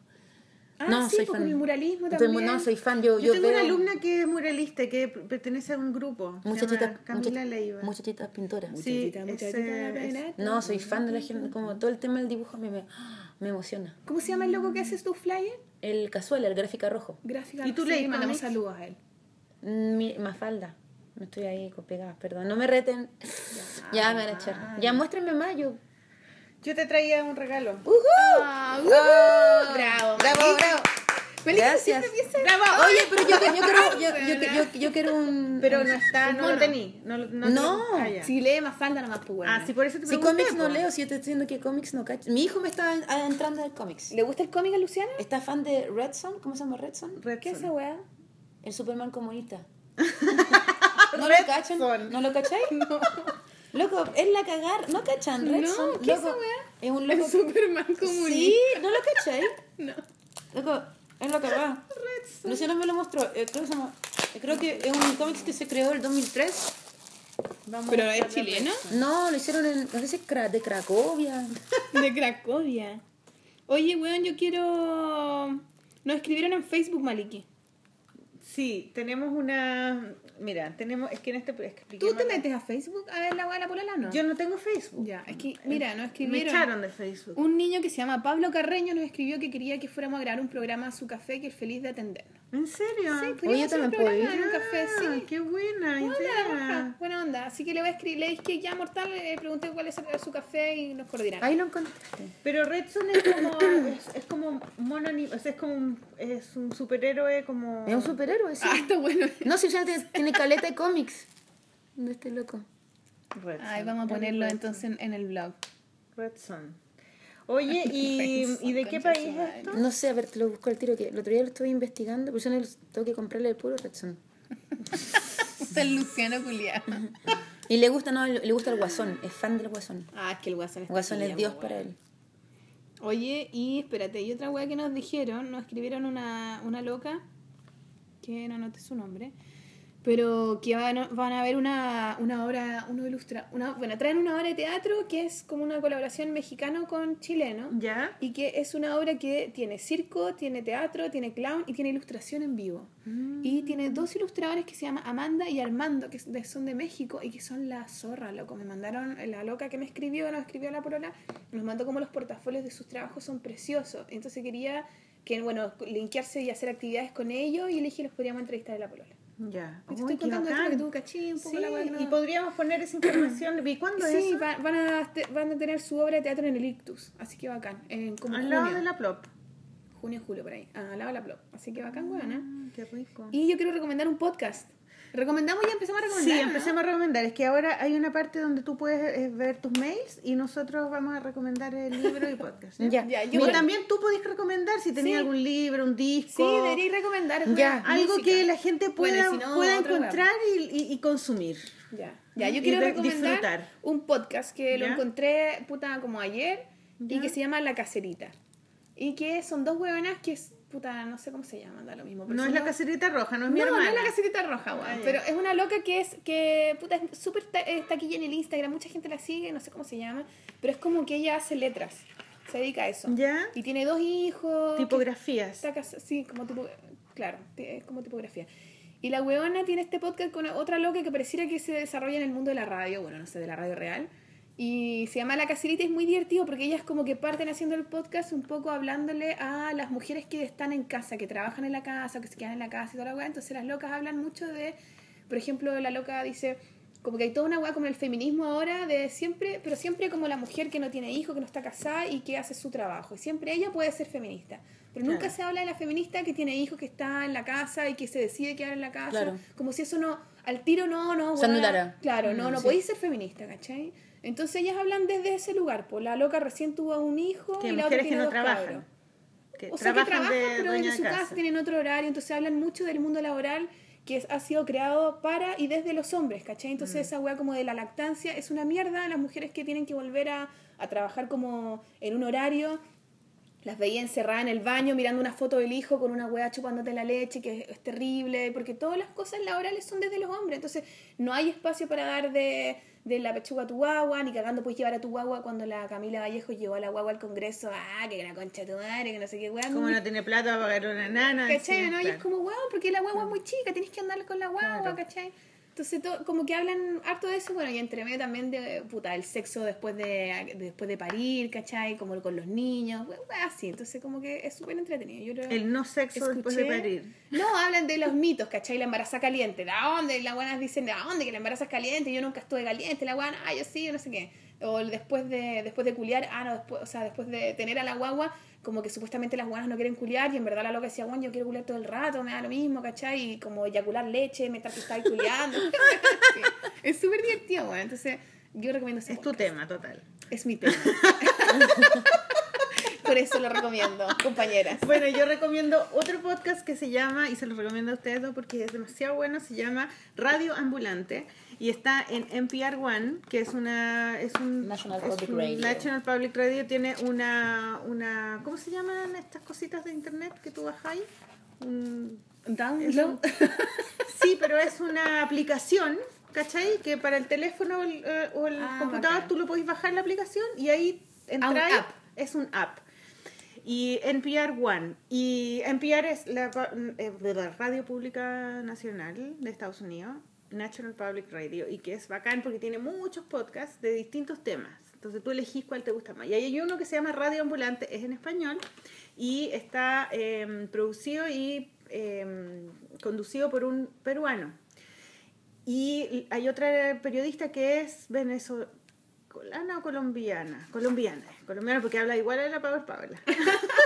S1: Ah, sí, pues, con el muralismo también.
S3: no, soy fan. Yo,
S2: Yo,
S3: yo
S2: tengo
S3: veo
S2: una alumna que es muralista, que pertenece a un grupo.
S3: muchachitas,
S2: Camila Leiva.
S3: muchachitas pintoras.
S2: Sí,
S1: Muchachita,
S2: es-.
S3: No, soy fan de la gente. Como todo el tema del dibujo mí me, me emociona.
S1: ¿Cómo se llama el loco que haces tu flyer?
S3: El casual, el gráfica rojo.
S1: Gráfica.
S2: ¿Y tú
S1: sí,
S2: lees
S1: mandamos saludos a él.
S3: Mi, Mafalda. No estoy ahí con pegadas, perdón. No me reten. Ya, me van a echar. Ya muéstrenme más. Yo.
S2: Yo te traía un regalo.
S1: Ah, uh,
S3: ¡Oh!
S1: bravo,
S3: ¡Bravo, bravo! Gracias.
S2: ¡Bravo!
S3: Oye, pero yo, yo quiero, yo, yo, yo- yo quiero un.
S2: Pero no está, no lo tení. No, no,
S3: No.
S2: ah.
S1: Si lee más falda, nomás pues bueno.
S2: Ah, sí, por eso te
S3: Si cómics no
S2: po.
S3: leo, si yo te estoy diciendo que cómics no cacho. Mi hijo me está entrando en cómics.
S1: ¿Le gusta el cómic a Luciana?
S3: ¿Está fan de Redson? ¿Cómo se llama Redson?
S2: Redson.
S1: ¿Qué es esa weá?
S3: El Superman comunista. ¿No lo cachan? ¿No lo cacháis? No. Loco, es la cagar. ¿No cachan
S1: No,
S3: Redson?
S1: ¿qué es
S3: Loco,
S1: esa weá?
S3: Es un loco.
S1: El Superman comunista.
S3: Sí, ¿no lo cacháis?
S1: No.
S3: Loco, es la cagada. Luciano me lo mostró. Eh, creo, que se llama- eh, creo que es un cómic que se creó en el 2003.
S2: Vamos
S1: ¿Pero
S2: a
S1: es chileno?
S2: Redson.
S3: No, lo hicieron en, no sé si es de Cracovia.
S1: De Cracovia. Oye, weón, yo quiero... Nos escribieron en Facebook, Maliki.
S2: Sí, tenemos una. Mira, tenemos. Es que en este. Es que
S1: ¿Tú te metes a Facebook a ver la weá de la polola, no?
S2: Yo no tengo Facebook.
S1: Ya, es que, mira, nos
S2: Me
S1: escribieron...
S2: echaron de Facebook.
S1: Un niño que se llama Pablo Carreño nos escribió que quería que fuéramos a grabar un programa a su café que es feliz de atendernos.
S2: ¿En serio?
S1: Sí,
S3: Oye,
S1: hacer un
S3: también puedo
S1: programa
S3: ir.
S1: en un café,
S2: Ah,
S1: sí.
S2: qué buena idea.
S1: Buena onda. Así que le voy a escribir, le dije que ya mortal, le pregunté cuál es su café y nos coordinamos.
S3: Ahí lo encontraste.
S2: Pero Redson es como es, es como mono o sea, es como un, es un superhéroe como
S3: Es un superhéroe, sí.
S1: Ah, está bueno.
S3: No, si ya tiene, tiene caleta de cómics. De este loco.
S2: Redson.
S1: Ay, vamos a ponerlo entonces en, en el blog.
S2: Redson. Oye, ¿y, ¿y de qué país es esto?
S3: No sé, a ver, te lo busco al tiro. que El otro día lo estuve investigando, pero yo no tengo que comprarle el puro Redson.
S1: El Luciano Julián.
S3: Y le gusta, no, le gusta el guasón. Es fan del guasón.
S1: Ah, es que el guasón
S3: El
S1: está
S3: guasón es Dios para él.
S1: Oye, y espérate, y otra weá que nos dijeron, nos escribieron una, una loca, que no anoté su nombre, pero que van a, van a ver una, una obra, uno ilustra, una, bueno, traen una obra de teatro que es como una colaboración mexicano con chileno,
S2: ¿Ya?
S1: y que es una obra que tiene circo, tiene teatro, tiene clown y tiene ilustración en vivo. Y tiene dos ilustradores que se llaman Amanda y Armando, que son de México y que son la zorra, loco. Me mandaron, la loca que me escribió, nos escribió la porola, nos mandó como los portafolios de sus trabajos son preciosos. Entonces quería que, bueno, linkearse y hacer actividades con ellos y le dije los podríamos entrevistar en la porola.
S2: Ya.
S1: Te
S2: Uy,
S1: estoy contando esto que tú cachí, un poco
S2: Sí,
S1: la
S2: y podríamos poner esa información. ¿Y cuándo es
S1: Sí,
S2: eso?
S1: va- van, a, te- van a tener su obra de teatro en el Ictus, así que bacán. En como
S2: Al
S1: junio,
S2: lado de la plop.
S1: junio, julio, por ahí. Ah, al lado de la plop. Así que bacán, weón.
S2: Ah, Qué rico.
S1: Y yo quiero recomendar un podcast. ¿Recomendamos ya? Empezamos a
S2: Sí,
S1: recomendar. ¿no?
S2: empecemos a recomendar. Es que ahora hay una parte donde tú puedes eh, ver tus mails y nosotros vamos a recomendar el libro y podcast. ¿ya?
S3: Ya.
S1: Ya, yo voy-
S2: también tú podés recomendar si tenías
S1: Sí.
S2: algún libro, un disco.
S1: Sí, debería recomendar.
S3: Ya.
S2: Algo
S1: música.
S2: que la gente pueda,
S1: Bueno, y si no,
S2: pueda encontrar y, y- y consumir.
S1: Ya, ya yo
S2: Y
S1: quiero recomendar
S2: disfrutar.
S1: un podcast que lo
S2: ¿Ya?
S1: encontré puta como ayer y que se llama La Cacerita. Y que son dos huevonas que puta, no sé cómo se llaman, da lo mismo.
S2: No es la caserita roja, no es mi
S1: no,
S2: hermana.
S1: no es la caserita roja, weón.
S2: Ah,
S1: pero es una loca que es, que, puta, es súper ta- taquilla en el Instagram, mucha gente la sigue, no sé cómo se llama, pero es como que ella hace letras, se dedica a eso.
S2: ¿Ya?
S1: Y tiene dos hijos. que
S2: Tipografías.
S1: Casa- sí, como tipo, claro, es como tipografía. Y la weona tiene este podcast con otra loca que pareciera que se desarrolla en el mundo de la radio, bueno, no sé, de la radio real. Y se llama La Caserita y es muy divertido porque ellas como que parten haciendo el podcast un poco hablándole a las mujeres que están en casa, que trabajan en la casa, que se quedan en la casa y toda la weá. Entonces las locas hablan mucho de, por ejemplo, la loca dice, como que hay toda una weá como el feminismo ahora de siempre, pero siempre como la mujer que no tiene hijos, que no está casada y que hace su trabajo. Y siempre ella puede ser feminista. Pero nunca
S2: Claro.
S1: se habla de la feminista que tiene hijos, que está en la casa y que se decide quedar en la casa.
S3: Claro.
S1: Como si eso no, al tiro no, no. Weá. Claro, no,
S3: Mm,
S1: no
S3: sí.
S1: podéis ser feminista, ¿cachai? Entonces ellas hablan desde ese lugar. Pues la loca recién tuvo un hijo
S2: Que
S1: y la otra
S2: mujeres que
S1: tiene
S2: no trabajan. Que
S1: O sea, que trabajan,
S2: de
S1: pero desde
S2: de
S1: su casa.
S2: casa.
S1: tienen otro horario, entonces hablan mucho del mundo laboral que es- ha sido creado para y desde los hombres, ¿cachai? Entonces
S2: Mm.
S1: esa weá como de la lactancia es una mierda, las mujeres que tienen que volver a, a trabajar como en un horario, las veía encerradas en el baño mirando una foto del hijo con una weá chupándote la leche, que es, terrible, porque todas las cosas laborales son desde los hombres, entonces no hay espacio para dar de, de la pechuga a tu guagua, ni cagando puedes llevar a tu guagua cuando la Camila Vallejo llevó a la guagua al Congreso, ah, que la concha de tu madre, que no sé qué weá.
S2: Como no tiene plata para pagar una nana.
S1: ¿Cachai?
S2: sí,
S1: ¿no? Y es como, guau, porque la guagua es muy chica, tenés que andar con la guagua,
S2: Claro.
S1: ¿cachai? Entonces, to- como que hablan harto de eso, bueno, y entre medio también de, puta, el sexo después de, después de parir, ¿cachai? Como con los niños, así. Entonces, como que es súper entretenido. Yo creo-
S2: El no sexo después de parir.
S1: No, hablan de los mitos, ¿cachai? La embaraza caliente. ¿De dónde? Las buenas dicen, ¿de dónde? Que la embaraza es caliente. Yo nunca estuve caliente. La buena, ah, yo sí, no sé qué. O después de, después de culiar, ah, no, después, o sea, después de tener a la guagua, como que supuestamente las guanas no quieren culiar y en verdad la loca decía, bueno, yo quiero culiar todo el rato, me da lo mismo, ¿cachai? Y como eyacular leche mientras que culiando. Sí. Es súper divertido, bueno. Entonces, yo recomiendo ese
S2: Es tu
S1: podcast.
S2: tema, total.
S1: Es mi tema. Por eso lo recomiendo, compañeras.
S2: Bueno, yo recomiendo otro podcast que se llama, y se lo recomiendo a ustedes dos porque es demasiado bueno, se llama Radio Ambulante y está en NPR One, que es una... Es un,
S3: National
S2: es
S3: Public
S2: un
S3: Radio.
S2: National Public Radio tiene una, una... ¿Cómo se llaman estas cositas de internet que tú bajáis? Un-
S1: Download.
S2: Sí, pero es una aplicación, ¿cachai? Que para el teléfono o el, eh, o el
S1: Ah,
S2: computador
S1: bacán.
S2: tú lo podéis bajar la aplicación y ahí entráis.
S1: app.
S2: Es un app. Y NPR One. Y NPR es la, eh, de la Radio Pública Nacional de Estados Unidos, National Public Radio, y que es bacán porque tiene muchos podcasts de distintos temas. Entonces tú elegís cuál te gusta más. Y hay uno que se llama Radio Ambulante, es en español, y está eh, producido y eh, conducido por un peruano. Y hay otra periodista que es venezolana o colombiana. Colombiana, colombiana porque habla igual a la Power Paula.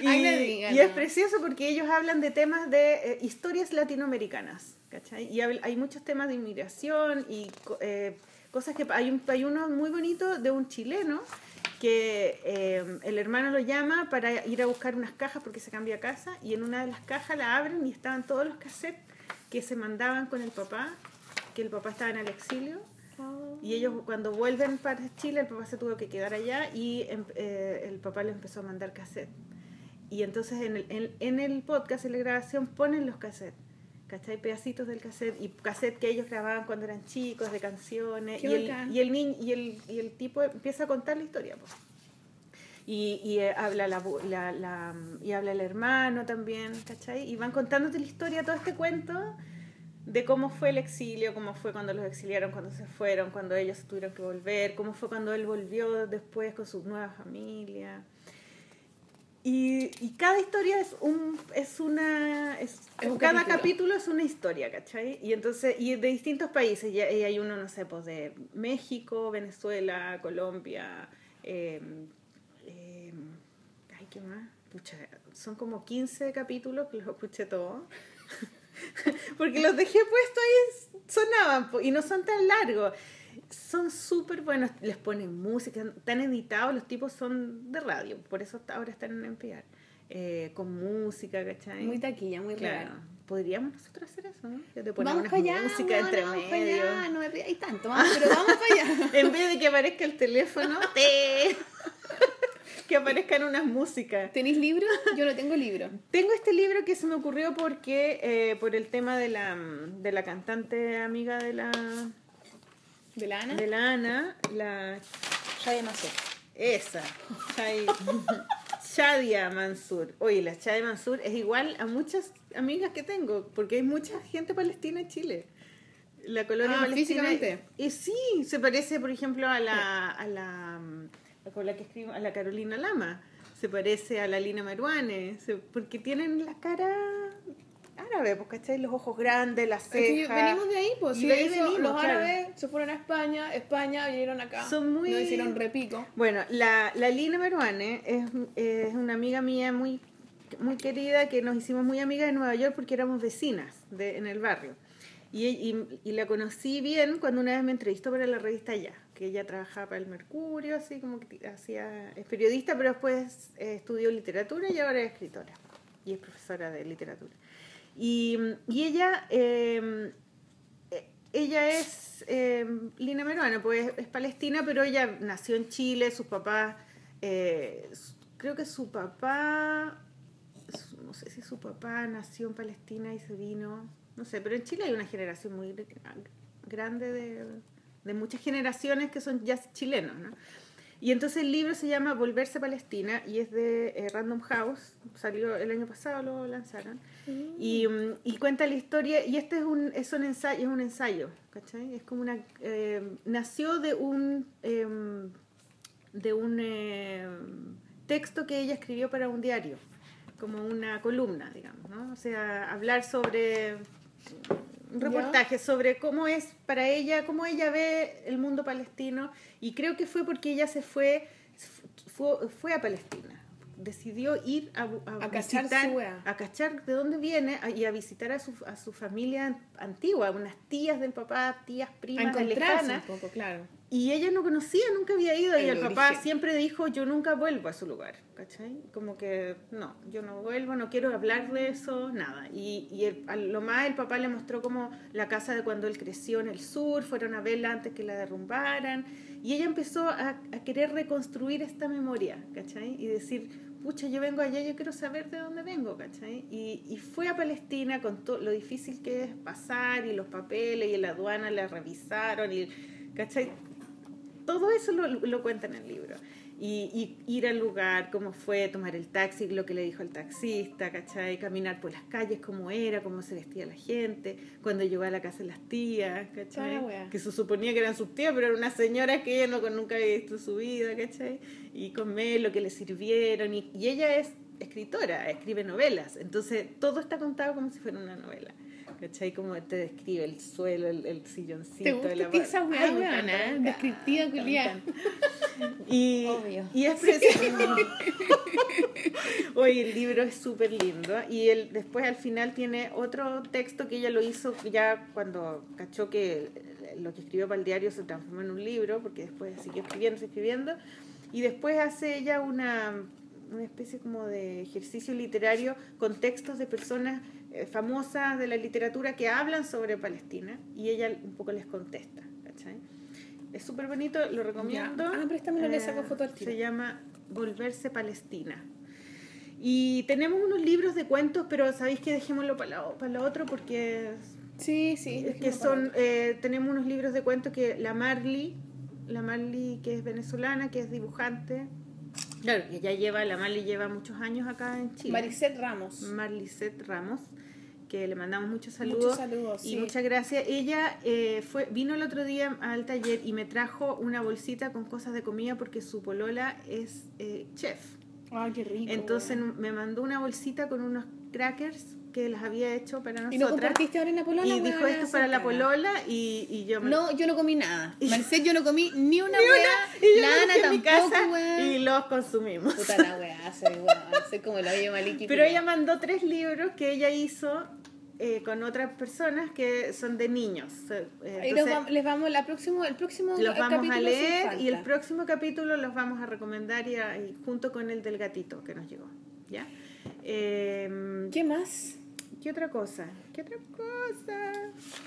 S2: y,
S1: Ay, no diga,
S2: y es precioso porque ellos hablan de temas de eh, historias latinoamericanas. ¿cachai? Y hay muchos temas de inmigración y eh, cosas que... Hay, un, hay uno muy bonito de un chileno que eh, el hermano lo llama para ir a buscar unas cajas porque se cambia casa y en una de las cajas la abren y estaban todos los cassettes que se mandaban con el papá, que el papá estaba en el exilio. Y ellos cuando vuelven para Chile, el papá se tuvo que quedar allá y em- eh, el papá le empezó a mandar cassette. Y entonces en el, en, en el podcast, en la grabación, ponen los cassettes. ¿Cachai? Pedacitos del cassette y cassette que ellos grababan cuando eran chicos, de canciones.
S1: Qué
S2: Y el,
S1: bacán.
S2: y, el niño, y, el, y el tipo empieza a contar la historia. pues. Y, y eh, habla la, la, la- y habla el hermano también, ¿cachai? Y van contándote la historia, todo este cuento de cómo fue el exilio, cómo fue cuando los exiliaron, cuando se fueron, cuando ellos tuvieron que volver, cómo fue cuando él volvió después con su nueva familia. Y, y cada historia es un es una es,
S1: Es un
S2: cada
S1: capítulo.
S2: capítulo. es una historia, ¿cachai? Y entonces y de distintos países, y, hay uno no sé, pues de México, Venezuela, Colombia, eh, eh, ay, ¿qué más? Pucha, son como 15 capítulos que los escuché todos. Porque los dejé puestos ahí, sonaban, y no son tan largos. Son súper buenos, les ponen música, están editados, los tipos son de radio, por eso ahora están en NPR. Eh, con música, ¿cachai?
S1: Muy taquilla, muy
S2: Claro.
S1: real.
S2: Podríamos nosotros hacer eso, ¿no? Que te
S1: allá,
S2: música entre
S1: vamos para
S2: medio.
S1: allá. No me pidáis tanto, vamos, pero vamos para allá.
S2: En vez de que aparezca el teléfono, te... que aparezcan unas músicas.
S1: ¿Tenéis libro? Yo no tengo libro.
S2: Tengo este libro que se me ocurrió porque eh, por el tema de la, de la cantante amiga de la,
S1: ¿De la Ana?
S2: de la Ana, la
S3: Shaya Mansur.
S2: esa, Shadia Mansur. Oye, la Shadia Mansur es igual a muchas amigas que tengo, porque hay mucha gente palestina en Chile. La colonia
S1: Ah,
S2: palestina.
S1: físicamente.
S2: Y sí, se parece, por ejemplo, a la, a la, la que escribo, a la Carolina Lama. Se parece a la Lina Meruane, se- porque tienen la cara árabe, pues, ¿cachai? Los ojos grandes, las cejas.
S1: venimos de ahí, pues.
S2: Y
S1: Si
S2: de ahí
S1: eso,
S2: venimos,
S1: los
S2: claro.
S1: árabes se fueron a España, España vinieron acá.
S2: Son muy-
S1: Nos hicieron repico.
S2: Bueno, la, la Lina Meruane es, es una amiga mía muy, muy querida que nos hicimos muy amigas en Nueva York porque éramos vecinas de, en el barrio. Y, y, y la conocí bien cuando una vez me entrevistó para la revista Ya, que ella trabajaba para el Mercurio, así como que hacía, es periodista, pero después eh, estudió literatura y ahora es escritora y es profesora de literatura. Y, y ella eh, ella es eh, Lina Meruana, pues es palestina, pero ella nació en Chile, sus papás, eh, creo que su papá, no sé si su papá nació en Palestina y se vino, no sé, pero en Chile hay una generación muy gr- grande de, de muchas generaciones que son ya chilenos, ¿no? Y entonces el libro se llama Volverse a Palestina y es de eh, Random House, salió el año pasado, lo lanzaron. Y, mm, y cuenta la historia, y este es un, es un ensayo, es un ensayo, ¿cachai? Es como una... eh, nació de un... em, de un em, texto que ella escribió para un diario, como una columna, digamos, ¿no? O sea, hablar sobre un
S1: Ya.
S2: reportaje sobre cómo es para ella, cómo ella ve el mundo palestino y creo que fue porque ella se fue fue, fue a Palestina. Decidió ir a, a,
S1: A cachar
S2: visitar,
S1: wea.
S2: a cachar de dónde viene a- y a visitar a su, a su familia antigua, unas tías del papá, tías, primas lejanas.
S1: un poco, claro.
S2: Y ella no conocía, nunca había ido. y
S1: El
S2: el papá
S1: origen.
S2: siempre dijo, yo nunca vuelvo a su lugar. ¿Cachai? Como que, no, yo no vuelvo, no quiero hablar de eso, nada. Y, y el- a lo más el papá le mostró como la casa de cuando él creció en el sur, fueron a verla antes que la derrumbaran. Y ella empezó a, a querer reconstruir esta memoria, ¿cachai? Y decir, pucha, yo vengo allá, yo quiero saber de dónde vengo, ¿cachai? Y, y fue a Palestina con todo lo difícil que es pasar y los papeles y la aduana la revisaron y, ¿cachai? Todo eso lo, lo cuenta en el libro. Y, y ir al lugar, cómo fue, tomar el taxi, lo que le dijo el taxista, ¿cachai? Caminar por las calles, cómo era, cómo se vestía la gente, cuando llegó a la casa de las tías, ¿cachai? Que se suponía que eran sus tías, pero eran unas señoras que ella no, nunca había visto su vida, ¿cachai? Y comer lo que le sirvieron. Y, y ella es escritora, escribe novelas, entonces todo está contado como si fuera una novela. ¿Cachai? Como te describe el suelo, el, el silloncito.
S1: ¿Te gusta
S2: la
S1: a ti esa weá, weona, Descriptiva,
S2: encanta. Y,
S3: Obvio.
S2: y es precioso. Oye, el libro es súper lindo. Y él después al final tiene otro texto que ella lo hizo ya cuando cachó que lo que escribió para el diario se transformó en un libro, porque después siguió escribiendo, escribiendo. Y después hace ella una, una especie como de ejercicio literario con textos de personas famosas de la literatura que hablan sobre Palestina y ella un poco les contesta. ¿cachai? Es súper bonito, lo recomiendo.
S1: Ah, préstamelo, le saco foto al tiro.
S2: Se llama Volverse Palestina. Y tenemos unos libros de cuentos, pero sabéis que dejémoslo para lo, para lo otro porque
S1: Sí, sí.
S2: es que son eh, tenemos unos libros de cuentos que la Marley, la Marley que es venezolana, que es dibujante, claro, que ya lleva, la Marley lleva muchos años acá en Chile.
S1: Maricet Ramos.
S2: Marlicet Ramos, que le mandamos muchos saludos.
S1: Muchos saludos,
S2: Y
S1: sí.
S2: muchas gracias. Ella eh, fue, vino el otro día al taller y me trajo una bolsita con cosas de comida porque su polola es eh, chef.
S1: Ay, qué rico.
S2: Entonces me mandó una bolsita con unos crackers que las había hecho para nosotras.
S1: ¿Y no compartiste ahora en la polola?
S2: Y dijo esto es para la polola y, y yo me
S1: No, yo no comí nada. Maricet, yo no comí ni una
S2: y
S1: wea.
S2: yo
S1: La
S2: los
S1: Ana
S2: dejé en mi
S1: tampoco,
S2: casa y los consumimos.
S1: Puta la wea, soy igual. Soy como la bella Maliki.
S2: Pero ella mandó tres libros que ella hizo eh, con otras personas que son de niños. Eh, entonces,
S1: vam- les vamos, la próximo, el próximo
S2: los vamos a leer y el próximo capítulo los vamos a recomendar y, y junto con el del gatito que nos llegó. ¿Ya? Eh,
S1: ¿Qué más?
S2: ¿Qué otra cosa? ¿Qué otra cosa?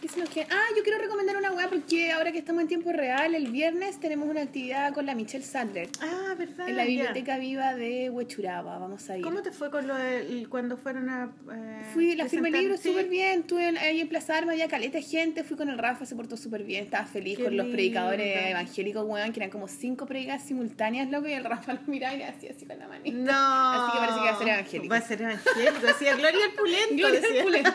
S1: ¿Qué se nos queda? Ah, yo quiero recomendar una weá porque ahora que estamos en tiempo real, el viernes tenemos una actividad con la Michelle Sadler
S2: Ah, ¿verdad?
S1: en la
S2: Ya.
S1: Biblioteca Viva de Huechuraba. Vamos a ir.
S2: ¿Cómo te fue con lo de cuando fueron a... eh,
S1: Fui, la firma libro
S2: Sí.
S1: súper bien, estuve ahí en Plaza Armas, había caleta de gente, fui con el Rafa, se portó súper bien, estaba feliz
S2: Qué
S1: con los predicadores evangélicos, weón, que eran como cinco predicas simultáneas, loco, y el Rafa lo miraba y le hacía así con la manita.
S2: No.
S1: Así que parece que va a ser evangélico.
S2: Va a ser evangélico. Decía Gloria el Pulento.
S1: Gloria al pulento,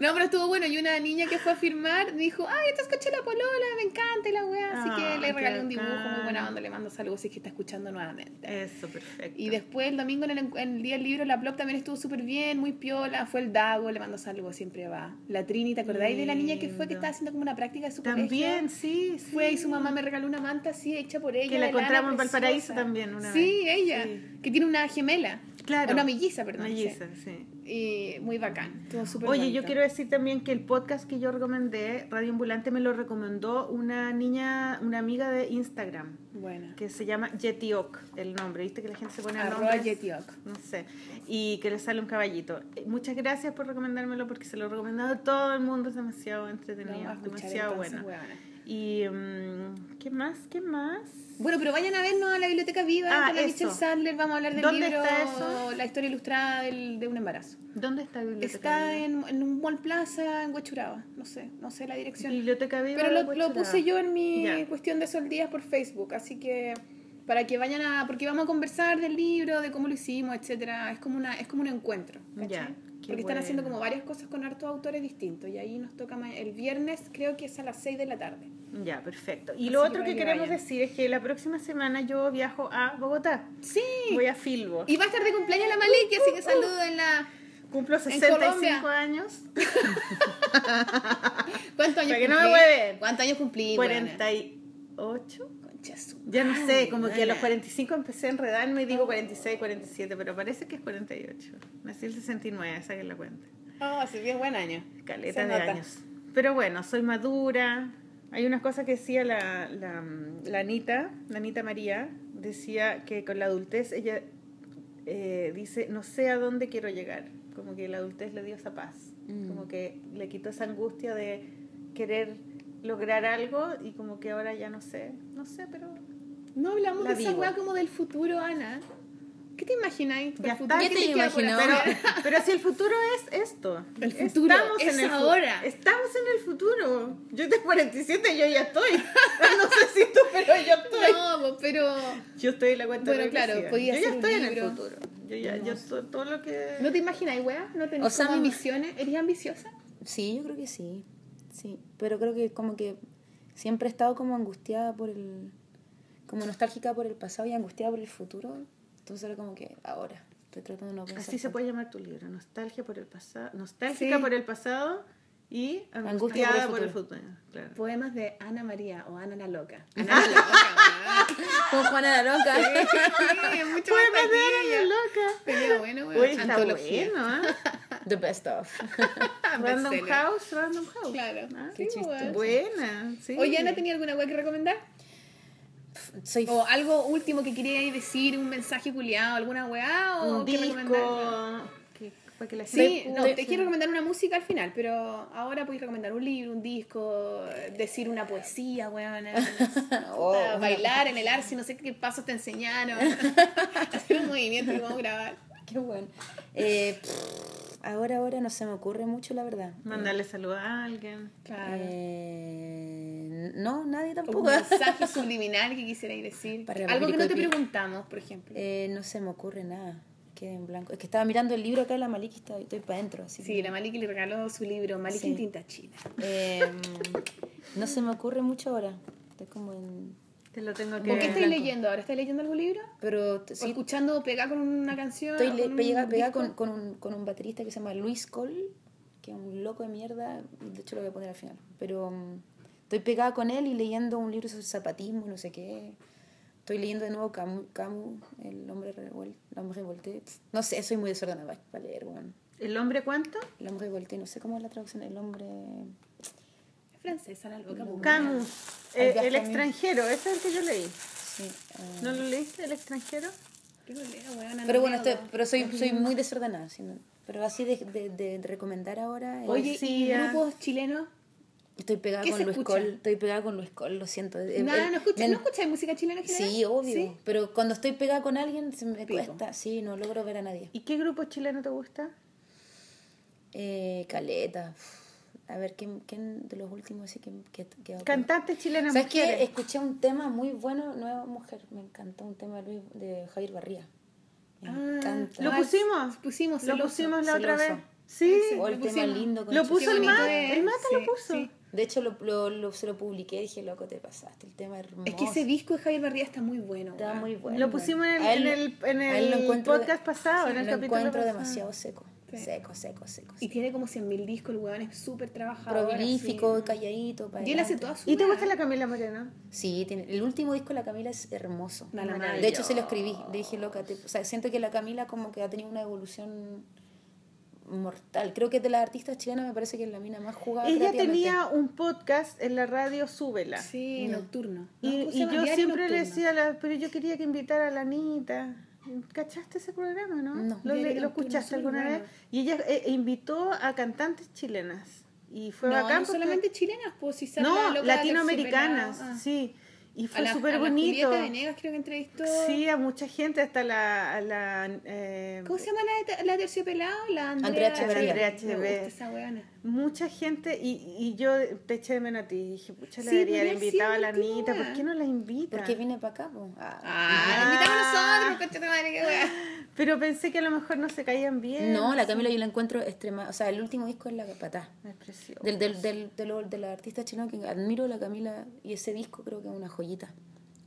S1: No, pero estuvo bueno. Y una niña que fue a firmar dijo, ay, esta escuché la polola, me encanta la weá. Así
S2: Ah,
S1: que le
S2: qué
S1: regalé un dibujo
S2: bacán.
S1: muy buena onda, le mando saludos si es que está escuchando nuevamente.
S2: Eso, perfecto.
S1: Y después el domingo en el, en el día del libro, la Plop también estuvo súper bien, muy piola. Fue el Dago, le mando saludos, siempre va. La Trini, ¿te acordáis de la niña que fue que
S2: Lindo.
S1: estaba haciendo como una práctica de su
S2: También,
S1: colegio?
S2: sí, sí.
S1: Fue y su mamá me regaló una manta así, hecha por ella.
S2: Que la encontramos en Valparaíso también una
S1: Sí,
S2: vez.
S1: ella,
S2: Sí.
S1: que tiene una gemela.
S2: Claro.
S1: Una melliza, perdón. sí.
S2: Melliza, sí.
S1: Y muy bacán,
S2: Oye,
S1: bonito.
S2: yo quiero decir también que el podcast que yo recomendé, Radio Ambulante, me lo recomendó una niña, una amiga de Instagram,
S1: Buena.
S2: que se llama Yetiok, el nombre, ¿viste? Que la gente se pone
S1: Arroba Yetiok.
S2: No sé. Y que le sale un caballito. Eh, Muchas gracias por recomendármelo porque se lo he recomendado a todo el mundo, es demasiado entretenido, demasiado bueno. Y, mm, ¿qué más? ¿Qué más?
S1: Bueno, pero vayan a vernos a la Biblioteca Viva
S2: Ah,
S1: con la
S2: eso.
S1: Michelle Sadler. Vamos a hablar del
S2: ¿Dónde
S1: libro
S2: está eso?
S1: La historia ilustrada del- de un embarazo.
S2: ¿Dónde está la Biblioteca
S1: Está
S2: Viva?
S1: en, en un mall plaza en Huechuraba. No sé, no sé la dirección.
S2: Biblioteca Viva
S1: Pero lo, lo puse yo en mi cuestión de sol días por Facebook. Así que para que vayan a. Porque vamos a conversar del libro, de cómo lo hicimos, etcétera Es como, una, es como un encuentro. ¿cachai?
S2: Qué
S1: Porque están haciendo como varias cosas con hartos autores distintos. Y ahí nos toca el viernes, creo que es a las 6 de la tarde.
S2: Ya, perfecto. Y
S1: Así
S2: lo otro que
S1: que
S2: queremos
S1: vayan.
S2: decir es que la próxima semana yo viajo a Bogotá.
S1: Sí.
S2: Voy a Filbo.
S1: Y va a estar de cumpleaños la Maliki, así que saludo en la.
S2: Cumplo
S1: en
S2: 65
S1: Colombia.
S2: años.
S1: ¿Cuántos años
S2: Para que no me
S1: cumplí?
S2: hueven.
S1: ¿Cuántos años cumplí? buena?
S2: 48.
S1: Concha su
S2: Ya no sé, como que a los
S1: buena.
S2: 45 empecé a enredarme y digo 46, 47, pero parece que es 48. Nací el 69, saquen la cuenta.
S1: Oh, hace 10 buen año.
S2: Caleta
S1: Se
S2: de
S1: nota.
S2: años. Pero bueno, soy madura. Hay unas cosas que decía la, la, la Anita, la Anita María, decía que con la adultez ella eh, dice, no sé a dónde quiero llegar. Como que la adultez le dio esa paz.
S3: Mm.
S2: Como que le quitó esa angustia de querer lograr algo y como que ahora ya no sé, no sé, pero
S1: No hablamos
S2: La
S1: de esa weá como del futuro, Ana. ¿Qué te imagináis?
S2: Ya
S1: El futuro?
S2: está.
S3: ¿Qué
S1: ¿Qué
S3: te
S1: hacer?
S2: Pero, pero si el futuro es esto.
S1: El futuro es
S2: fu-
S1: ahora.
S2: Estamos en el futuro. Yo tengo 47 y yo ya estoy. No sé si tú, pero yo estoy.
S1: No, pero
S2: Yo estoy en la cuenta
S1: Bueno, claro,
S2: regresiva.
S1: podía
S2: Yo ya estoy en el futuro. Yo ya, yo to- todo lo que...
S1: ¿no te imagináis, weá? ¿No tenés
S3: O sea,
S1: como ambiciones? ¿Eres ambiciosa?
S3: Sí, yo creo que sí. Sí, pero creo que como que siempre he estado como angustiada por el... como nostálgica por el pasado y angustiada por el futuro. Entonces era como que ahora. Estoy tratando de no pensar.
S2: Así se puede llamar tu libro, Nostalgia por el pasado, Nostálgica
S1: Sí.
S2: por el pasado y
S3: Angustia
S2: Angustiada
S3: por
S2: por
S3: el
S2: futuro. Claro.
S1: Poemas de Ana María o Ana la Loca. Ana la Loca,
S3: Como Juana la Loca.
S1: Sí, mucho más
S2: Poemas de Ana
S1: taquilla.
S2: loca.
S1: Sería bueno, weón.
S2: Uy, está
S1: Antología.
S2: bueno, ¿ah?
S3: The best of.
S2: Random. House, Random House.
S1: Claro.
S2: Ah,
S1: Sí,
S2: qué
S1: weón.
S2: chistoso. Buena, sí.
S1: Oye, Ana, ¿tenía alguna weá que recomendar?
S3: Soy
S1: O algo último que queríais decir, un mensaje culiado, alguna weá o
S2: un disco para que la
S1: Sí,
S2: gente
S1: no, te quiero recomendar una música al final, pero ahora podéis recomendar un libro, un disco, decir una poesía, weón.
S3: Oh, una-
S1: bailar en el arce, no sé qué pasos te enseñaron. Hacer un movimiento que vamos a grabar.
S3: Qué bueno. Eh, pff, ahora, ahora no se me ocurre mucho, la verdad.
S2: Mandarle saludos a alguien.
S1: Claro.
S3: Eh, no, nadie tampoco.
S1: un mensaje subliminal que quisierais decir.
S3: Para
S1: Algo que no te
S3: y
S1: preguntamos, por ejemplo.
S3: Eh, no se me ocurre nada. Quedé en blanco. Es que estaba mirando el libro acá en la Maliki y estoy, estoy para adentro.
S1: Sí,
S3: que,
S1: la Maliki le regaló su libro Maliki
S3: Sí.
S1: en tinta china.
S3: eh, no se me ocurre mucho ahora. Estoy como en.
S2: Te lo tengo
S1: ¿Por
S2: que
S1: qué estáis leyendo ahora? ¿Estáis leyendo algún libro?
S3: Pero t-
S1: ¿O
S3: sí,
S1: escuchando pegada con una canción?
S3: estoy
S1: con un
S3: pegada, pegada
S1: disco?
S3: con, con, un, con un baterista que se llama Luis Cole, que es un loco de mierda. De hecho, lo voy a poner al final. Pero mm, estoy pegada con él y leyendo un libro sobre zapatismo, no sé qué. Estoy leyendo de nuevo Camus, Camus el hombre revuelto, el hombre revolté. Pf, No sé, soy muy desordenada para leer, bueno.
S2: ¿El hombre cuánto?
S3: El hombre revolté, no sé cómo es la traducción, el hombre...
S1: Es francesa la loca.
S2: Camus.
S3: El
S2: Eh, el extranjero, ese es el que yo leí.
S3: Sí, eh,
S2: ¿No lo leíste, el extranjero?
S3: Pero
S1: no
S3: bueno, estoy- pero soy, soy muy desordenada. sí, no- pero así de, de, de recomendar ahora...
S1: Oye, ¿y grupos chilenos?
S3: Estoy pegada
S1: ¿qué
S3: con Luis
S1: escucha?
S3: Cole, estoy pegada con Luis Cole, lo siento.
S1: Nada,
S3: eh,
S1: ¿no escuchas, ¿no escucháis música chilena en general?
S3: Sí, obvio.
S1: ¿Sí?
S3: Pero cuando estoy pegada con alguien se me
S1: Pico.
S3: cuesta. Sí, no logro ver a nadie.
S2: ¿Y qué grupo chileno te gusta?
S3: Eh, Caleta. A ver, ¿quién, quién de los últimos así que... que, que
S2: Cantantes chilenas
S3: ¿Sabes qué? Escuché un tema muy bueno, Nueva Mujer. Me encantó un tema de, Luis- de Javier Barría. Me
S1: Ah,
S3: encanta.
S2: ¿Lo pusimos?
S1: pusimos
S2: Lo pusimos la otra vez. Sí.
S3: O el
S1: lo
S3: tema
S1: pusimos.
S3: lindo. con
S2: Lo puso el
S1: es.
S2: El Mata
S1: Sí,
S2: lo puso.
S1: sí.
S3: De hecho, lo, lo, lo- se lo publiqué y dije, loco, te pasaste. El tema hermoso.
S1: Es que ese disco de Javier Barría está muy bueno.
S3: Está muy bueno.
S2: Lo pusimos en el,
S3: él-
S2: en el, en podcast pasado, en el
S3: lo
S2: capítulo
S3: encuentro
S2: pasado.
S3: demasiado seco.
S1: Sí.
S3: Seco, seco, seco.
S1: Y tiene como 100.000 discos, el weón es súper trabajador.
S3: Prolífico, calladito. pa'
S1: Y él hace
S2: ¿Y te gusta la Camila Moreno?
S3: Sí, tiene, el último disco de la Camila es hermoso. De hecho, se lo escribí. Le dije, loca, te- o sea, siento que la Camila como que ha tenido una evolución mortal. Creo que de las artistas chilenas me parece que es la mina más jugada.
S2: Ella tenía un podcast en la radio Súbela.
S1: Sí, nocturno.
S2: Y,
S1: No, ¿cómo se
S2: y yo siempre le decía, la, pero yo quería que invitara a la Anita. ¿Cachaste ese programa, no?
S3: No.
S2: ¿Lo, le- lo escuchaste alguna vez? Y ella eh, invitó a cantantes chilenas. Y fue
S1: No,
S2: bacán
S1: no
S2: porque-
S1: solamente chilenas, pues si
S2: No, latinoamericanas.
S1: Ah.
S2: sí. Y
S1: A
S2: fue
S1: la-
S2: súper
S1: a la
S2: bonito.
S1: Julieta Venegas creo que entrevistó.
S2: Sí, a mucha gente, hasta la... a la eh,
S1: ¿Cómo se llama la, la terciopelado? La Andrea,
S3: Andrea
S1: weona.
S2: Mucha gente, y, y yo te eché de menos a ti. y Dije, pucha, le
S1: Sí,
S2: debería haber
S1: podría
S2: invitado a la
S1: la
S2: Anita. ¿Por qué no la invita?
S3: ¿Por qué viene para acá? po? Ah.
S1: Ah, invitamos a nosotros, tu madre, qué wea.
S2: Pero pensé que a lo mejor no se caían bien.
S3: No, la Camila yo la encuentro extrema. O sea, el último disco es La Patá.
S2: Es precioso.
S3: Del, del, del, de, lo- de la artista chilena que admiro, la Camila, y ese disco creo que es una joyita.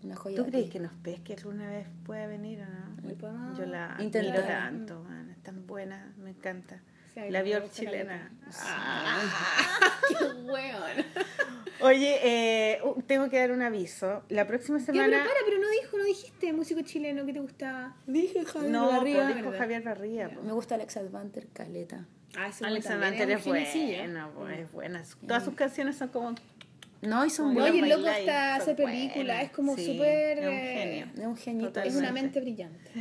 S3: Una joya.
S2: ¿Tú crees que nos pesque alguna vez pueda venir o no?
S1: Hoy podemos
S2: Yo la
S3: intentar.
S2: admiro tanto, man, es tan buena, me encanta.
S1: Sí,
S2: la viol chilena.
S1: Qué weón.
S2: Oye, eh, uh, tengo que dar un aviso. La próxima
S1: Ya, pero
S2: semana...
S1: para, pero no dijo, no dijiste músico chileno que te gustaba.
S3: Dije Javier
S2: no,
S3: Barría.
S2: pues dijo Javier Barría.
S3: Me gusta Alex Advanter, Caleta.
S1: Ah,
S2: Alex Advanter es
S1: un genecillo.
S2: buena, pues, es buena. Todas sus canciones son como...
S3: No, y son buenos.
S1: Oye, el
S2: Las
S1: loco está, hace
S2: son
S1: película,
S2: buenas.
S1: es como
S2: Sí,
S1: súper...
S2: es un
S1: eh,
S2: genio.
S3: Es un genio.
S1: Es una mente brillante.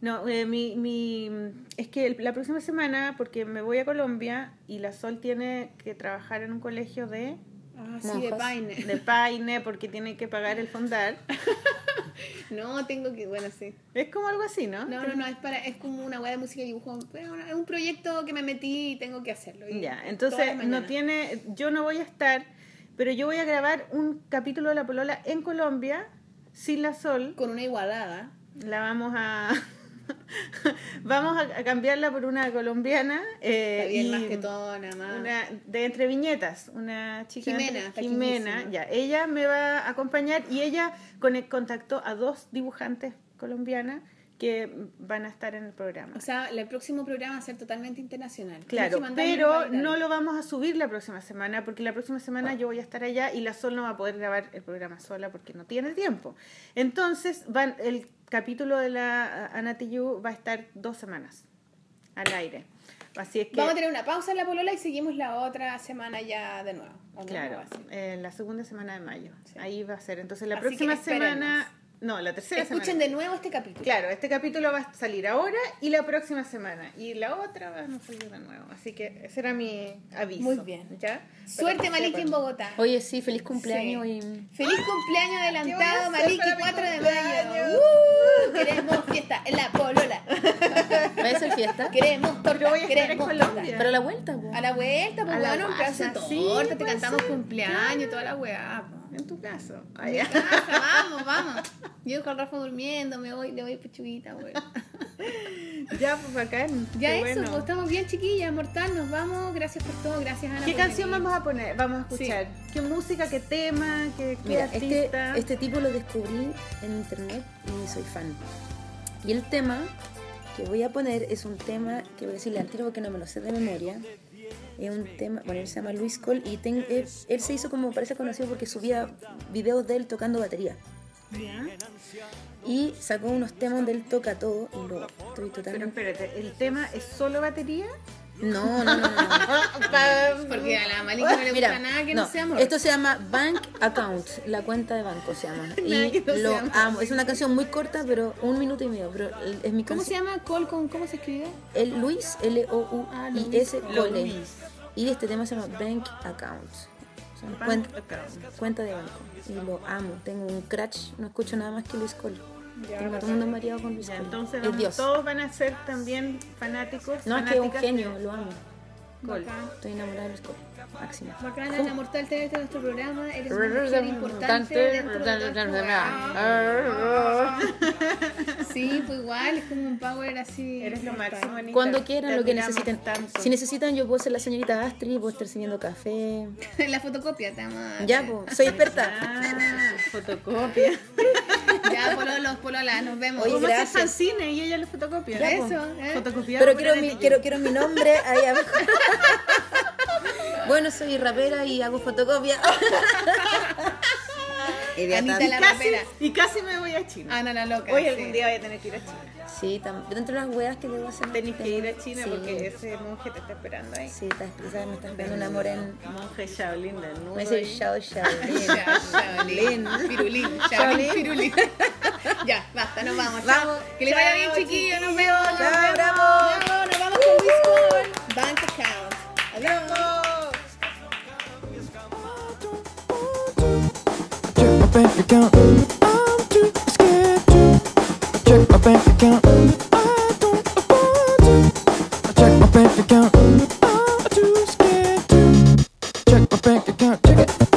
S2: No, eh, mi, mi, es que el- la próxima semana, porque me voy a Colombia y la Sol tiene que trabajar en un colegio de,
S1: Ah, sí, de. Paine.
S2: de Paine porque tiene que pagar el fondar.
S1: No, tengo que, bueno, sí.
S2: Es como algo así, ¿no?
S1: No, no, no, es para, es como una weá de música y dibujo. pero Es un proyecto que me metí y tengo que hacerlo. y
S2: Ya, entonces no tiene, yo no voy a estar, pero yo voy a grabar un capítulo de La Polola en Colombia, sin la Sol.
S1: Con una igualada.
S2: La vamos a... vamos a, cambiarla por una colombiana. eh,
S1: Está bien,
S2: y
S1: más que todo, nada más.
S2: Una de entre viñetas, una chica.
S1: Jimena,
S2: Jimena, ya. Ella me va a acompañar y ella con- contactó a dos dibujantes colombianas que van a estar en el programa.
S1: O sea, el próximo programa va a ser totalmente internacional.
S2: Claro, pero no lo vamos a subir la próxima semana porque la próxima semana yo voy a estar allá y la Sol no va a poder grabar el programa sola porque no tiene tiempo. Entonces, van, el capítulo de la Ana Tijoux va a estar dos semanas al aire. Así es que,
S1: Vamos a tener una pausa en la polola y seguimos la otra semana ya de nuevo.
S2: claro, eh, la segunda semana de mayo.
S1: Sí.
S2: Ahí va a ser. Entonces, la
S1: Así
S2: próxima semana... No, la tercera
S1: Escuchen
S2: semana.
S1: de nuevo este capítulo.
S2: Claro, este capítulo va a salir ahora y la próxima semana. Y la otra va a salir de nuevo. Así que ese era mi aviso.
S1: Muy bien.
S2: ¿Ya?
S1: Suerte, Maliki, en. Bogotá.
S3: Oye, sí, feliz cumpleaños
S1: Sí.
S3: y...
S1: Feliz cumpleaños
S2: ¿Qué voy a
S1: adelantado, Maliki,
S2: para mi
S1: 4 de mayo. ¡Uh! queremos fiesta en la polola.
S3: ¿Va a ser fiesta?
S1: Queremos torta.
S2: Yo voy a estar en
S1: queremos
S2: Colombia.
S1: torta.
S3: Pero a la vuelta, po.
S1: A la vuelta, pues bueno, un pedazo de
S2: guasa, sí,
S1: torta, te cantamos
S2: ser,
S1: cumpleaños, toda la weá.
S2: En tu.
S1: En casa, vamos, vamos. Yo con Rafa durmiendo, me voy, le voy pechuguita, güey.
S2: ya, pues bacán.
S1: Ya
S2: Qué
S1: eso,
S2: bueno.
S1: pues estamos bien chiquillas, mortal, nos vamos. Gracias por todo, gracias Ana.
S2: ¿Qué canción
S1: venir.
S2: vamos a poner? Vamos a escuchar. ¿Qué música, qué tema, qué, qué
S3: Mira, este, este tipo lo descubrí en internet y soy fan. Y el tema que voy a poner es un tema que voy a decirle al tiro porque no me lo sé de memoria. Es un tema, bueno, él se llama Luis Cole y ten- él, él se hizo como parece conocido porque subía videos de él tocando batería.
S2: Ya.
S3: Y sacó unos temas donde él toca todo y lo estoy
S2: Pero
S3: totalmente...
S2: espérate, ¿el tema es solo batería?
S3: No, no, no, no. no.
S1: Porque a la Malika no le gusta
S3: Mira,
S1: nada que no, sea amor.
S3: esto se llama Bank Account, la cuenta de banco se llama.
S2: Nada
S3: Y
S2: que no
S3: lo
S2: sea amor.
S3: amo. Es una canción muy corta, pero un minuto y medio. Pero es mi
S1: ¿Cómo se llama? Col con ¿Cómo se escribe?
S3: El Luis,
S1: Ah,
S3: L-O-U-I-S, Cole. Y este tema se llama Bank Account. O sea,
S2: Bank
S3: cuen-
S2: account.
S3: cuenta de banco. Y lo amo. Tengo un crush. No escucho nada más que Luis Cole.
S1: Ya,
S3: Tengo a todo el mundo mareado con Luis
S2: Ya,
S3: Cole.
S2: entonces
S3: es
S2: vamos-
S3: Dios.
S2: todos van a ser también fanáticos.
S3: No, es que es un genio. Lo amo.
S2: Cole.
S3: Estoy enamorada de Luis Cole. Máximo.
S1: Bacán, Ana Mortal, tenerte en nuestro programa. Eres una mujer importante dentro de. Sí, pues igual, es como un power así.
S2: Eres lo máximo.
S3: Cuando quieran, lo que necesiten.
S2: tanto.
S3: Si necesitan, yo puedo ser la señorita Astrid, puedo estar sirviendo café.
S1: La fotocopia, te amo.
S3: Ya, pues, soy experta.
S2: Ah, fotocopia.
S1: Ya, pololos, pololas, nos vemos.
S3: Oye,
S2: ¿Cómo
S3: gracias.
S2: fanzine y ella le fotocopia?
S3: Ya,
S1: Eso, ¿eh?
S2: Fotocopiado
S3: Pero quiero mi, quiero, quiero mi nombre ahí abajo. Bueno, soy rapera y hago fotocopia.
S1: Anita la
S2: Casi,
S1: rapera.
S2: y casi me voy a China.
S1: Ana la loca.
S2: Hoy
S1: sí.
S2: algún día voy a tener que ir a China.
S3: Sí, tam- dentro de las weas que debo hacer.
S2: Tenés que ir a China
S3: Sí.
S2: porque ese monje te está esperando ahí.
S3: Sí, quizás me estás esperando un amor en.
S2: Monje Shaolin del nudo.
S3: Me dice
S2: ahí.
S3: Shao Shaolin.
S1: Ya, Shaolin. Pirulín. Shaolin, pirulín. Ya, basta, nos vamos. Chao.
S3: Vamos.
S1: Que les vaya bien, chiquillos. Nos vemos. Nos
S3: Chao,
S1: vemos.
S3: bravo.
S1: Bravo, Nos vamos con Luis. Bank account. Adiós.
S5: Bank account. I'm too scared to check my bank account. I don't afford to check my bank account. I'm too scared to check my bank account. Check it,